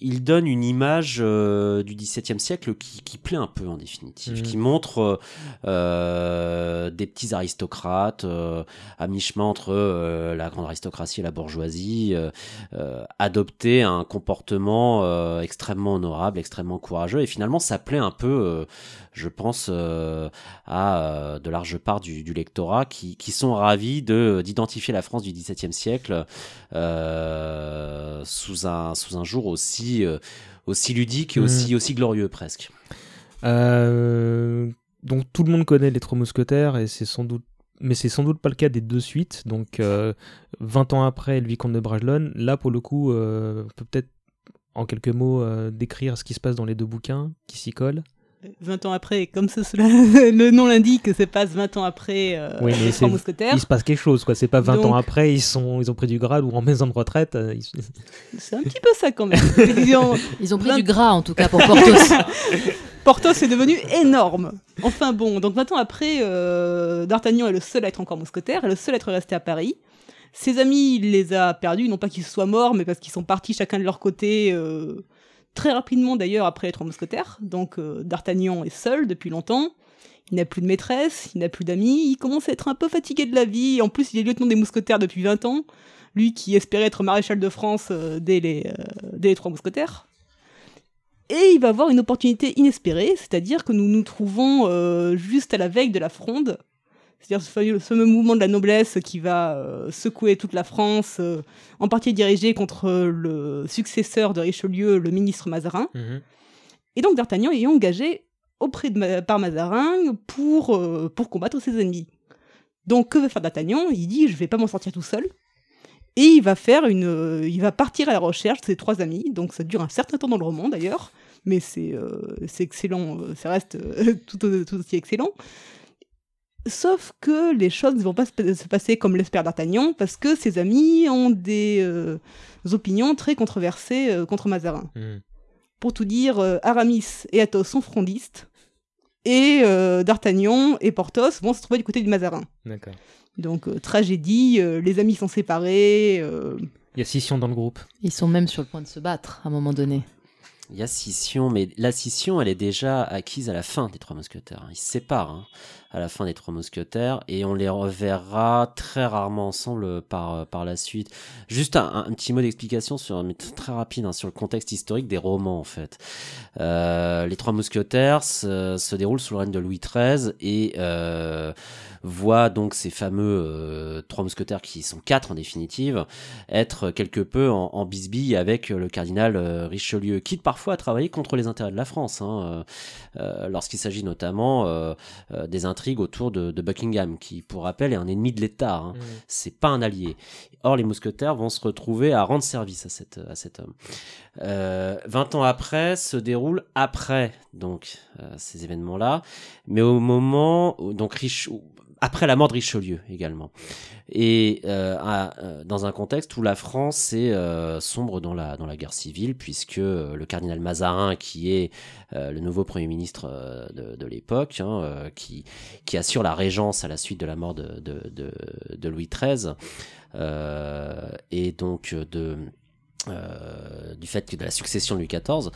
ils donnent une image euh, du XVIIe siècle qui, qui plaît un peu en définitive, Mhm. qui montre euh, euh, des petits aristocrates euh, à mi-chemin entre euh, la grande aristocratie et la bourgeoisie, adopter un comportement euh, extrêmement honorable, extrêmement courageux, et finalement ça plaît un peu, euh, je pense, euh, à euh, de large part du, du lectorat qui, qui sont ravis de d'identifier la France du XVIIe siècle euh, sous un sous un jour aussi aussi ludique et Mhm. aussi aussi glorieux presque. Donc tout le monde connaît les trois mousquetaires et c'est sans doute mais c'est sans doute pas le cas des deux suites. Donc euh, 20 ans après le vicomte de Bragelonne, là pour le coup, euh, on peut peut-être en quelques mots euh, décrire ce qui se passe dans les deux bouquins qui s'y collent. 20 ans après, comme ce- cela, le nom l'indique, se passe 20 ans après euh, Oui, mais Les Trois Mousquetaires. Il se passe quelque chose quoi. C'est pas 20 Donc- ans après ils sont ils ont pris du grade ou en maison de retraite. euh, ils- C'est un petit peu ça quand même. Ils ont pris du gras en tout cas pour Porthos. Porthos est devenu énorme. Enfin bon, donc 20 ans après, euh, D'Artagnan est le seul à être encore mousquetaire, et le seul à être resté à Paris. Ses amis, il les a perdus, non pas qu'ils soient morts, mais parce qu'ils sont partis chacun de leur côté, euh, très rapidement d'ailleurs après les trois mousquetaires. Donc euh, D'Artagnan est seul depuis longtemps. Il n'a plus de maîtresse, il n'a plus d'amis, il commence à être un peu fatigué de la vie. En plus, il est lieutenant des mousquetaires depuis 20 ans. Lui qui espérait être maréchal de France euh, dès, les, euh, dès les trois mousquetaires. Et il va avoir une opportunité inespérée, c'est-à-dire que nous nous trouvons juste à la veille de la fronde, c'est-à-dire ce fameux, mouvement de la noblesse qui va euh, secouer toute la France, euh, en partie dirigé contre le successeur de Richelieu, le ministre Mazarin. Et donc D'Artagnan est engagé auprès de par Mazarin pour, euh, pour combattre ses ennemis. Donc que veut faire D'Artagnan? Il dit je vais pas m'en sortir tout seul. Et il va faire une, euh, il va partir à la recherche de ses trois amis. Donc ça dure un certain temps dans le roman d'ailleurs, mais c'est euh, excellent, euh, ça reste euh, tout aussi excellent. Sauf que les choses ne vont pas se pa- se passer comme l'espère D'Artagnan, parce que ses amis ont des euh, opinions très controversées euh, contre Mazarin. Mhm. Pour tout dire, euh, Aramis et Athos sont frondistes, et euh, D'Artagnan et Porthos vont se trouver du côté du Mazarin. D'accord. Donc euh, tragédie, euh, les amis sont séparés. euh, Il y a scission dans le groupe. Ils sont même sur le point de se battre à un moment donné. Il y a scission, mais la scission, elle est déjà acquise à la fin des Trois Mousquetaires. Ils se séparent hein, à la fin des Trois Mousquetaires et on les reverra très rarement ensemble par, par la suite. Juste un, petit mot d'explication sur, très rapide, hein, sur le contexte historique des romans en fait. Euh, les Trois Mousquetaires se, se déroulent sous le règne de Louis XIII et euh, voit donc ces fameux euh, Trois Mousquetaires qui sont quatre en définitive être quelque peu en, en bisbille avec le cardinal euh, Richelieu, quitte parfois à travailler contre les intérêts de la France, hein, euh, euh, lorsqu'il s'agit notamment euh, euh, des intrigues autour de, de Buckingham, qui, pour rappel, est un ennemi de l'État. hein. C'est pas un allié. Or, les mousquetaires vont se retrouver à rendre service à, cette, à cet homme. Euh, 20 ans après se déroule après donc euh, ces événements-là, mais au moment où- donc Rich- après la mort de Richelieu également, et euh, euh, dans un contexte où la France est euh, sombre dans la dans la guerre civile, puisque le cardinal Mazarin, qui est le nouveau premier ministre de, l'époque, hein, qui qui assure la régence à la suite de la mort de de, Louis XIII, et donc de du fait que de la succession de Louis XIV.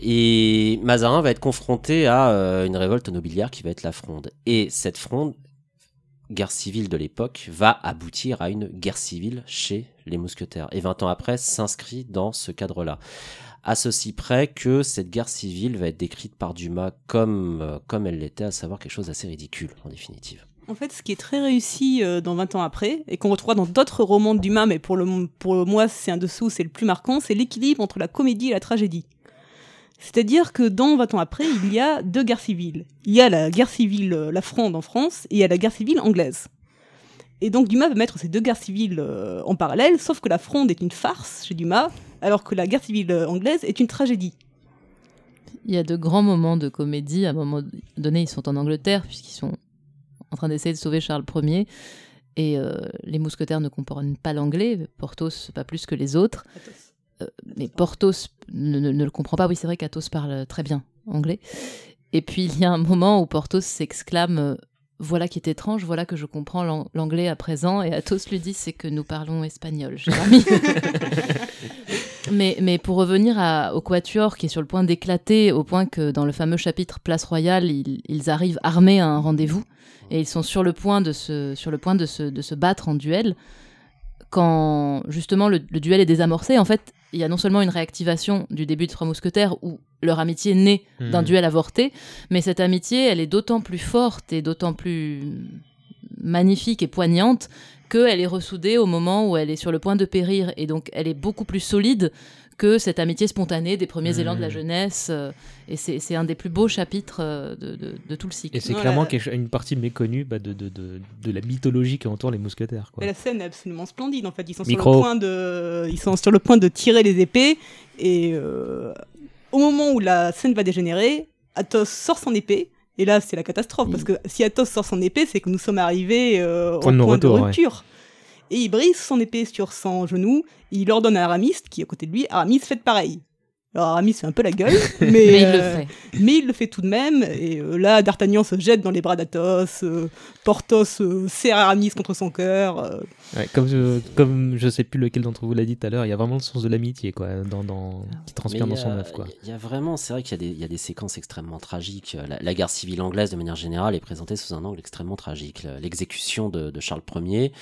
Et Mazarin va être confronté à une révolte nobiliaire qui va être la fronde. Et cette fronde, guerre civile de l'époque, va aboutir à une guerre civile chez les mousquetaires. Et 20 ans après, s'inscrit dans ce cadre-là. À ceci près que cette guerre civile va être décrite par Dumas comme, euh, comme elle l'était, à savoir quelque chose d'assez ridicule, en définitive. En fait, ce qui est très réussi euh, dans 20 ans après, et qu'on retrouve dans d'autres romans de Dumas, mais pour, le, pour moi, c'est un dessous, c'est le plus marquant, c'est l'équilibre entre la comédie et la tragédie. C'est-à-dire que dans 20 ans après, il y a deux guerres civiles. Il y a la guerre civile, euh, la Fronde en France, et il y a la guerre civile anglaise. Et donc Dumas va mettre ces deux guerres civiles euh, en parallèle, sauf que la Fronde est une farce chez Dumas, alors que la guerre civile euh, anglaise est une tragédie. Il y a de grands moments de comédie. À un moment donné, ils sont en Angleterre, puisqu'ils sont en train d'essayer de sauver Charles Ier. Et euh, les mousquetaires ne comprennent pas l'anglais, Porthos pas plus que les autres. Mais Porthos ne, le comprend pas. Oui, c'est vrai qu'Athos parle très bien anglais. Et puis il y a un moment où Porthos s'exclame euh, Voilà qui est étrange, voilà que je comprends l'an- l'anglais à présent. Et Athos lui dit C'est que nous parlons espagnol, mais pour revenir à- au Quatuor qui est sur le point d'éclater, au point que dans le fameux chapitre Place Royale, ils, ils arrivent armés à un rendez-vous et ils sont sur le point de se, sur le point de se, de se battre en duel. Quand justement le, le duel est désamorcé, en fait, il y a non seulement une réactivation du début de Trois Mousquetaires où leur amitié naît d'un Mhm. duel avorté, mais cette amitié, elle est d'autant plus forte et d'autant plus magnifique et poignante qu'elle est ressoudée au moment où elle est sur le point de périr. Et donc, elle est beaucoup plus solide que cette amitié spontanée des premiers élans de la jeunesse. euh, Et c'est un des plus beaux chapitres euh, de, de- de tout le cycle. Et c'est clairement quelque- une partie méconnue bah, de, de, de, de la mythologie qui entoure les mousquetaires. Quoi. Mais la scène est absolument splendide en fait. Ils sont, Micro. sur le, point de... Ils sont sur le point de tirer les épées et euh, au moment où la scène va dégénérer, Athos sort son épée. Et là, c'est la catastrophe parce que si Athos sort son épée, c'est que nous sommes arrivés euh, au Point de point de non-retour, ouais. Et il brise son épée sur son genou. Il ordonne à Aramis, qui est à côté de lui, Aramis, faites pareil. Alors Aramis fait un peu la gueule, mais, Mais il le euh, fait. mais il le fait tout de même. Et euh, là, D'Artagnan se jette dans les bras d'Athos. euh, Porthos euh, serre Aramis contre son cœur. euh, Ouais, comme, je, comme je sais plus lequel d'entre vous l'a dit tout à l'heure, il y a vraiment le sens de l'amitié quoi, dans, dans, qui transpire Mais dans son œuvre. Quoi. Il y a vraiment, c'est vrai qu'il y, a des- il y a des séquences extrêmement tragiques. La, la guerre civile anglaise, de manière générale, est présentée sous un angle extrêmement tragique. Le- L'exécution de, de Charles Ier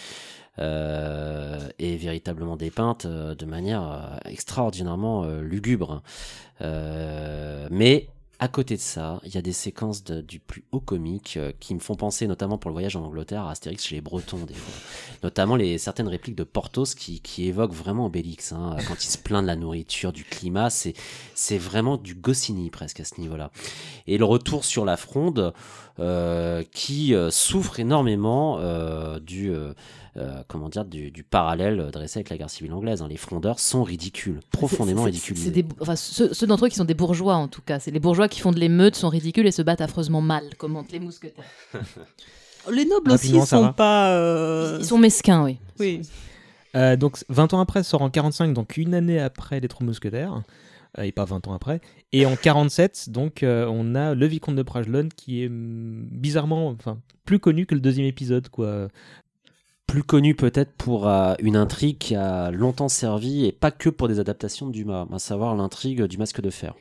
est véritablement dépeinte euh, de manière euh, extraordinairement euh, lugubre. Euh, mais à côté de ça, il y a des séquences du plus haut comique euh, qui me font penser, notamment pour le voyage en Angleterre, à Astérix chez les Bretons, des fois. Notamment les, certaines répliques de Porthos qui, qui évoquent vraiment Obélix. Hein, quand il se plaint de la nourriture, du climat, c'est, vraiment du Goscinny presque à ce niveau-là. Et le retour sur la fronde, euh, qui euh, souffre énormément euh, du, euh, euh, comment dire, du, du parallèle dressé avec la guerre civile anglaise. hein. Les frondeurs sont ridicules, profondément des- enfin, ceux, ceux d'entre eux qui sont des bourgeois, en tout cas. C'est les bourgeois qui font de l'émeute, sont ridicules et se battent affreusement mal, commentent les mousquetaires. Les nobles aussi Rapidement, sont Sarah. pas. euh, Ils sont mesquins, oui. Oui. Euh, donc 20 ans après sort en 45, donc une année après les Trois Mousquetaires, euh, et pas 20 ans après. Et en 47, donc euh, on a le Vicomte de Bragelonne qui est hum, bizarrement, enfin plus connu que le deuxième épisode quoi. Plus connu peut-être pour euh, une intrigue qui a longtemps servi, et pas que pour des adaptations de à savoir l'intrigue du masque de fer.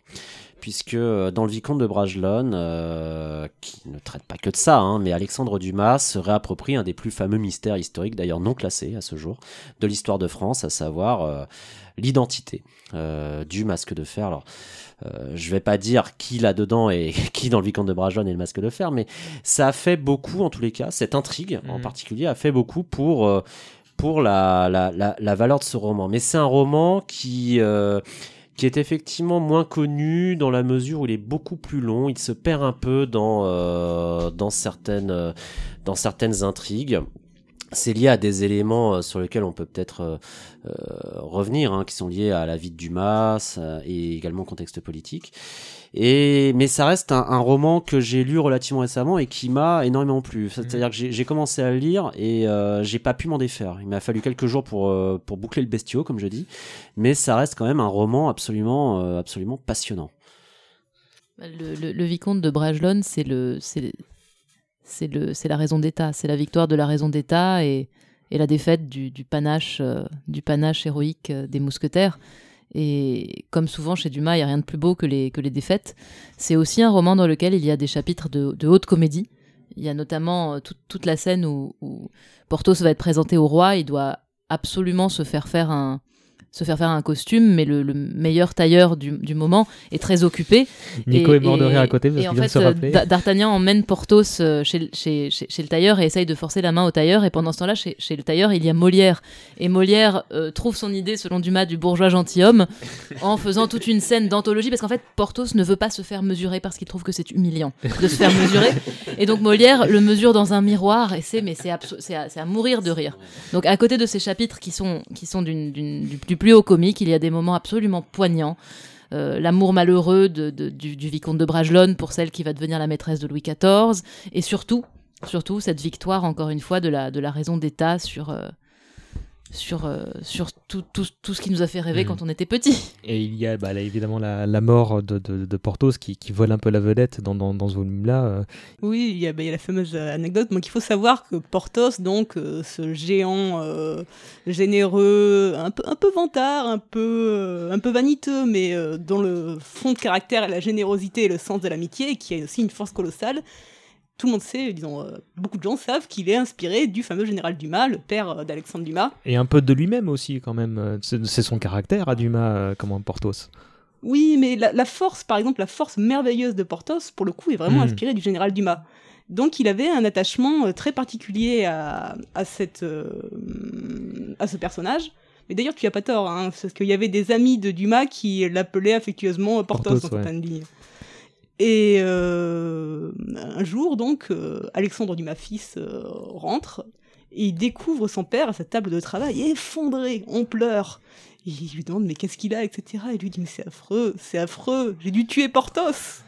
Puisque euh, dans le Vicomte de Bragelonne, euh, qui ne traite pas que de ça, hein, mais Alexandre Dumas se réapproprie un des plus fameux mystères historiques, d'ailleurs non classés à ce jour, de l'histoire de France, à savoir euh, l'identité du masque de fer. Alors, je vais pas dire qui là-dedans et qui dans le Vicomte de Bragelonne est le masque de fer, mais ça a fait beaucoup, en tous les cas, cette intrigue en Mhm. particulier a fait beaucoup pour, pour la, la, la, la valeur de ce roman. Mais c'est un roman qui, euh, qui est effectivement moins connu dans la mesure où il est beaucoup plus long, il se perd un peu dans, euh, dans, certaines, euh, dans certaines intrigues. C'est lié à des éléments euh, sur lesquels on peut peut-être revenir, hein, qui sont liés à la vie de Dumas et également au contexte politique. Et mais ça reste un, un roman que j'ai lu relativement récemment et qui m'a énormément plu. C'est-à-dire que j'ai- commencé à le lire et euh, j'ai pas pu m'en défaire. Il m'a fallu quelques jours pour euh, pour boucler le bestiau, comme je dis. Mais ça reste quand même un roman absolument euh, absolument passionnant. Le, le- le vicomte de Bragelonne, c'est le, c'est, c'est le, c'est la raison d'État, c'est la victoire de la raison d'État et, et la défaite du, du panache, euh, du panache héroïque euh, des mousquetaires. Et comme souvent chez Dumas, il n'y a rien de plus beau que les, que les défaites. C'est aussi un roman dans lequel il y a des chapitres de, de haute comédie. Il y a notamment euh, toute- la scène où, où Porthos va être présenté au roi. Il doit absolument se faire faire un, se faire faire un costume, mais le, le meilleur tailleur du, du moment est très occupé. Nico Et- est mort de rire à côté parce qu'il vient de se euh, rappeler. Da- D'Artagnan emmène Porthos euh, chez, le- chez, chez, chez le tailleur et essaye de forcer la main au tailleur. Et pendant ce temps-là, chez, chez le tailleur, il y a Molière. Et Molière euh, trouve son idée, selon Dumas, du bourgeois gentilhomme en faisant toute une scène d'anthologie. Parce qu'en fait, Porthos ne veut pas se faire mesurer parce qu'il trouve que c'est humiliant de se faire mesurer. Et donc Molière le mesure dans un miroir et c'est mais c'est à, à mourir de rire. Donc à côté de ces chapitres qui sont qui sont d'une- du, du plus haut comique, il y a des moments absolument poignants. Euh, L'amour malheureux du, vicomte de Bragelonne pour celle qui va devenir la maîtresse de Louis XIV et surtout surtout cette victoire encore une fois de la de la raison d'État sur euh, sur, euh, sur tout, tout, tout ce qui nous a fait rêver Mhm. quand on était petit. Et il y a bah, là, évidemment la, la mort de, de, de Porthos qui, qui vole un peu la vedette dans, dans, dans ce volume-là. euh. Oui, il y, a, bah, il y a la fameuse euh, anecdote. Donc, il faut savoir que Porthos, donc, euh, ce géant euh, généreux, un peu, un peu vantard, un peu, euh, un peu vaniteux, mais euh, dont le fond de caractère est la générosité et le sens de l'amitié, et qui a aussi une force colossale. Tout le monde sait, disons, euh, beaucoup de gens savent qu'il est inspiré du fameux général Dumas, le père euh, d'Alexandre Dumas. Et un peu de lui-même aussi, quand même. euh, C'est son caractère à Dumas, euh, comment Porthos. Oui, mais la, la force, par exemple, la force merveilleuse de Porthos, pour le coup, est vraiment Mhm. inspirée du général Dumas. Donc il avait un attachement très particulier à, à, cette, à ce personnage. Mais d'ailleurs, tu as pas tort, hein, parce qu'il y avait des amis de Dumas qui l'appelaient affectueusement Porthos, Porthos, dans ouais. certaines lignes. Et euh, un jour, donc, euh, Alexandre Dumas fils euh, rentre et il découvre son père à sa table de travail effondré, on pleure. Et il lui demande mais qu'est-ce qu'il a, etc. Et il lui dit mais c'est affreux, c'est affreux, j'ai dû tuer Porthos.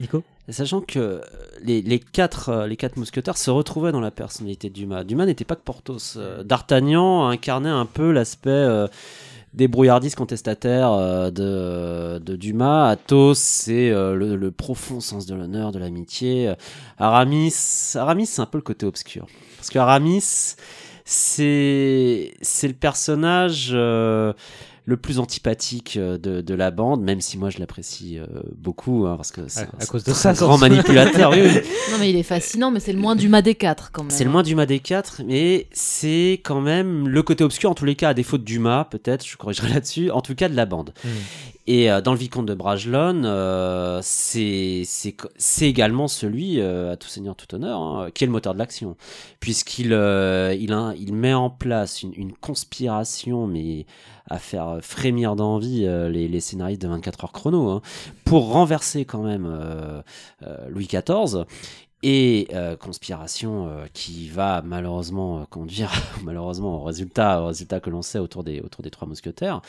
Nico? Sachant que les, les quatre, les quatre mousquetaires se retrouvaient dans la personnalité de Dumas. Dumas n'était pas que Porthos. D'Artagnan incarnait un peu l'aspect euh, débrouillardise contestataire euh, de, de Dumas. Athos, c'est euh, le, le profond sens de l'honneur, de l'amitié. Euh, Aramis, Aramis c'est un peu le côté obscur. Parce que Aramis, c'est c'est le personnage euh, le plus antipathique euh, de, de la bande, même si moi je l'apprécie euh, beaucoup, hein, parce que c'est À- un- à cause c'est de ça, un grand manipulateur. oui, oui. Non mais il est fascinant, mais c'est le moins du Dumas des quatre quand même. C'est le moins Dumas des quatre, mais c'est quand même le côté obscur, en tous les cas, à défaut de Dumas, peut-être, je corrigerai là-dessus, en tout cas de la bande. Mhm. Et euh, dans le Vicomte de Bragelonne, euh, c'est également celui, euh, à tout seigneur, tout honneur, hein, qui est le moteur de l'action. Puisqu'il met en place une, conspiration, mais à faire frémir d'envie les, scénaristes de 24 heures chrono, hein, pour renverser quand même Louis XIV. Et euh, conspiration euh, qui va malheureusement euh, conduire malheureusement au résultat, au résultat que l'on sait autour des, autour des trois mousquetaires.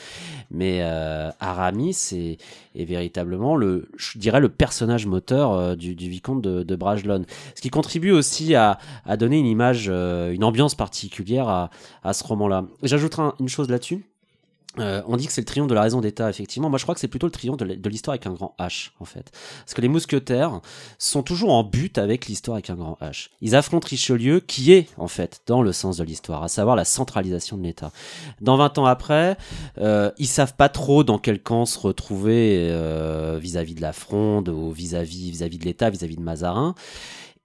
Mais euh, Aramis est, est véritablement le, je dirais, le personnage moteur euh, du, du vicomte de, de Bragelonne. Ce qui contribue aussi à, à donner une image, une ambiance particulière à, à ce roman-là. J'ajouterai un- une chose là-dessus. Euh, on dit que c'est le triomphe de la raison d'État, effectivement. Moi, je crois que c'est plutôt le triomphe de l'histoire avec un grand H, en fait. Parce que les mousquetaires sont toujours en but avec l'histoire avec un grand H. Ils affrontent Richelieu, qui est, en fait, dans le sens de l'histoire, à savoir la centralisation de l'État. Dans 20 ans après, euh, ils savent pas trop dans quel camp se retrouver euh, vis-à-vis de la Fronde ou vis-à-vis vis-à-vis de l'État, vis-à-vis de Mazarin.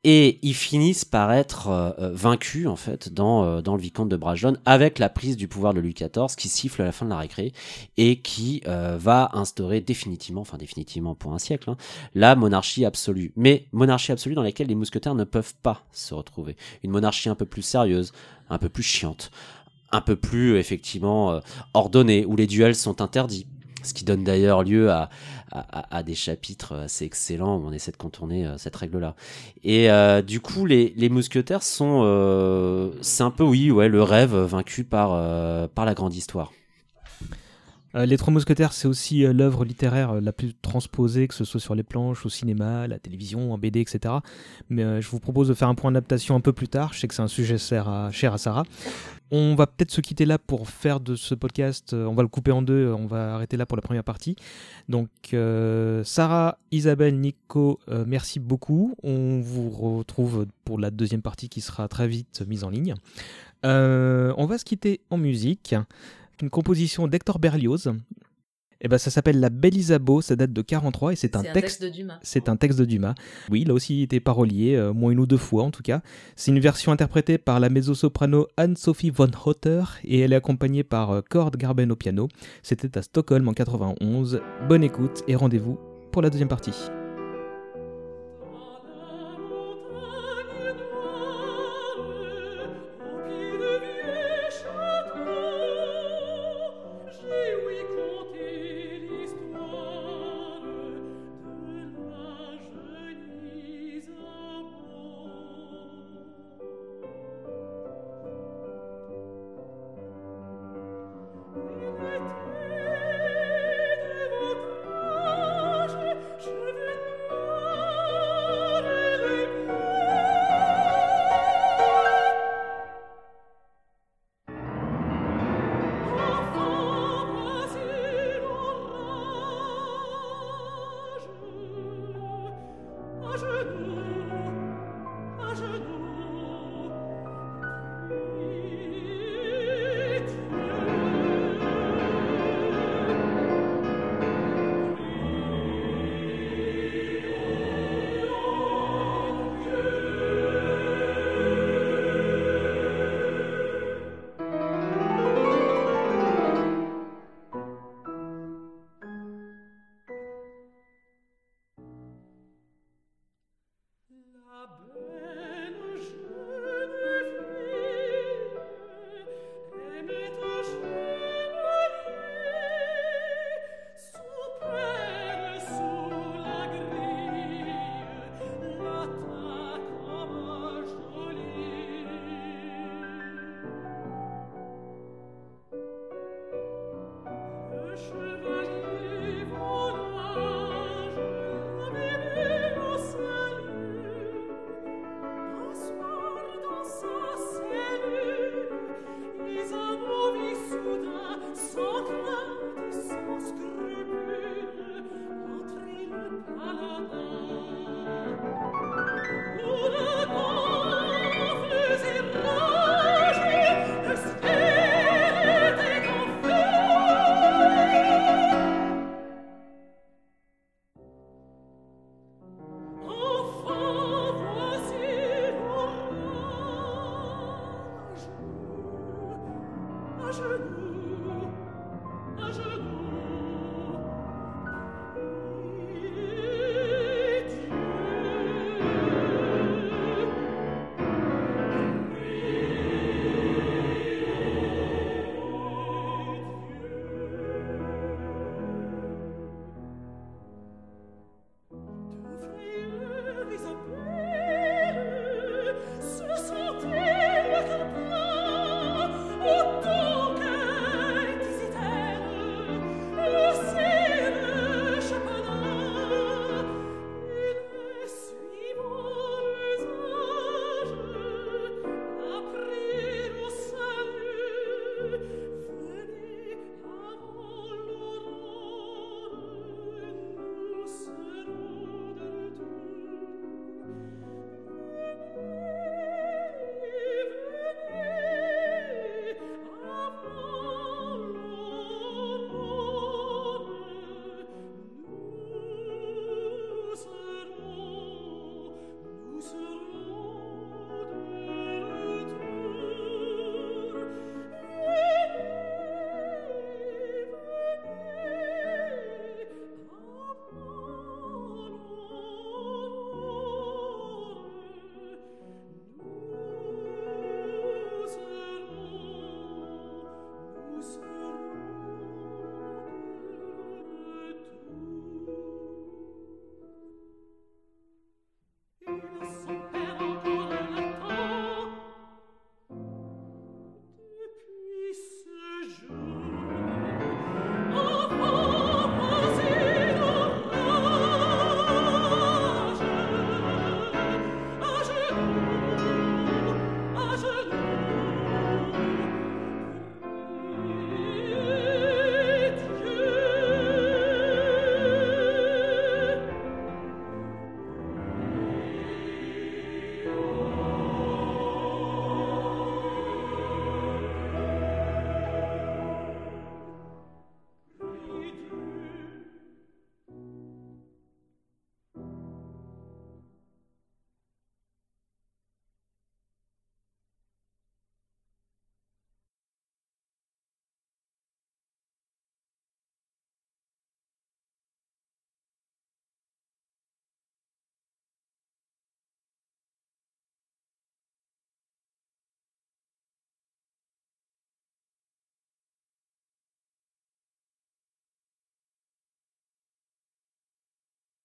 Et ils finissent par être euh, euh, vaincus en fait dans, euh, dans le vicomte de Bragelonne avec la prise du pouvoir de Louis XIV qui siffle à la fin de la récré et qui va instaurer définitivement, enfin définitivement pour un siècle, hein, la monarchie absolue. Mais monarchie absolue dans laquelle les mousquetaires ne peuvent pas se retrouver. Une monarchie un peu plus sérieuse, un peu plus chiante, un peu plus effectivement ordonnée, où les duels sont interdits. Ce qui donne d'ailleurs lieu à, à, à- à des chapitres assez excellents on essaie de contourner euh, cette règle-là. Et euh, du coup, les, mousquetaires sont, euh, c'est un peu oui, ouais, le rêve vaincu par par la grande histoire. Les Trois Mousquetaires, c'est aussi l'œuvre littéraire la plus transposée, que ce soit sur les planches, au cinéma, la télévision, en BD, etc. Mais je vous propose de faire un point d'adaptation un peu plus tard. Je sais que c'est un sujet à, cher à Sarah. On va peut-être se quitter là pour faire de ce podcast. euh, on va le couper en deux. On va arrêter là pour la première partie. Donc, euh, Sarah, Isabelle, Nico, euh, merci beaucoup. On vous retrouve pour la deuxième partie qui sera très vite mise en ligne. Euh, on va se quitter en musique une composition d'Hector Berlioz. Et ben ça s'appelle La Belle Isabeau, ça date de 43 et c'est un, texte. de Dumas. C'est un texte de Dumas. Oui, il a aussi été parolier, euh, moins une ou deux fois en tout cas. C'est une version interprétée par la mezzo-soprano Anne-Sophie von Hotter et elle est accompagnée par euh, Cord Garben au piano. C'était à Stockholm en 91. Bonne écoute et rendez-vous pour la deuxième partie.